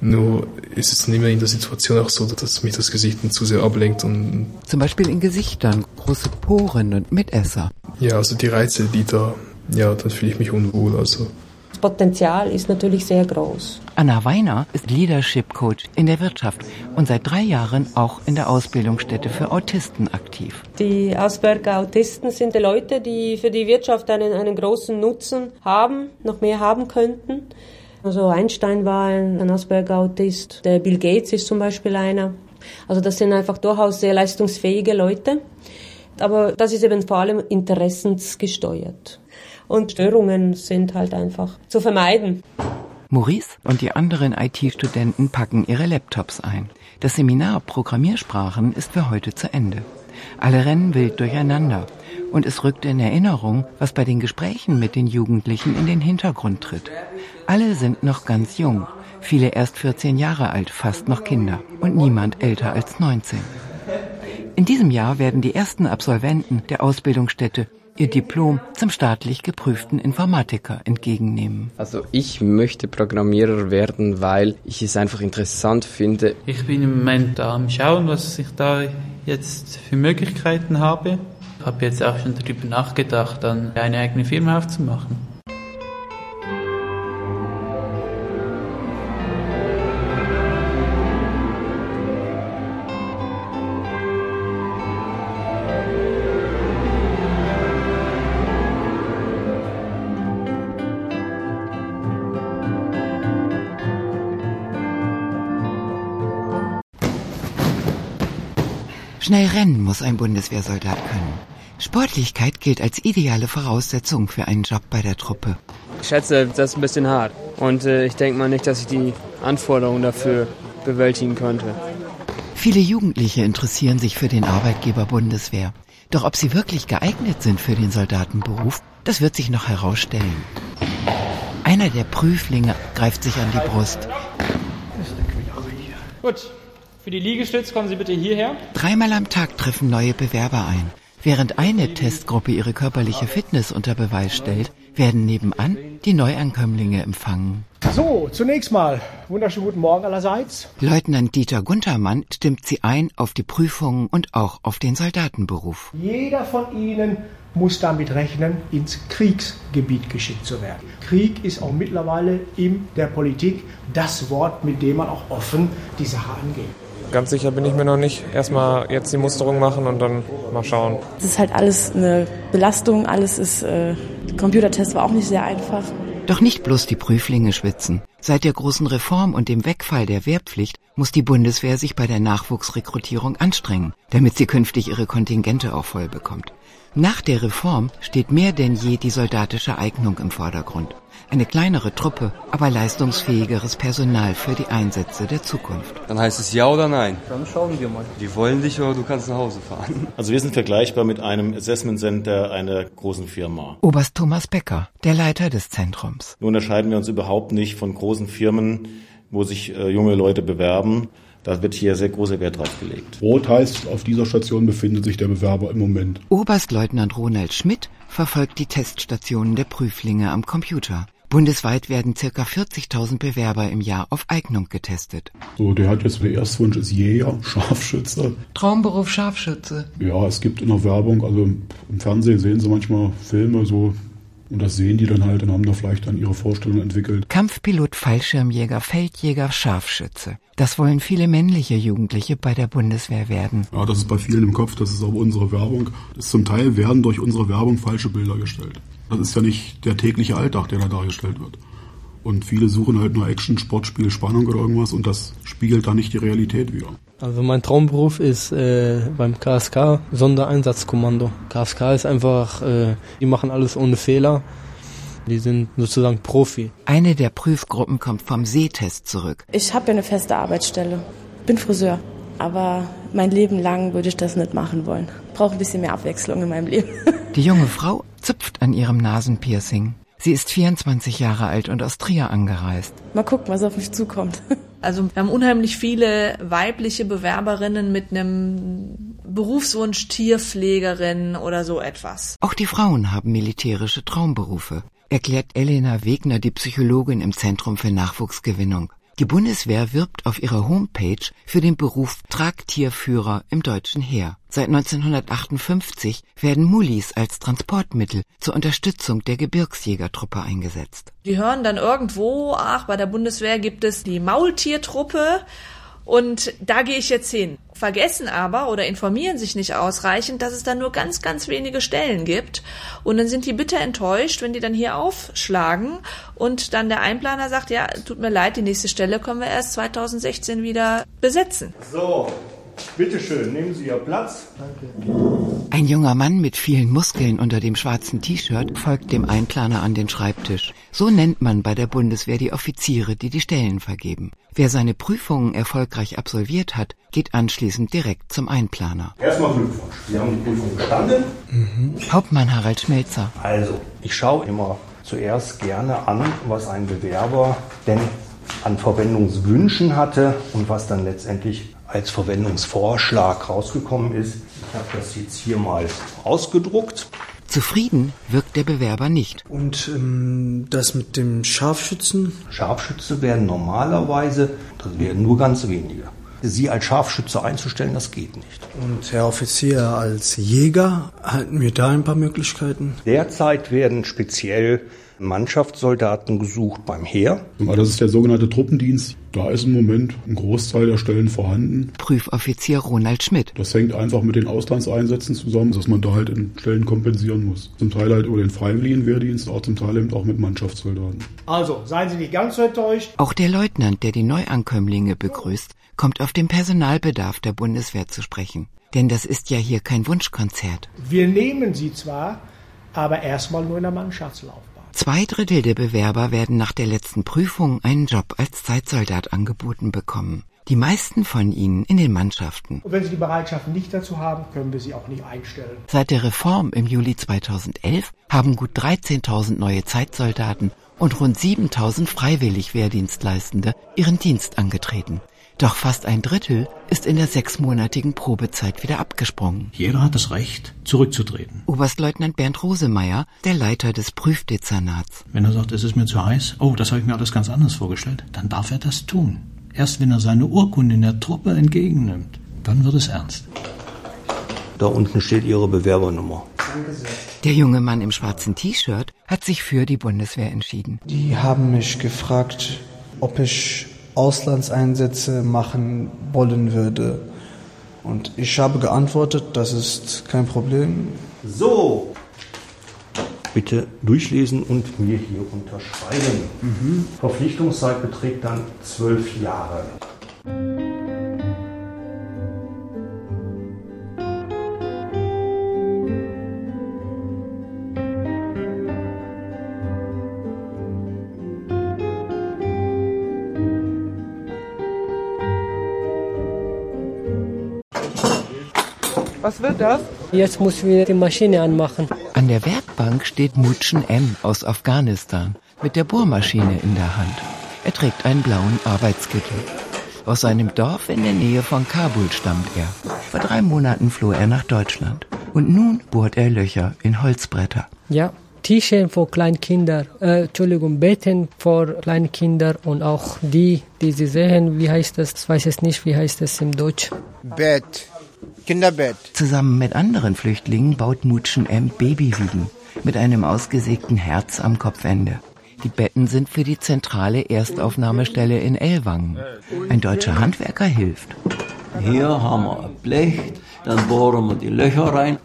Nur ist es nicht mehr in der Situation auch so, dass mich das Gesicht zu sehr ablenkt und zum Beispiel in Gesichtern, große Poren und Mitesser. Ja, also die Reize, die da ja, dann fühle ich mich unwohl. Also. Das Potenzial ist natürlich sehr groß. Anna Weiner ist Leadership Coach in der Wirtschaft und seit drei Jahren auch in der Ausbildungsstätte für Autisten aktiv. Die Asperger-Autisten sind die Leute, die für die Wirtschaft einen, einen großen Nutzen haben, noch mehr haben könnten. Also Einstein war ein Asperger-Autist, der Bill Gates ist zum Beispiel einer. Also das sind einfach durchaus sehr leistungsfähige Leute. Aber das ist eben vor allem interessensgesteuert und Störungen sind halt einfach zu vermeiden. Maurice und die anderen IT-Studenten packen ihre Laptops ein. Das Seminar Programmiersprachen ist für heute zu Ende. Alle rennen wild durcheinander und es rückt in Erinnerung, was bei den Gesprächen mit den Jugendlichen in den Hintergrund tritt. Alle sind noch ganz jung, viele erst 14 Jahre alt, fast noch Kinder und niemand älter als 19. In diesem Jahr werden die ersten Absolventen der Ausbildungsstätte ihr Diplom zum staatlich geprüften Informatiker entgegennehmen. Also ich möchte Programmierer werden, weil ich es einfach interessant finde. Ich bin im Moment am Schauen, was ich da jetzt für Möglichkeiten habe. Ich habe jetzt auch schon darüber nachgedacht, dann eine eigene Firma aufzumachen. Schnell rennen muss ein Bundeswehrsoldat können. Sportlichkeit gilt als ideale Voraussetzung für einen Job bei der Truppe. Ich schätze, das ist ein bisschen hart. Und äh, ich denke mal nicht, dass ich die Anforderungen dafür bewältigen konnte. Viele Jugendliche interessieren sich für den Arbeitgeber Bundeswehr. Doch ob sie wirklich geeignet sind für den Soldatenberuf, das wird sich noch herausstellen. Einer der Prüflinge greift sich an die Brust. Gut, für die Liegestütz kommen Sie bitte hierher. Dreimal am Tag treffen neue Bewerber ein. Während eine Testgruppe ihre körperliche Fitness unter Beweis stellt, werden nebenan die Neuankömmlinge empfangen. So, zunächst mal, wunderschönen guten Morgen allerseits. Leutnant Dieter Guntermann stimmt sie ein auf die Prüfungen und auch auf den Soldatenberuf. Jeder von Ihnen muss damit rechnen, ins Kriegsgebiet geschickt zu werden. Krieg ist auch mittlerweile in der Politik das Wort, mit dem man auch offen die Sache angeht. Ganz sicher bin ich mir noch nicht. Erstmal jetzt die Musterung machen und dann mal schauen. Es ist halt alles eine Belastung, alles ist, äh, Computertest war auch nicht sehr einfach. Doch nicht bloß die Prüflinge schwitzen. Seit der großen Reform und dem Wegfall der Wehrpflicht muss die Bundeswehr sich bei der Nachwuchsrekrutierung anstrengen, damit sie künftig ihre Kontingente auch voll bekommt. Nach der Reform steht mehr denn je die soldatische Eignung im Vordergrund. Eine kleinere Truppe, aber leistungsfähigeres Personal für die Einsätze der Zukunft. Dann heißt es ja oder nein. Dann schauen wir mal. Die wollen dich oder du kannst nach Hause fahren. Also wir sind vergleichbar mit einem Assessment Center einer großen Firma. Oberst Thomas Becker, der Leiter des Zentrums. Nur unterscheiden wir uns überhaupt nicht von großen Firmen, wo sich äh, junge Leute bewerben. Da wird hier sehr großer Wert drauf gelegt. Rot heißt, auf dieser Station befindet sich der Bewerber im Moment. Oberstleutnant Ronald Schmidt verfolgt die Teststationen der Prüflinge am Computer. Bundesweit werden circa 40.000 Bewerber im Jahr auf Eignung getestet. So, der hat jetzt der Erstwunsch ist Jäger, Scharfschütze. Traumberuf Scharfschütze. Ja, es gibt in der Werbung, also im Fernsehen sehen sie manchmal Filme so und das sehen die dann halt und haben da vielleicht dann ihre Vorstellung entwickelt. Kampfpilot, Fallschirmjäger, Feldjäger, Scharfschütze. Das wollen viele männliche Jugendliche bei der Bundeswehr werden. Ja, das ist bei vielen im Kopf, das ist aber unsere Werbung. Das zum Teil werden durch unsere Werbung falsche Bilder gestellt. Das ist ja nicht der tägliche Alltag, der da dargestellt wird. Und viele suchen halt nur Action, Sportspiel, Spannung oder irgendwas und das spiegelt da nicht die Realität wider. Also mein Traumberuf ist äh, beim KSK Sondereinsatzkommando. KSK ist einfach, äh, die machen alles ohne Fehler. Die sind sozusagen Profi. Eine der Prüfgruppen kommt vom Sehtest zurück. Ich habe ja eine feste Arbeitsstelle. Bin Friseur. Aber mein Leben lang würde ich das nicht machen wollen. Brauche ein bisschen mehr Abwechslung in meinem Leben. Die junge Frau zupft an ihrem Nasenpiercing. Sie ist 24 Jahre alt und aus Trier angereist. Mal gucken, was auf mich zukommt. Also wir haben unheimlich viele weibliche Bewerberinnen mit einem Berufswunsch Tierpflegerin oder so etwas. Auch die Frauen haben militärische Traumberufe, erklärt Elena Wegner, die Psychologin im Zentrum für Nachwuchsgewinnung. Die Bundeswehr wirbt auf ihrer Homepage für den Beruf Tragtierführer im deutschen Heer. Seit 1958 werden Mullis als Transportmittel zur Unterstützung der Gebirgsjägertruppe eingesetzt. Die hören dann irgendwo, ach, bei der Bundeswehr gibt es die Maultiertruppe und da gehe ich jetzt hin. Vergessen aber oder informieren sich nicht ausreichend, dass es da nur ganz, ganz wenige Stellen gibt. Und dann sind die bitter enttäuscht, wenn die dann hier aufschlagen und dann der Einplaner sagt, ja, tut mir leid, die nächste Stelle können wir erst 2016 wieder besetzen. So, bitteschön, nehmen Sie Ihr Platz. Ein junger Mann mit vielen Muskeln unter dem schwarzen T-Shirt folgt dem Einplaner an den Schreibtisch. So nennt man bei der Bundeswehr die Offiziere, die die Stellen vergeben. Wer seine Prüfungen erfolgreich absolviert hat, geht anschließend direkt zum Einplaner. Erstmal Glückwunsch. Sie haben die Prüfung bestanden. Hauptmann Harald Schmelzer. Also, ich schaue immer zuerst gerne an, was ein Bewerber denn an Verwendungswünschen hatte und was dann letztendlich als Verwendungsvorschlag rausgekommen ist. Ich habe das jetzt hier mal ausgedruckt. Zufrieden wirkt der Bewerber nicht. Und ähm, das mit dem Scharfschützen? Scharfschütze werden normalerweise, das werden nur ganz wenige. Sie als Scharfschütze einzustellen, das geht nicht. Und Herr Offizier als Jäger, halten wir da ein paar Möglichkeiten? Derzeit werden speziell Mannschaftssoldaten gesucht beim Heer. Das ist der sogenannte Truppendienst. Da ist im Moment ein Großteil der Stellen vorhanden. Prüfoffizier Ronald Schmidt. Das hängt einfach mit den Auslandseinsätzen zusammen, dass man da halt in Stellen kompensieren muss. Zum Teil halt über den Freiwilligenwehrdienst, auch zum Teil eben auch mit Mannschaftssoldaten. Also, seien Sie nicht ganz so enttäuscht. Auch der Leutnant, der die Neuankömmlinge begrüßt, kommt auf den Personalbedarf der Bundeswehr zu sprechen. Denn das ist ja hier kein Wunschkonzert. Wir nehmen Sie zwar, aber erstmal nur in der Mannschaftslaufbahn. Zwei Drittel der Bewerber werden nach der letzten Prüfung einen Job als Zeitsoldat angeboten bekommen. Die meisten von ihnen in den Mannschaften. Und wenn Sie die Bereitschaft nicht dazu haben, können wir Sie auch nicht einstellen. Seit der Reform im Juli 2011 haben gut 13.000 neue Zeitsoldaten und rund 7.000 freiwillig Wehrdienstleistende ihren Dienst angetreten. Doch fast ein Drittel ist in der sechsmonatigen Probezeit wieder abgesprungen. Jeder hat das Recht, zurückzutreten. Oberstleutnant Bernd Rosemeyer, der Leiter des Prüfdezernats. Wenn er sagt, es ist mir zu heiß, oh, das habe ich mir alles ganz anders vorgestellt, dann darf er das tun. Erst wenn er seine Urkunde in der Truppe entgegennimmt, dann wird es ernst. Da unten steht Ihre Bewerbernummer. Der junge Mann im schwarzen T-Shirt hat sich für die Bundeswehr entschieden. Die haben mich gefragt, ob ich Auslandseinsätze machen wollen würde. Und ich habe geantwortet, das ist kein Problem. So, bitte durchlesen und mir hier unterschreiben. Mhm. Verpflichtungszeit beträgt dann zwölf Jahre. Was wird das? Jetzt muss wir die Maschine anmachen. An der Werkbank steht Mutschen M aus Afghanistan mit der Bohrmaschine in der Hand. Er trägt einen blauen Arbeitskittel. Aus seinem Dorf in der Nähe von Kabul stammt er. Vor drei Monaten floh er nach Deutschland. Und nun bohrt er Löcher in Holzbretter. Ja, Tische für Kleinkinder, äh, Entschuldigung, Betten für Kleinkinder und auch die, die Sie sehen, wie heißt das? Ich weiß es nicht, wie heißt das im Deutsch? Bett. Kinderbett. Zusammen mit anderen Flüchtlingen baut Mutschen M Babywiegen mit einem ausgesägten Herz am Kopfende. Die Betten sind für die zentrale Erstaufnahmestelle in Ellwangen. Ein deutscher Handwerker hilft. Hier haben wir ein Blech, dann bohren wir die Löcher rein.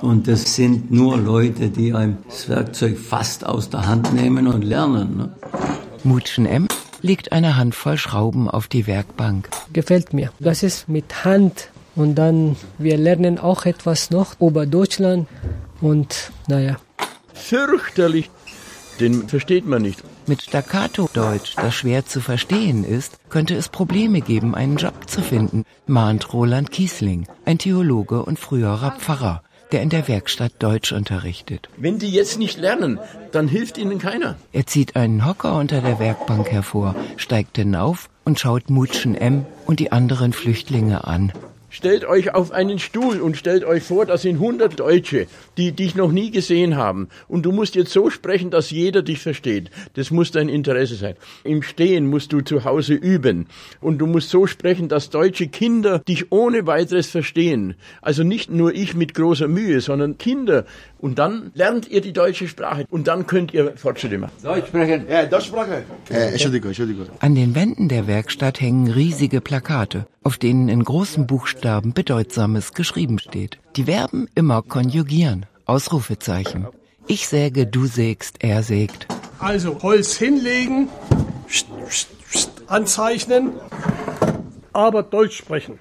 Und das sind nur Leute, die einem das Werkzeug fast aus der Hand nehmen und lernen. Ne? Mutschen M legt eine Handvoll Schrauben auf die Werkbank. Gefällt mir. Das ist mit Hand und dann, wir lernen auch etwas noch über Deutschland und naja. Fürchterlich, den versteht man nicht. Mit Staccato-Deutsch, das schwer zu verstehen ist, könnte es Probleme geben, einen Job zu finden, mahnt Roland Kiesling, ein Theologe und früherer Pfarrer, der in der Werkstatt Deutsch unterrichtet. Wenn die jetzt nicht lernen, dann hilft ihnen keiner. Er zieht einen Hocker unter der Werkbank hervor, steigt hinauf und schaut Mutschen M und die anderen Flüchtlinge an. Stellt euch auf einen Stuhl und stellt euch vor, das sind 100 Deutsche, die dich noch nie gesehen haben. Und du musst jetzt so sprechen, dass jeder dich versteht. Das muss dein Interesse sein. Im Stehen musst du zu Hause üben. Und du musst so sprechen, dass deutsche Kinder dich ohne weiteres verstehen. Also nicht nur ich mit großer Mühe, sondern Kinder. Und dann lernt ihr die deutsche Sprache. Und dann könnt ihr Fortschritte machen. Deutsch sprechen. Ja, Deutsch sprechen. Äh, Entschuldigung, Entschuldigung. An den Wänden der Werkstatt hängen riesige Plakate, auf denen in großen Buchstaben Bedeutsames geschrieben steht. Die Verben immer konjugieren. Ausrufezeichen. Ich säge, du sägst, er sägt. Also Holz hinlegen, anzeichnen, aber Deutsch sprechen.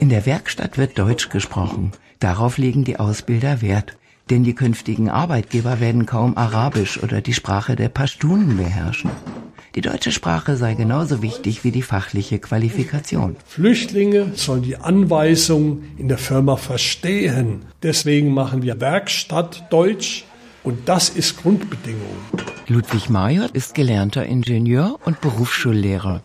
In der Werkstatt wird Deutsch gesprochen. Darauf legen die Ausbilder Wert. Denn die künftigen Arbeitgeber werden kaum Arabisch oder die Sprache der Pashtunen beherrschen. Die deutsche Sprache sei genauso wichtig wie die fachliche Qualifikation. Flüchtlinge sollen die Anweisungen in der Firma verstehen. Deswegen machen wir Werkstatt Deutsch und das ist Grundbedingung. Ludwig Major ist gelernter Ingenieur und Berufsschullehrer.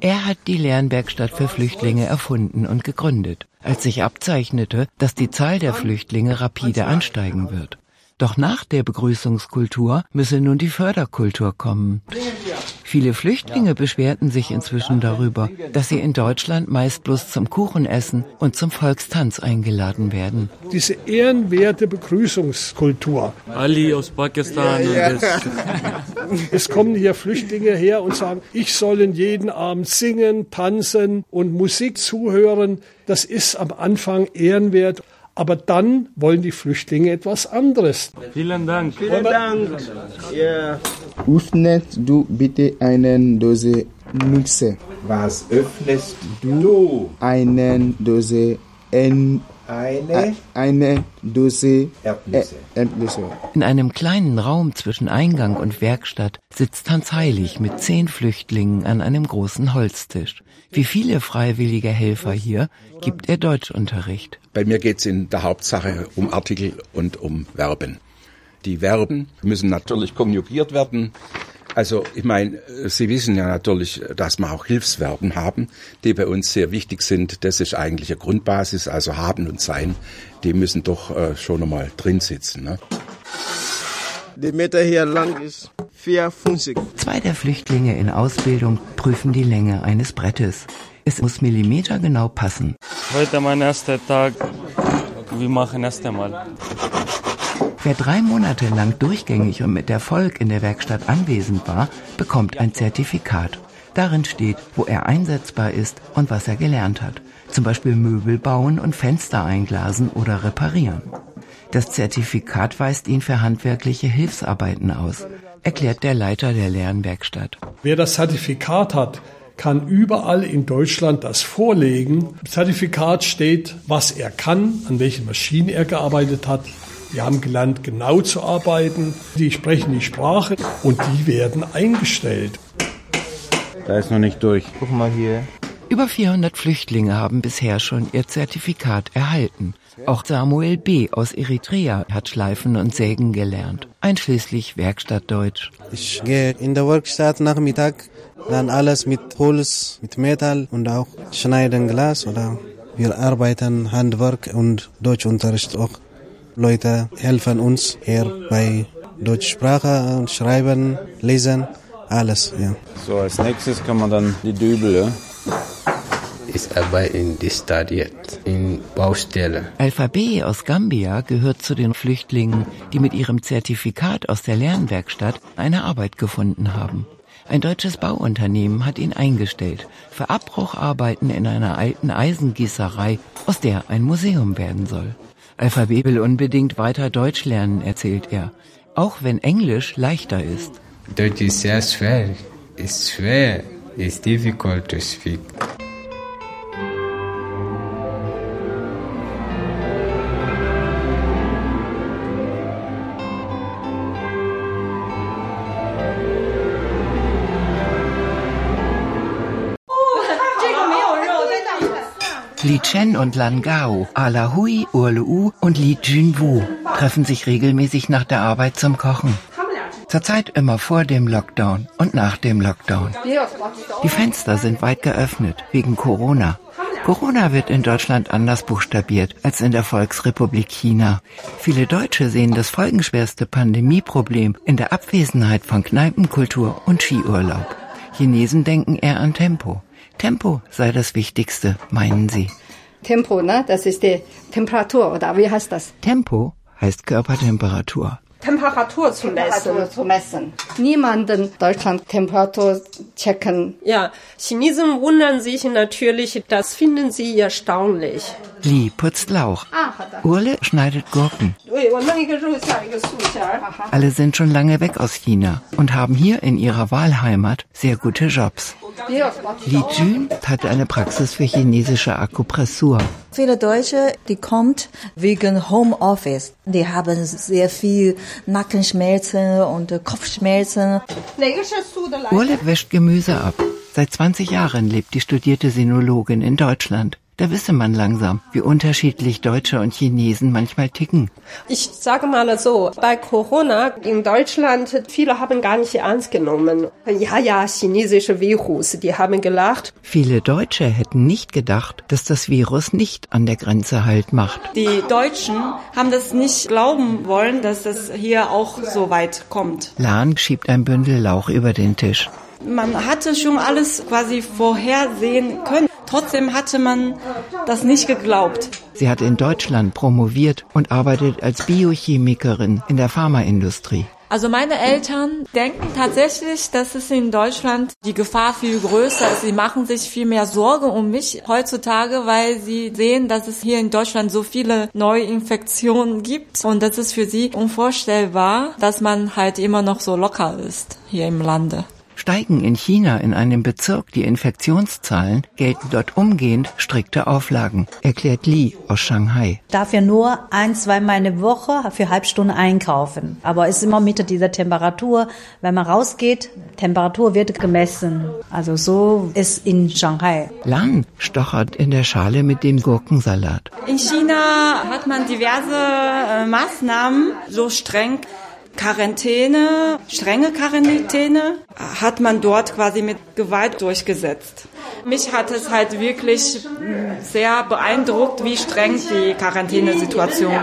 Er hat die Lernwerkstatt für Flüchtlinge erfunden und gegründet, als sich abzeichnete, dass die Zahl der Flüchtlinge rapide ansteigen wird. Doch nach der Begrüßungskultur müsse nun die Förderkultur kommen. Viele Flüchtlinge beschwerten sich inzwischen darüber, dass sie in Deutschland meist bloß zum Kuchenessen und zum Volkstanz eingeladen werden. Diese ehrenwerte Begrüßungskultur. Ali aus Pakistan. es kommen hier Flüchtlinge her und sagen, ich soll jeden Abend singen, tanzen und Musik zuhören. Das ist am Anfang ehrenwert. Aber dann wollen die Flüchtlinge etwas anderes. Vielen Dank. Vielen Dank. Ja. Öffnet du bitte eine Dose Nüsse. Was öffnest du? Eine Dose N eine, eine Dose Erdnüsse. Erdnüsse. In einem kleinen Raum zwischen Eingang und Werkstatt sitzt Hans Heilig mit zehn Flüchtlingen an einem großen Holztisch. Wie viele freiwillige Helfer hier gibt er Deutschunterricht. Bei mir geht es in der Hauptsache um Artikel und um Verben. Die Verben müssen natürlich konjugiert werden. Also ich meine, Sie wissen ja natürlich, dass wir auch Hilfsverben haben, die bei uns sehr wichtig sind. Das ist eigentlich eine Grundbasis, also haben und sein, die müssen doch äh, schon einmal drin sitzen. Ne? Der Meter hier lang ist 54. Zwei der Flüchtlinge in Ausbildung prüfen die Länge eines Brettes. Es muss millimetergenau passen. Heute mein erster Tag. Wir machen erst einmal. Wer drei Monate lang durchgängig und mit Erfolg in der Werkstatt anwesend war, bekommt ein Zertifikat. Darin steht, wo er einsetzbar ist und was er gelernt hat. Zum Beispiel Möbel bauen und Fenster einglasen oder reparieren. Das Zertifikat weist ihn für handwerkliche Hilfsarbeiten aus, erklärt der Leiter der Lernwerkstatt. Wer das Zertifikat hat, kann überall in Deutschland das vorlegen. Im Zertifikat steht, was er kann, an welchen Maschinen er gearbeitet hat. Die haben gelernt, genau zu arbeiten. Die sprechen die Sprache und die werden eingestellt. Da ist noch nicht durch. Guck mal hier. Über 400 Flüchtlinge haben bisher schon ihr Zertifikat erhalten. Auch Samuel B. aus Eritrea hat Schleifen und Sägen gelernt, einschließlich Werkstattdeutsch. Ich gehe in der Werkstatt Nachmittag, dann alles mit Holz, mit Metall und auch schneiden Glas oder wir arbeiten Handwerk und Deutschunterricht auch. Leute helfen uns hier bei Deutschsprache und Schreiben, Lesen, alles. Ja. So, als nächstes kann man dann die Dübel. Ja? Ich arbeite in die Stadt jetzt, in Baustelle. Alpha B aus Gambia gehört zu den Flüchtlingen, die mit ihrem Zertifikat aus der Lernwerkstatt eine Arbeit gefunden haben. Ein deutsches Bauunternehmen hat ihn eingestellt für Abbrucharbeiten in einer alten Eisengießerei, aus der ein Museum werden soll. Alpha B will unbedingt weiter Deutsch lernen, erzählt er, auch wenn Englisch leichter ist. Deutsch ist sehr schwer. Ist schwer. It's difficult to speak. Chen und Lan Gao, Ala Hui, Urlu und Li Junwu treffen sich regelmäßig nach der Arbeit zum Kochen. Zurzeit immer vor dem Lockdown und nach dem Lockdown. Die Fenster sind weit geöffnet wegen Corona. Corona wird in Deutschland anders buchstabiert als in der Volksrepublik China. Viele Deutsche sehen das folgenschwerste Pandemieproblem in der Abwesenheit von Kneipenkultur und Skiurlaub. Chinesen denken eher an Tempo. Tempo sei das Wichtigste, meinen sie. Tempo, ne? Das ist die Temperatur, oder wie heißt das? Tempo heißt Körpertemperatur. Temperatur zu messen. Temperatur zu messen. Niemanden Deutschland Temperatur checken. Ja, Chinesen wundern sich natürlich, das finden sie erstaunlich. Li putzt Lauch. Urle schneidet Gurken. Alle sind schon lange weg aus China und haben hier in ihrer Wahlheimat sehr gute Jobs. Li Jun hat eine Praxis für chinesische Akupressur. Viele Deutsche, die kommt wegen Homeoffice. Die haben sehr viel Nackenschmerzen und Kopfschmerzen. Urle wäscht Gemüse ab. Seit 20 Jahren lebt die studierte Sinologin in Deutschland. Da wisse man langsam, wie unterschiedlich Deutsche und Chinesen manchmal ticken. Ich sage mal so, bei Corona in Deutschland, viele haben gar nicht ernst genommen. Ja, ja, chinesische Virus, die haben gelacht. Viele Deutsche hätten nicht gedacht, dass das Virus nicht an der Grenze Halt macht. Die Deutschen haben das nicht glauben wollen, dass das hier auch so weit kommt. Lahn schiebt ein Bündel Lauch über den Tisch. Man hatte schon alles quasi vorhersehen können. Trotzdem hatte man das nicht geglaubt. Sie hat in Deutschland promoviert und arbeitet als Biochemikerin in der Pharmaindustrie. Also meine Eltern denken tatsächlich, dass es in Deutschland die Gefahr viel größer ist. Sie machen sich viel mehr Sorgen um mich heutzutage, weil sie sehen, dass es hier in Deutschland so viele Neuinfektionen gibt. Und das ist für sie unvorstellbar, dass man halt immer noch so locker ist hier im Lande. Steigen in China in einem Bezirk die Infektionszahlen, gelten dort umgehend strikte Auflagen, erklärt Li aus Shanghai. Darf ja nur ein, zweimal eine Woche für Halbstunde einkaufen. Aber es ist immer mit dieser Temperatur. Wenn man rausgeht, Temperatur wird gemessen. Also so ist in Shanghai. Lang stochert in der Schale mit dem Gurkensalat. In China hat man diverse äh, Maßnahmen so streng Quarantäne, strenge Quarantäne, hat man dort quasi mit Gewalt durchgesetzt. Mich hat es halt wirklich sehr beeindruckt, wie streng die Quarantänesituation.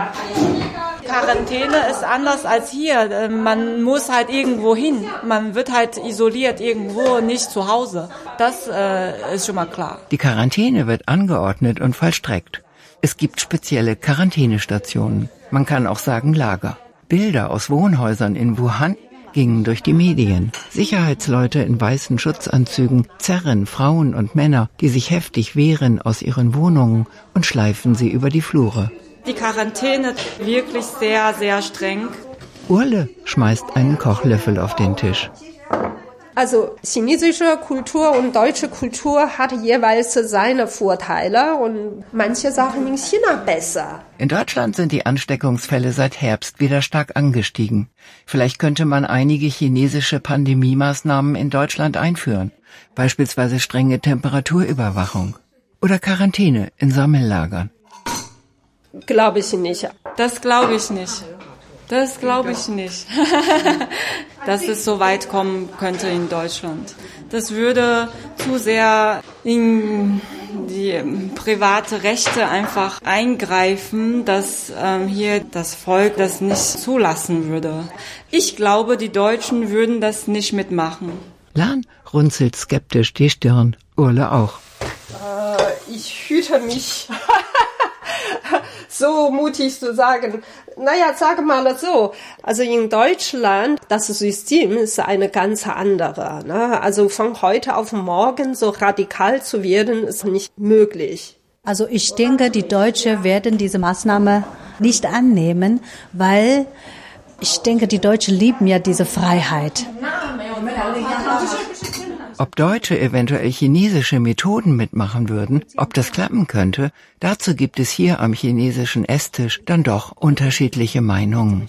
Quarantäne ist anders als hier. Man muss halt irgendwo hin. Man wird halt isoliert irgendwo, nicht zu Hause. Das äh, ist schon mal klar. Die Quarantäne wird angeordnet und vollstreckt. Es gibt spezielle Quarantänestationen. Man kann auch sagen Lager. Bilder aus Wohnhäusern in Wuhan gingen durch die Medien. Sicherheitsleute in weißen Schutzanzügen zerren Frauen und Männer, die sich heftig wehren, aus ihren Wohnungen und schleifen sie über die Flure. Die Quarantäne wirklich sehr, sehr streng. Urle schmeißt einen Kochlöffel auf den Tisch. Also chinesische Kultur und deutsche Kultur hat jeweils seine Vorteile und manche Sachen in China besser. In Deutschland sind die Ansteckungsfälle seit Herbst wieder stark angestiegen. Vielleicht könnte man einige chinesische Pandemiemaßnahmen in Deutschland einführen, beispielsweise strenge Temperaturüberwachung oder Quarantäne in Sammellagern. Glaube ich nicht. Das glaube ich nicht. Das glaube ich nicht, dass es so weit kommen könnte in Deutschland. Das würde zu sehr in die private Rechte einfach eingreifen, dass ähm, hier das Volk das nicht zulassen würde. Ich glaube, die Deutschen würden das nicht mitmachen. Lan runzelt skeptisch die Stirn, Urle auch. Äh, ich hüte mich. so mutig zu sagen. Naja, sage mal so. Also in Deutschland, das System ist eine ganz andere. Ne? Also von heute auf morgen so radikal zu werden, ist nicht möglich. Also ich denke, die Deutschen werden diese Maßnahme nicht annehmen, weil ich denke, die Deutschen lieben ja diese Freiheit. Ob Deutsche eventuell chinesische Methoden mitmachen würden, ob das klappen könnte, dazu gibt es hier am chinesischen Esstisch dann doch unterschiedliche Meinungen.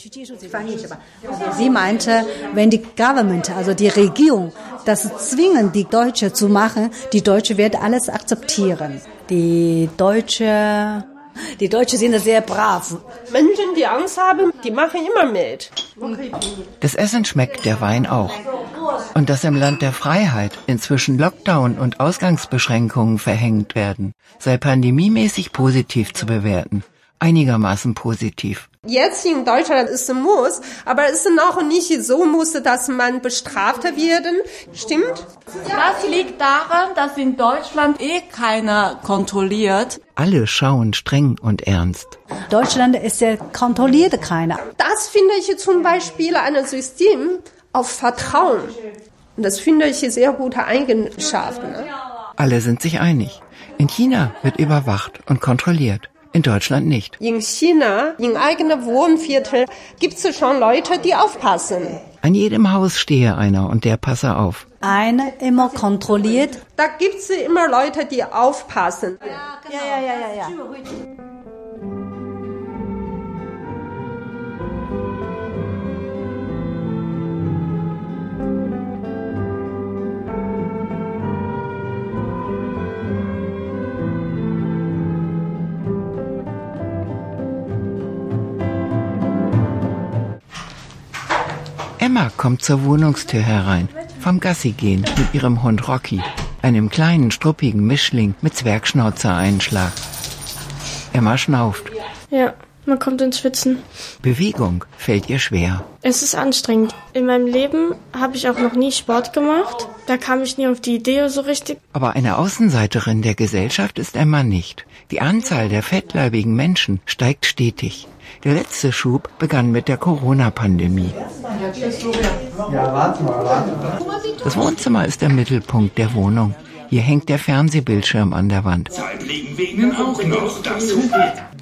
Sie meinte, wenn die Government, also die Regierung, das zwingen, die Deutsche zu machen, die Deutsche werden alles akzeptieren. Die Deutsche die Deutschen sind sehr brav. Menschen, die Angst haben, die machen immer mit. Das Essen schmeckt, der Wein auch. Und dass im Land der Freiheit inzwischen Lockdown und Ausgangsbeschränkungen verhängt werden, sei pandemiemäßig positiv zu bewerten. Einigermaßen positiv. Jetzt in Deutschland ist es muss, aber es ist noch nicht so muss, dass man bestraft werden. Stimmt? Das liegt daran, dass in Deutschland eh keiner kontrolliert. Alle schauen streng und ernst. Deutschland ist ja kontrolliert keiner. Das finde ich zum Beispiel ein System auf Vertrauen. Und das finde ich sehr gute Eigenschaften. Ne? Alle sind sich einig. In China wird überwacht und kontrolliert. In Deutschland nicht. In China, in eigenen Wohnviertel, gibt es schon Leute, die aufpassen. An jedem Haus stehe einer und der passe auf. Einer immer kontrolliert. Da gibt es immer Leute, die aufpassen. Ja, ja, ja, ja. ja. Emma kommt zur Wohnungstür herein, vom Gassi gehen mit ihrem Hund Rocky, einem kleinen struppigen Mischling mit Zwergschnauzer-Einschlag. Emma schnauft. Ja, man kommt ins Schwitzen. Bewegung fällt ihr schwer. Es ist anstrengend. In meinem Leben habe ich auch noch nie Sport gemacht. Da kam ich nie auf die Idee so richtig. Aber eine Außenseiterin der Gesellschaft ist Emma nicht. Die Anzahl der fettleibigen Menschen steigt stetig. Der letzte Schub begann mit der Corona-Pandemie. Das Wohnzimmer ist der Mittelpunkt der Wohnung. Hier hängt der Fernsehbildschirm an der Wand.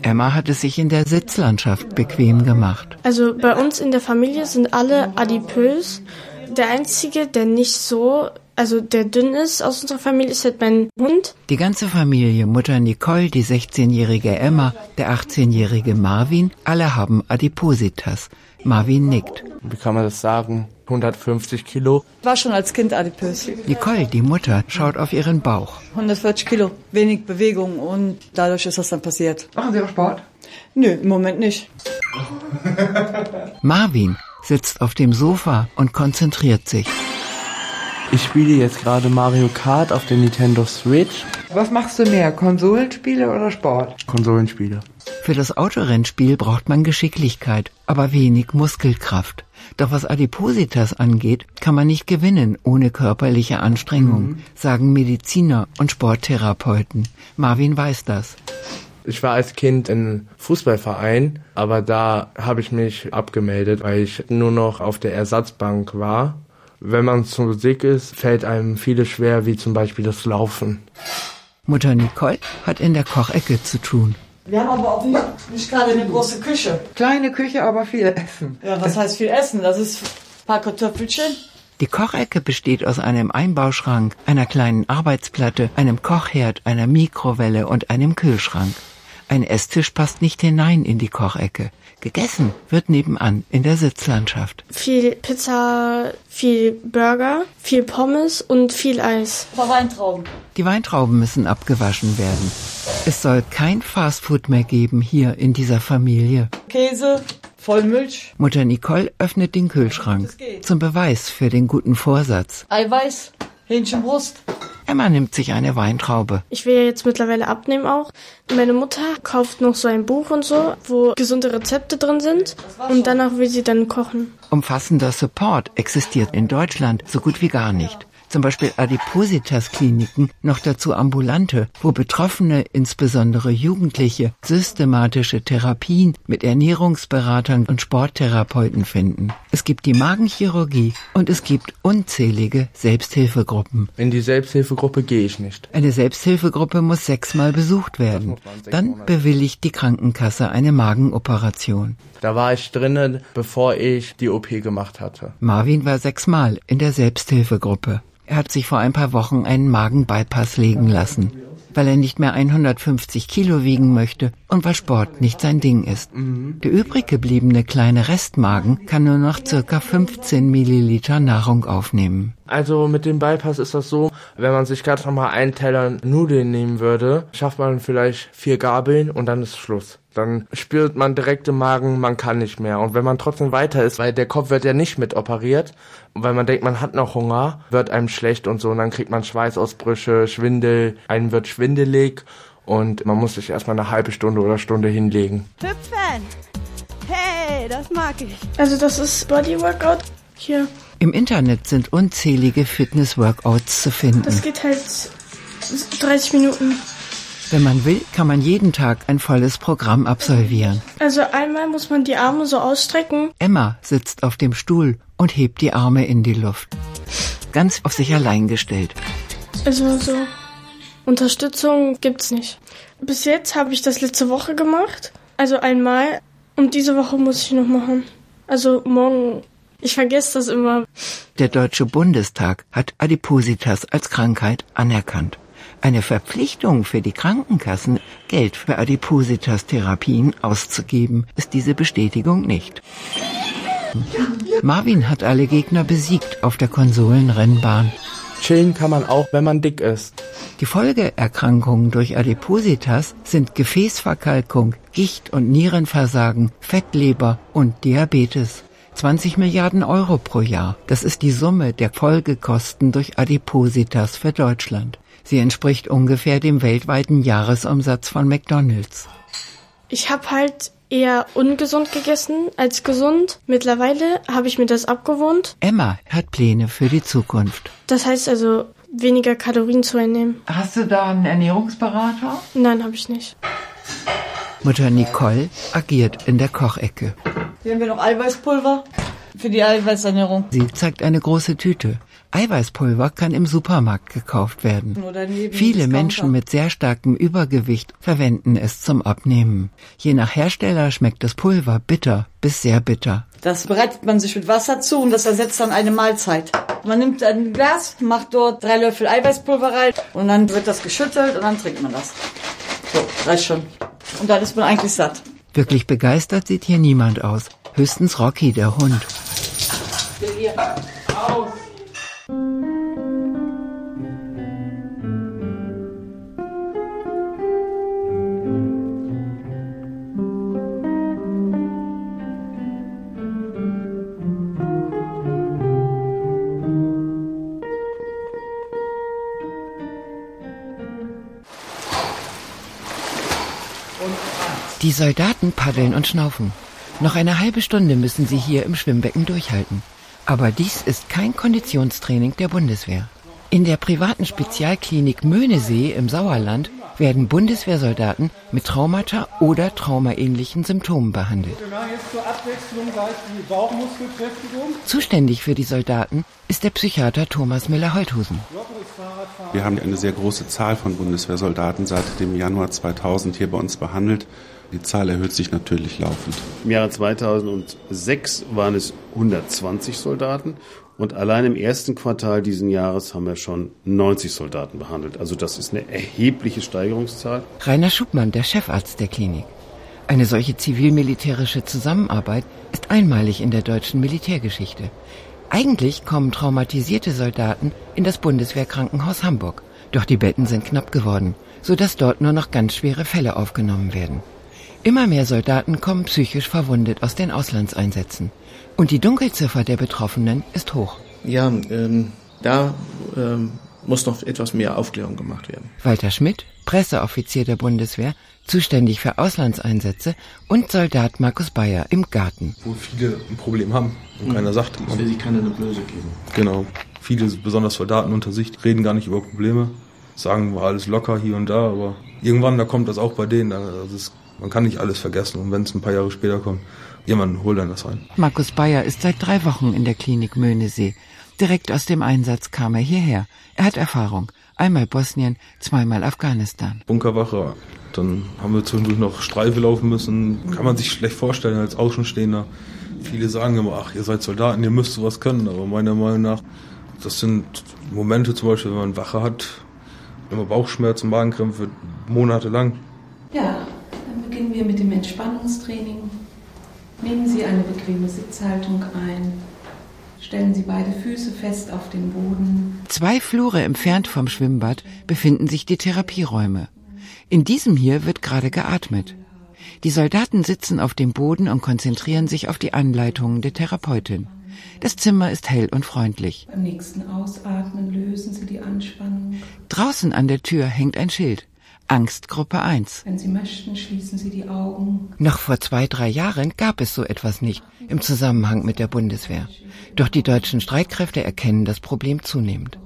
Emma hat es sich in der Sitzlandschaft bequem gemacht. Also bei uns in der Familie sind alle adipös. Der einzige, der nicht so, also der dünn ist aus unserer Familie, ist halt mein Hund. Die ganze Familie, Mutter Nicole, die 16-jährige Emma, der 18-jährige Marvin, alle haben Adipositas. Marvin nickt. Wie kann man das sagen? 150 Kilo. War schon als Kind adipös. Nicole, die Mutter, schaut auf ihren Bauch. 140 Kilo, wenig Bewegung und dadurch ist das dann passiert. Machen Sie auch Sport? Nö, im Moment nicht. Marvin, sitzt auf dem Sofa und konzentriert sich. Ich spiele jetzt gerade Mario Kart auf der Nintendo Switch. Was machst du mehr, Konsolenspiele oder Sport? Konsolenspiele. Für das Autorennspiel braucht man Geschicklichkeit, aber wenig Muskelkraft. Doch was Adipositas angeht, kann man nicht gewinnen ohne körperliche Anstrengung, mhm. sagen Mediziner und Sporttherapeuten. Marvin weiß das. Ich war als Kind in Fußballverein, aber da habe ich mich abgemeldet, weil ich nur noch auf der Ersatzbank war. Wenn man zu dick ist, fällt einem vieles schwer, wie zum Beispiel das Laufen. Mutter Nicole hat in der Kochecke zu tun. Wir haben aber auch nicht, nicht gerade eine große Küche. Kleine Küche, aber viel Essen. Ja, was heißt viel Essen? Das ist ein paar Kartoffelchen. Die Kochecke besteht aus einem Einbauschrank, einer kleinen Arbeitsplatte, einem Kochherd, einer Mikrowelle und einem Kühlschrank. Ein Esstisch passt nicht hinein in die Kochecke. Gegessen wird nebenan in der Sitzlandschaft. Viel Pizza, viel Burger, viel Pommes und viel Eis. Ein paar Weintrauben. Die Weintrauben müssen abgewaschen werden. Es soll kein Fastfood mehr geben hier in dieser Familie. Käse, Vollmilch. Mutter Nicole öffnet den Kühlschrank zum Beweis für den guten Vorsatz. Eiweiß, Hähnchenbrust. Emma nimmt sich eine Weintraube. Ich will ja jetzt mittlerweile abnehmen auch. Meine Mutter kauft noch so ein Buch und so, wo gesunde Rezepte drin sind. Und danach will sie dann kochen. Umfassender Support existiert in Deutschland so gut wie gar nicht zum Beispiel Adipositas-Kliniken, noch dazu ambulante, wo Betroffene, insbesondere Jugendliche, systematische Therapien mit Ernährungsberatern und Sporttherapeuten finden. Es gibt die Magenchirurgie und es gibt unzählige Selbsthilfegruppen. In die Selbsthilfegruppe gehe ich nicht. Eine Selbsthilfegruppe muss sechsmal besucht werden. Dann bewilligt die Krankenkasse eine Magenoperation. Da war ich drinnen, bevor ich die OP gemacht hatte. Marvin war sechsmal in der Selbsthilfegruppe. Er hat sich vor ein paar Wochen einen Magenbypass legen lassen, weil er nicht mehr 150 Kilo wiegen möchte und weil Sport nicht sein Ding ist. Der übrig gebliebene kleine Restmagen kann nur noch circa 15 Milliliter Nahrung aufnehmen. Also mit dem Bypass ist das so, wenn man sich gerade nochmal einen Teller Nudeln nehmen würde, schafft man vielleicht vier Gabeln und dann ist Schluss. Dann spürt man direkt im Magen, man kann nicht mehr. Und wenn man trotzdem weiter ist, weil der Kopf wird ja nicht mit operiert, und weil man denkt, man hat noch Hunger, wird einem schlecht und so. Und dann kriegt man Schweißausbrüche, Schwindel, einem wird schwindelig und man muss sich erstmal eine halbe Stunde oder Stunde hinlegen. Hüpfen! Hey, das mag ich. Also das ist Bodyworkout hier. Im Internet sind unzählige Fitness-Workouts zu finden. Das geht halt 30 Minuten. Wenn man will, kann man jeden Tag ein volles Programm absolvieren. Also einmal muss man die Arme so ausstrecken. Emma sitzt auf dem Stuhl und hebt die Arme in die Luft. Ganz auf sich allein gestellt. Also so Unterstützung gibt's nicht. Bis jetzt habe ich das letzte Woche gemacht. Also einmal. Und diese Woche muss ich noch machen. Also morgen. Ich vergesse das immer. Der Deutsche Bundestag hat Adipositas als Krankheit anerkannt eine Verpflichtung für die Krankenkassen, Geld für Adipositas-Therapien auszugeben, ist diese Bestätigung nicht. Marvin hat alle Gegner besiegt auf der Konsolenrennbahn. Chillen kann man auch, wenn man dick ist. Die Folgeerkrankungen durch Adipositas sind Gefäßverkalkung, Gicht- und Nierenversagen, Fettleber und Diabetes. 20 Milliarden Euro pro Jahr. Das ist die Summe der Folgekosten durch Adipositas für Deutschland. Sie entspricht ungefähr dem weltweiten Jahresumsatz von McDonald's. Ich habe halt eher ungesund gegessen als gesund. Mittlerweile habe ich mir das abgewohnt. Emma hat Pläne für die Zukunft. Das heißt also weniger Kalorien zu einnehmen. Hast du da einen Ernährungsberater? Nein, habe ich nicht. Mutter Nicole agiert in der Kochecke. Hier haben wir noch Eiweißpulver für die Eiweißernährung. Sie zeigt eine große Tüte. Eiweißpulver kann im Supermarkt gekauft werden. Viele Menschen mit sehr starkem Übergewicht verwenden es zum Abnehmen. Je nach Hersteller schmeckt das Pulver bitter bis sehr bitter. Das bereitet man sich mit Wasser zu und das ersetzt dann eine Mahlzeit. Man nimmt ein Glas, macht dort drei Löffel Eiweißpulver rein und dann wird das geschüttelt und dann trinkt man das. So, reicht schon. Und dann ist man eigentlich satt. Wirklich begeistert sieht hier niemand aus. Höchstens Rocky, der Hund. Aus. Die Soldaten paddeln und schnaufen. Noch eine halbe Stunde müssen sie hier im Schwimmbecken durchhalten. Aber dies ist kein Konditionstraining der Bundeswehr. In der privaten Spezialklinik Möhnesee im Sauerland werden Bundeswehrsoldaten mit Traumata oder traumaähnlichen Symptomen behandelt. Zuständig für die Soldaten ist der Psychiater Thomas Müller-Holthusen. Wir haben eine sehr große Zahl von Bundeswehrsoldaten seit dem Januar 2000 hier bei uns behandelt. Die Zahl erhöht sich natürlich laufend. Im Jahre 2006 waren es 120 Soldaten und allein im ersten Quartal diesen Jahres haben wir schon 90 Soldaten behandelt. Also das ist eine erhebliche Steigerungszahl. Rainer Schubmann, der Chefarzt der Klinik. Eine solche zivil-militärische Zusammenarbeit ist einmalig in der deutschen Militärgeschichte. Eigentlich kommen traumatisierte Soldaten in das Bundeswehrkrankenhaus Hamburg. Doch die Betten sind knapp geworden, sodass dort nur noch ganz schwere Fälle aufgenommen werden. Immer mehr Soldaten kommen psychisch verwundet aus den Auslandseinsätzen. Und die Dunkelziffer der Betroffenen ist hoch. Ja, ähm, da ähm, muss noch etwas mehr Aufklärung gemacht werden. Walter Schmidt, Presseoffizier der Bundeswehr, zuständig für Auslandseinsätze und Soldat Markus Bayer im Garten. Wo viele ein Problem haben und keiner sagt. Es will sich keiner eine Blöße geben. Genau. Viele, besonders Soldaten unter sich, reden gar nicht über Probleme, sagen, war alles locker hier und da, aber irgendwann, da kommt das auch bei denen. Also es man kann nicht alles vergessen und wenn es ein paar Jahre später kommt, jemand holt dann das rein. Markus Bayer ist seit drei Wochen in der Klinik Möhnesee. Direkt aus dem Einsatz kam er hierher. Er hat Erfahrung. Einmal Bosnien, zweimal Afghanistan. Bunkerwache. Dann haben wir zwischendurch noch Streife laufen müssen. Kann man sich schlecht vorstellen als Außenstehender. Viele sagen immer, ach, ihr seid Soldaten, ihr müsst sowas können. Aber meiner Meinung nach, das sind Momente zum Beispiel, wenn man Wache hat, immer Bauchschmerzen, Magenkrämpfe, monatelang. Ja, beginnen wir mit dem Entspannungstraining. Nehmen Sie eine bequeme Sitzhaltung ein. Stellen Sie beide Füße fest auf den Boden. Zwei Flure entfernt vom Schwimmbad befinden sich die Therapieräume. In diesem hier wird gerade geatmet. Die Soldaten sitzen auf dem Boden und konzentrieren sich auf die Anleitungen der Therapeutin. Das Zimmer ist hell und freundlich. Beim nächsten Ausatmen lösen Sie die Anspannung. Draußen an der Tür hängt ein Schild. Angstgruppe 1. Wenn Sie möchten, schließen Sie die Augen. Noch vor zwei, drei Jahren gab es so etwas nicht im Zusammenhang mit der Bundeswehr. Doch die deutschen Streitkräfte erkennen das Problem zunehmend.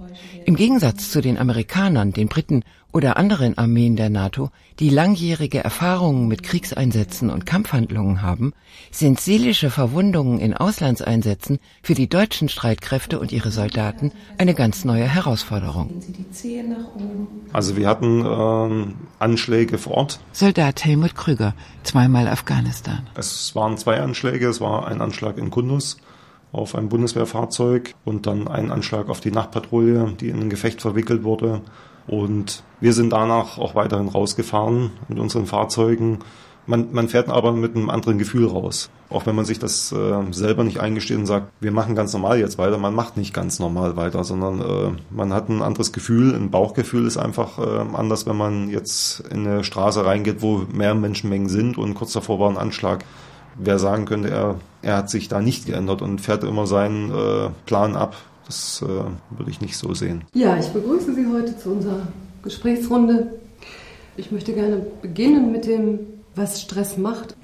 Im Gegensatz zu den Amerikanern, den Briten oder anderen Armeen der NATO, die langjährige Erfahrungen mit Kriegseinsätzen und Kampfhandlungen haben, sind seelische Verwundungen in Auslandseinsätzen für die deutschen Streitkräfte und ihre Soldaten eine ganz neue Herausforderung. Also wir hatten ähm, Anschläge vor Ort. Soldat Helmut Krüger, zweimal Afghanistan. Es waren zwei Anschläge, es war ein Anschlag in Kunduz auf ein Bundeswehrfahrzeug und dann ein Anschlag auf die Nachtpatrouille, die in ein Gefecht verwickelt wurde. Und wir sind danach auch weiterhin rausgefahren mit unseren Fahrzeugen. Man, man fährt aber mit einem anderen Gefühl raus. Auch wenn man sich das äh, selber nicht eingesteht und sagt, wir machen ganz normal jetzt weiter. Man macht nicht ganz normal weiter, sondern äh, man hat ein anderes Gefühl. Ein Bauchgefühl ist einfach äh, anders, wenn man jetzt in eine Straße reingeht, wo mehr Menschenmengen sind und kurz davor war ein Anschlag wer sagen könnte, er, er hat sich da nicht geändert und fährt immer seinen äh, Plan ab. Das äh, würde ich nicht so sehen. Ja, ich begrüße Sie heute zu unserer Gesprächsrunde. Ich möchte gerne beginnen mit dem, was Stress macht.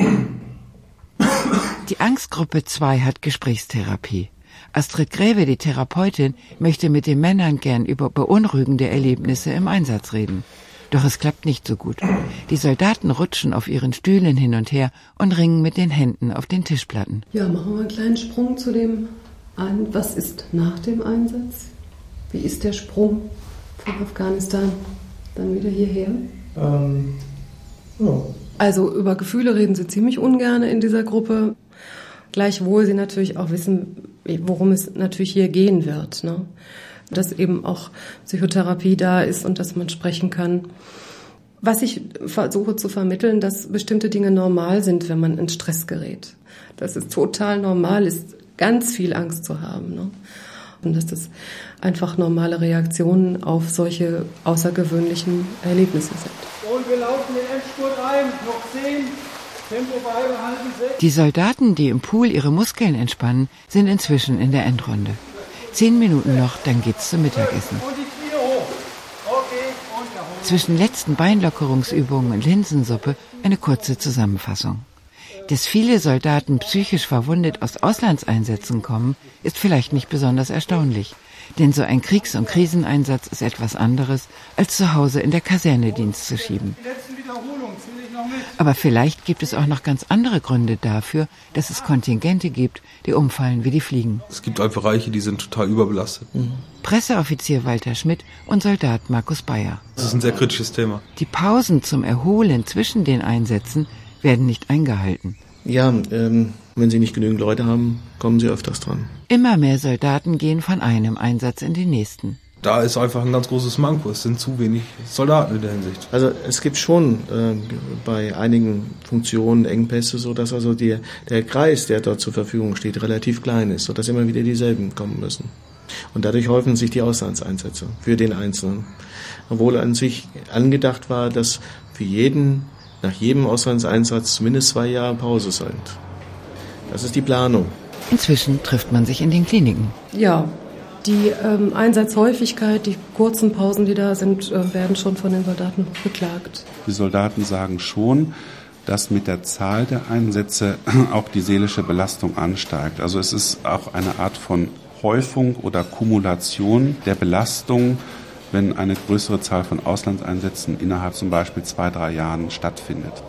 Die Angstgruppe 2 hat Gesprächstherapie. Astrid Gräve, die Therapeutin, möchte mit den Männern gern über beunruhigende Erlebnisse im Einsatz reden. Doch es klappt nicht so gut. Die Soldaten rutschen auf ihren Stühlen hin und her und ringen mit den Händen auf den Tischplatten. Ja, machen wir einen kleinen Sprung zu dem ein. Was ist nach dem Einsatz? Wie ist der Sprung von Afghanistan dann wieder hierher? Ähm, ja. Also über Gefühle reden sie ziemlich ungern in dieser Gruppe. Gleichwohl sie natürlich auch wissen, worum es natürlich hier gehen wird. Ne? Dass eben auch Psychotherapie da ist und dass man sprechen kann. Was ich versuche zu vermitteln, dass bestimmte Dinge normal sind, wenn man in Stress gerät. Dass es total normal ist, ganz viel Angst zu haben. Ne? Und dass das einfach normale Reaktionen auf solche außergewöhnlichen Erlebnisse sind. Und wir laufen den Endspurt ein, noch zehn. Tempo beibehalten, sechs. Die Soldaten, die im Pool ihre Muskeln entspannen, sind inzwischen in der Endrunde. Zehn Minuten noch, dann geht's zum Mittagessen. Zwischen letzten Beinlockerungsübungen und Linsensuppe eine kurze Zusammenfassung. Dass viele Soldaten psychisch verwundet aus Auslandseinsätzen kommen, ist vielleicht nicht besonders erstaunlich. Denn so ein Kriegs- und Kriseneinsatz ist etwas anderes, als zu Hause in der Kaserne Dienst zu schieben. Aber vielleicht gibt es auch noch ganz andere Gründe dafür, dass es Kontingente gibt, die umfallen wie die Fliegen. Es gibt auch Bereiche, die sind total überbelastet. Mhm. Presseoffizier Walter Schmidt und Soldat Markus Bayer. Das ist ein sehr kritisches Thema. Die Pausen zum Erholen zwischen den Einsätzen werden nicht eingehalten. Ja, ähm, wenn Sie nicht genügend Leute haben, kommen Sie öfters dran. Immer mehr Soldaten gehen von einem Einsatz in den nächsten. Da ist einfach ein ganz großes Manko. Es sind zu wenig Soldaten in der Hinsicht. Also es gibt schon äh, bei einigen Funktionen Engpässe, so dass also die, der Kreis, der dort zur Verfügung steht, relativ klein ist, so dass immer wieder dieselben kommen müssen. Und dadurch häufen sich die Auslandseinsätze für den Einzelnen. Obwohl an sich angedacht war, dass für jeden nach jedem Auslandseinsatz zumindest zwei Jahre Pause sind. Das ist die Planung. Inzwischen trifft man sich in den Kliniken. Ja, die ähm, Einsatzhäufigkeit, die kurzen Pausen, die da sind, äh, werden schon von den Soldaten beklagt. Die Soldaten sagen schon, dass mit der Zahl der Einsätze auch die seelische Belastung ansteigt. Also es ist auch eine Art von Häufung oder Kumulation der Belastung, wenn eine größere Zahl von Auslandseinsätzen innerhalb zum Beispiel zwei, drei Jahren stattfindet.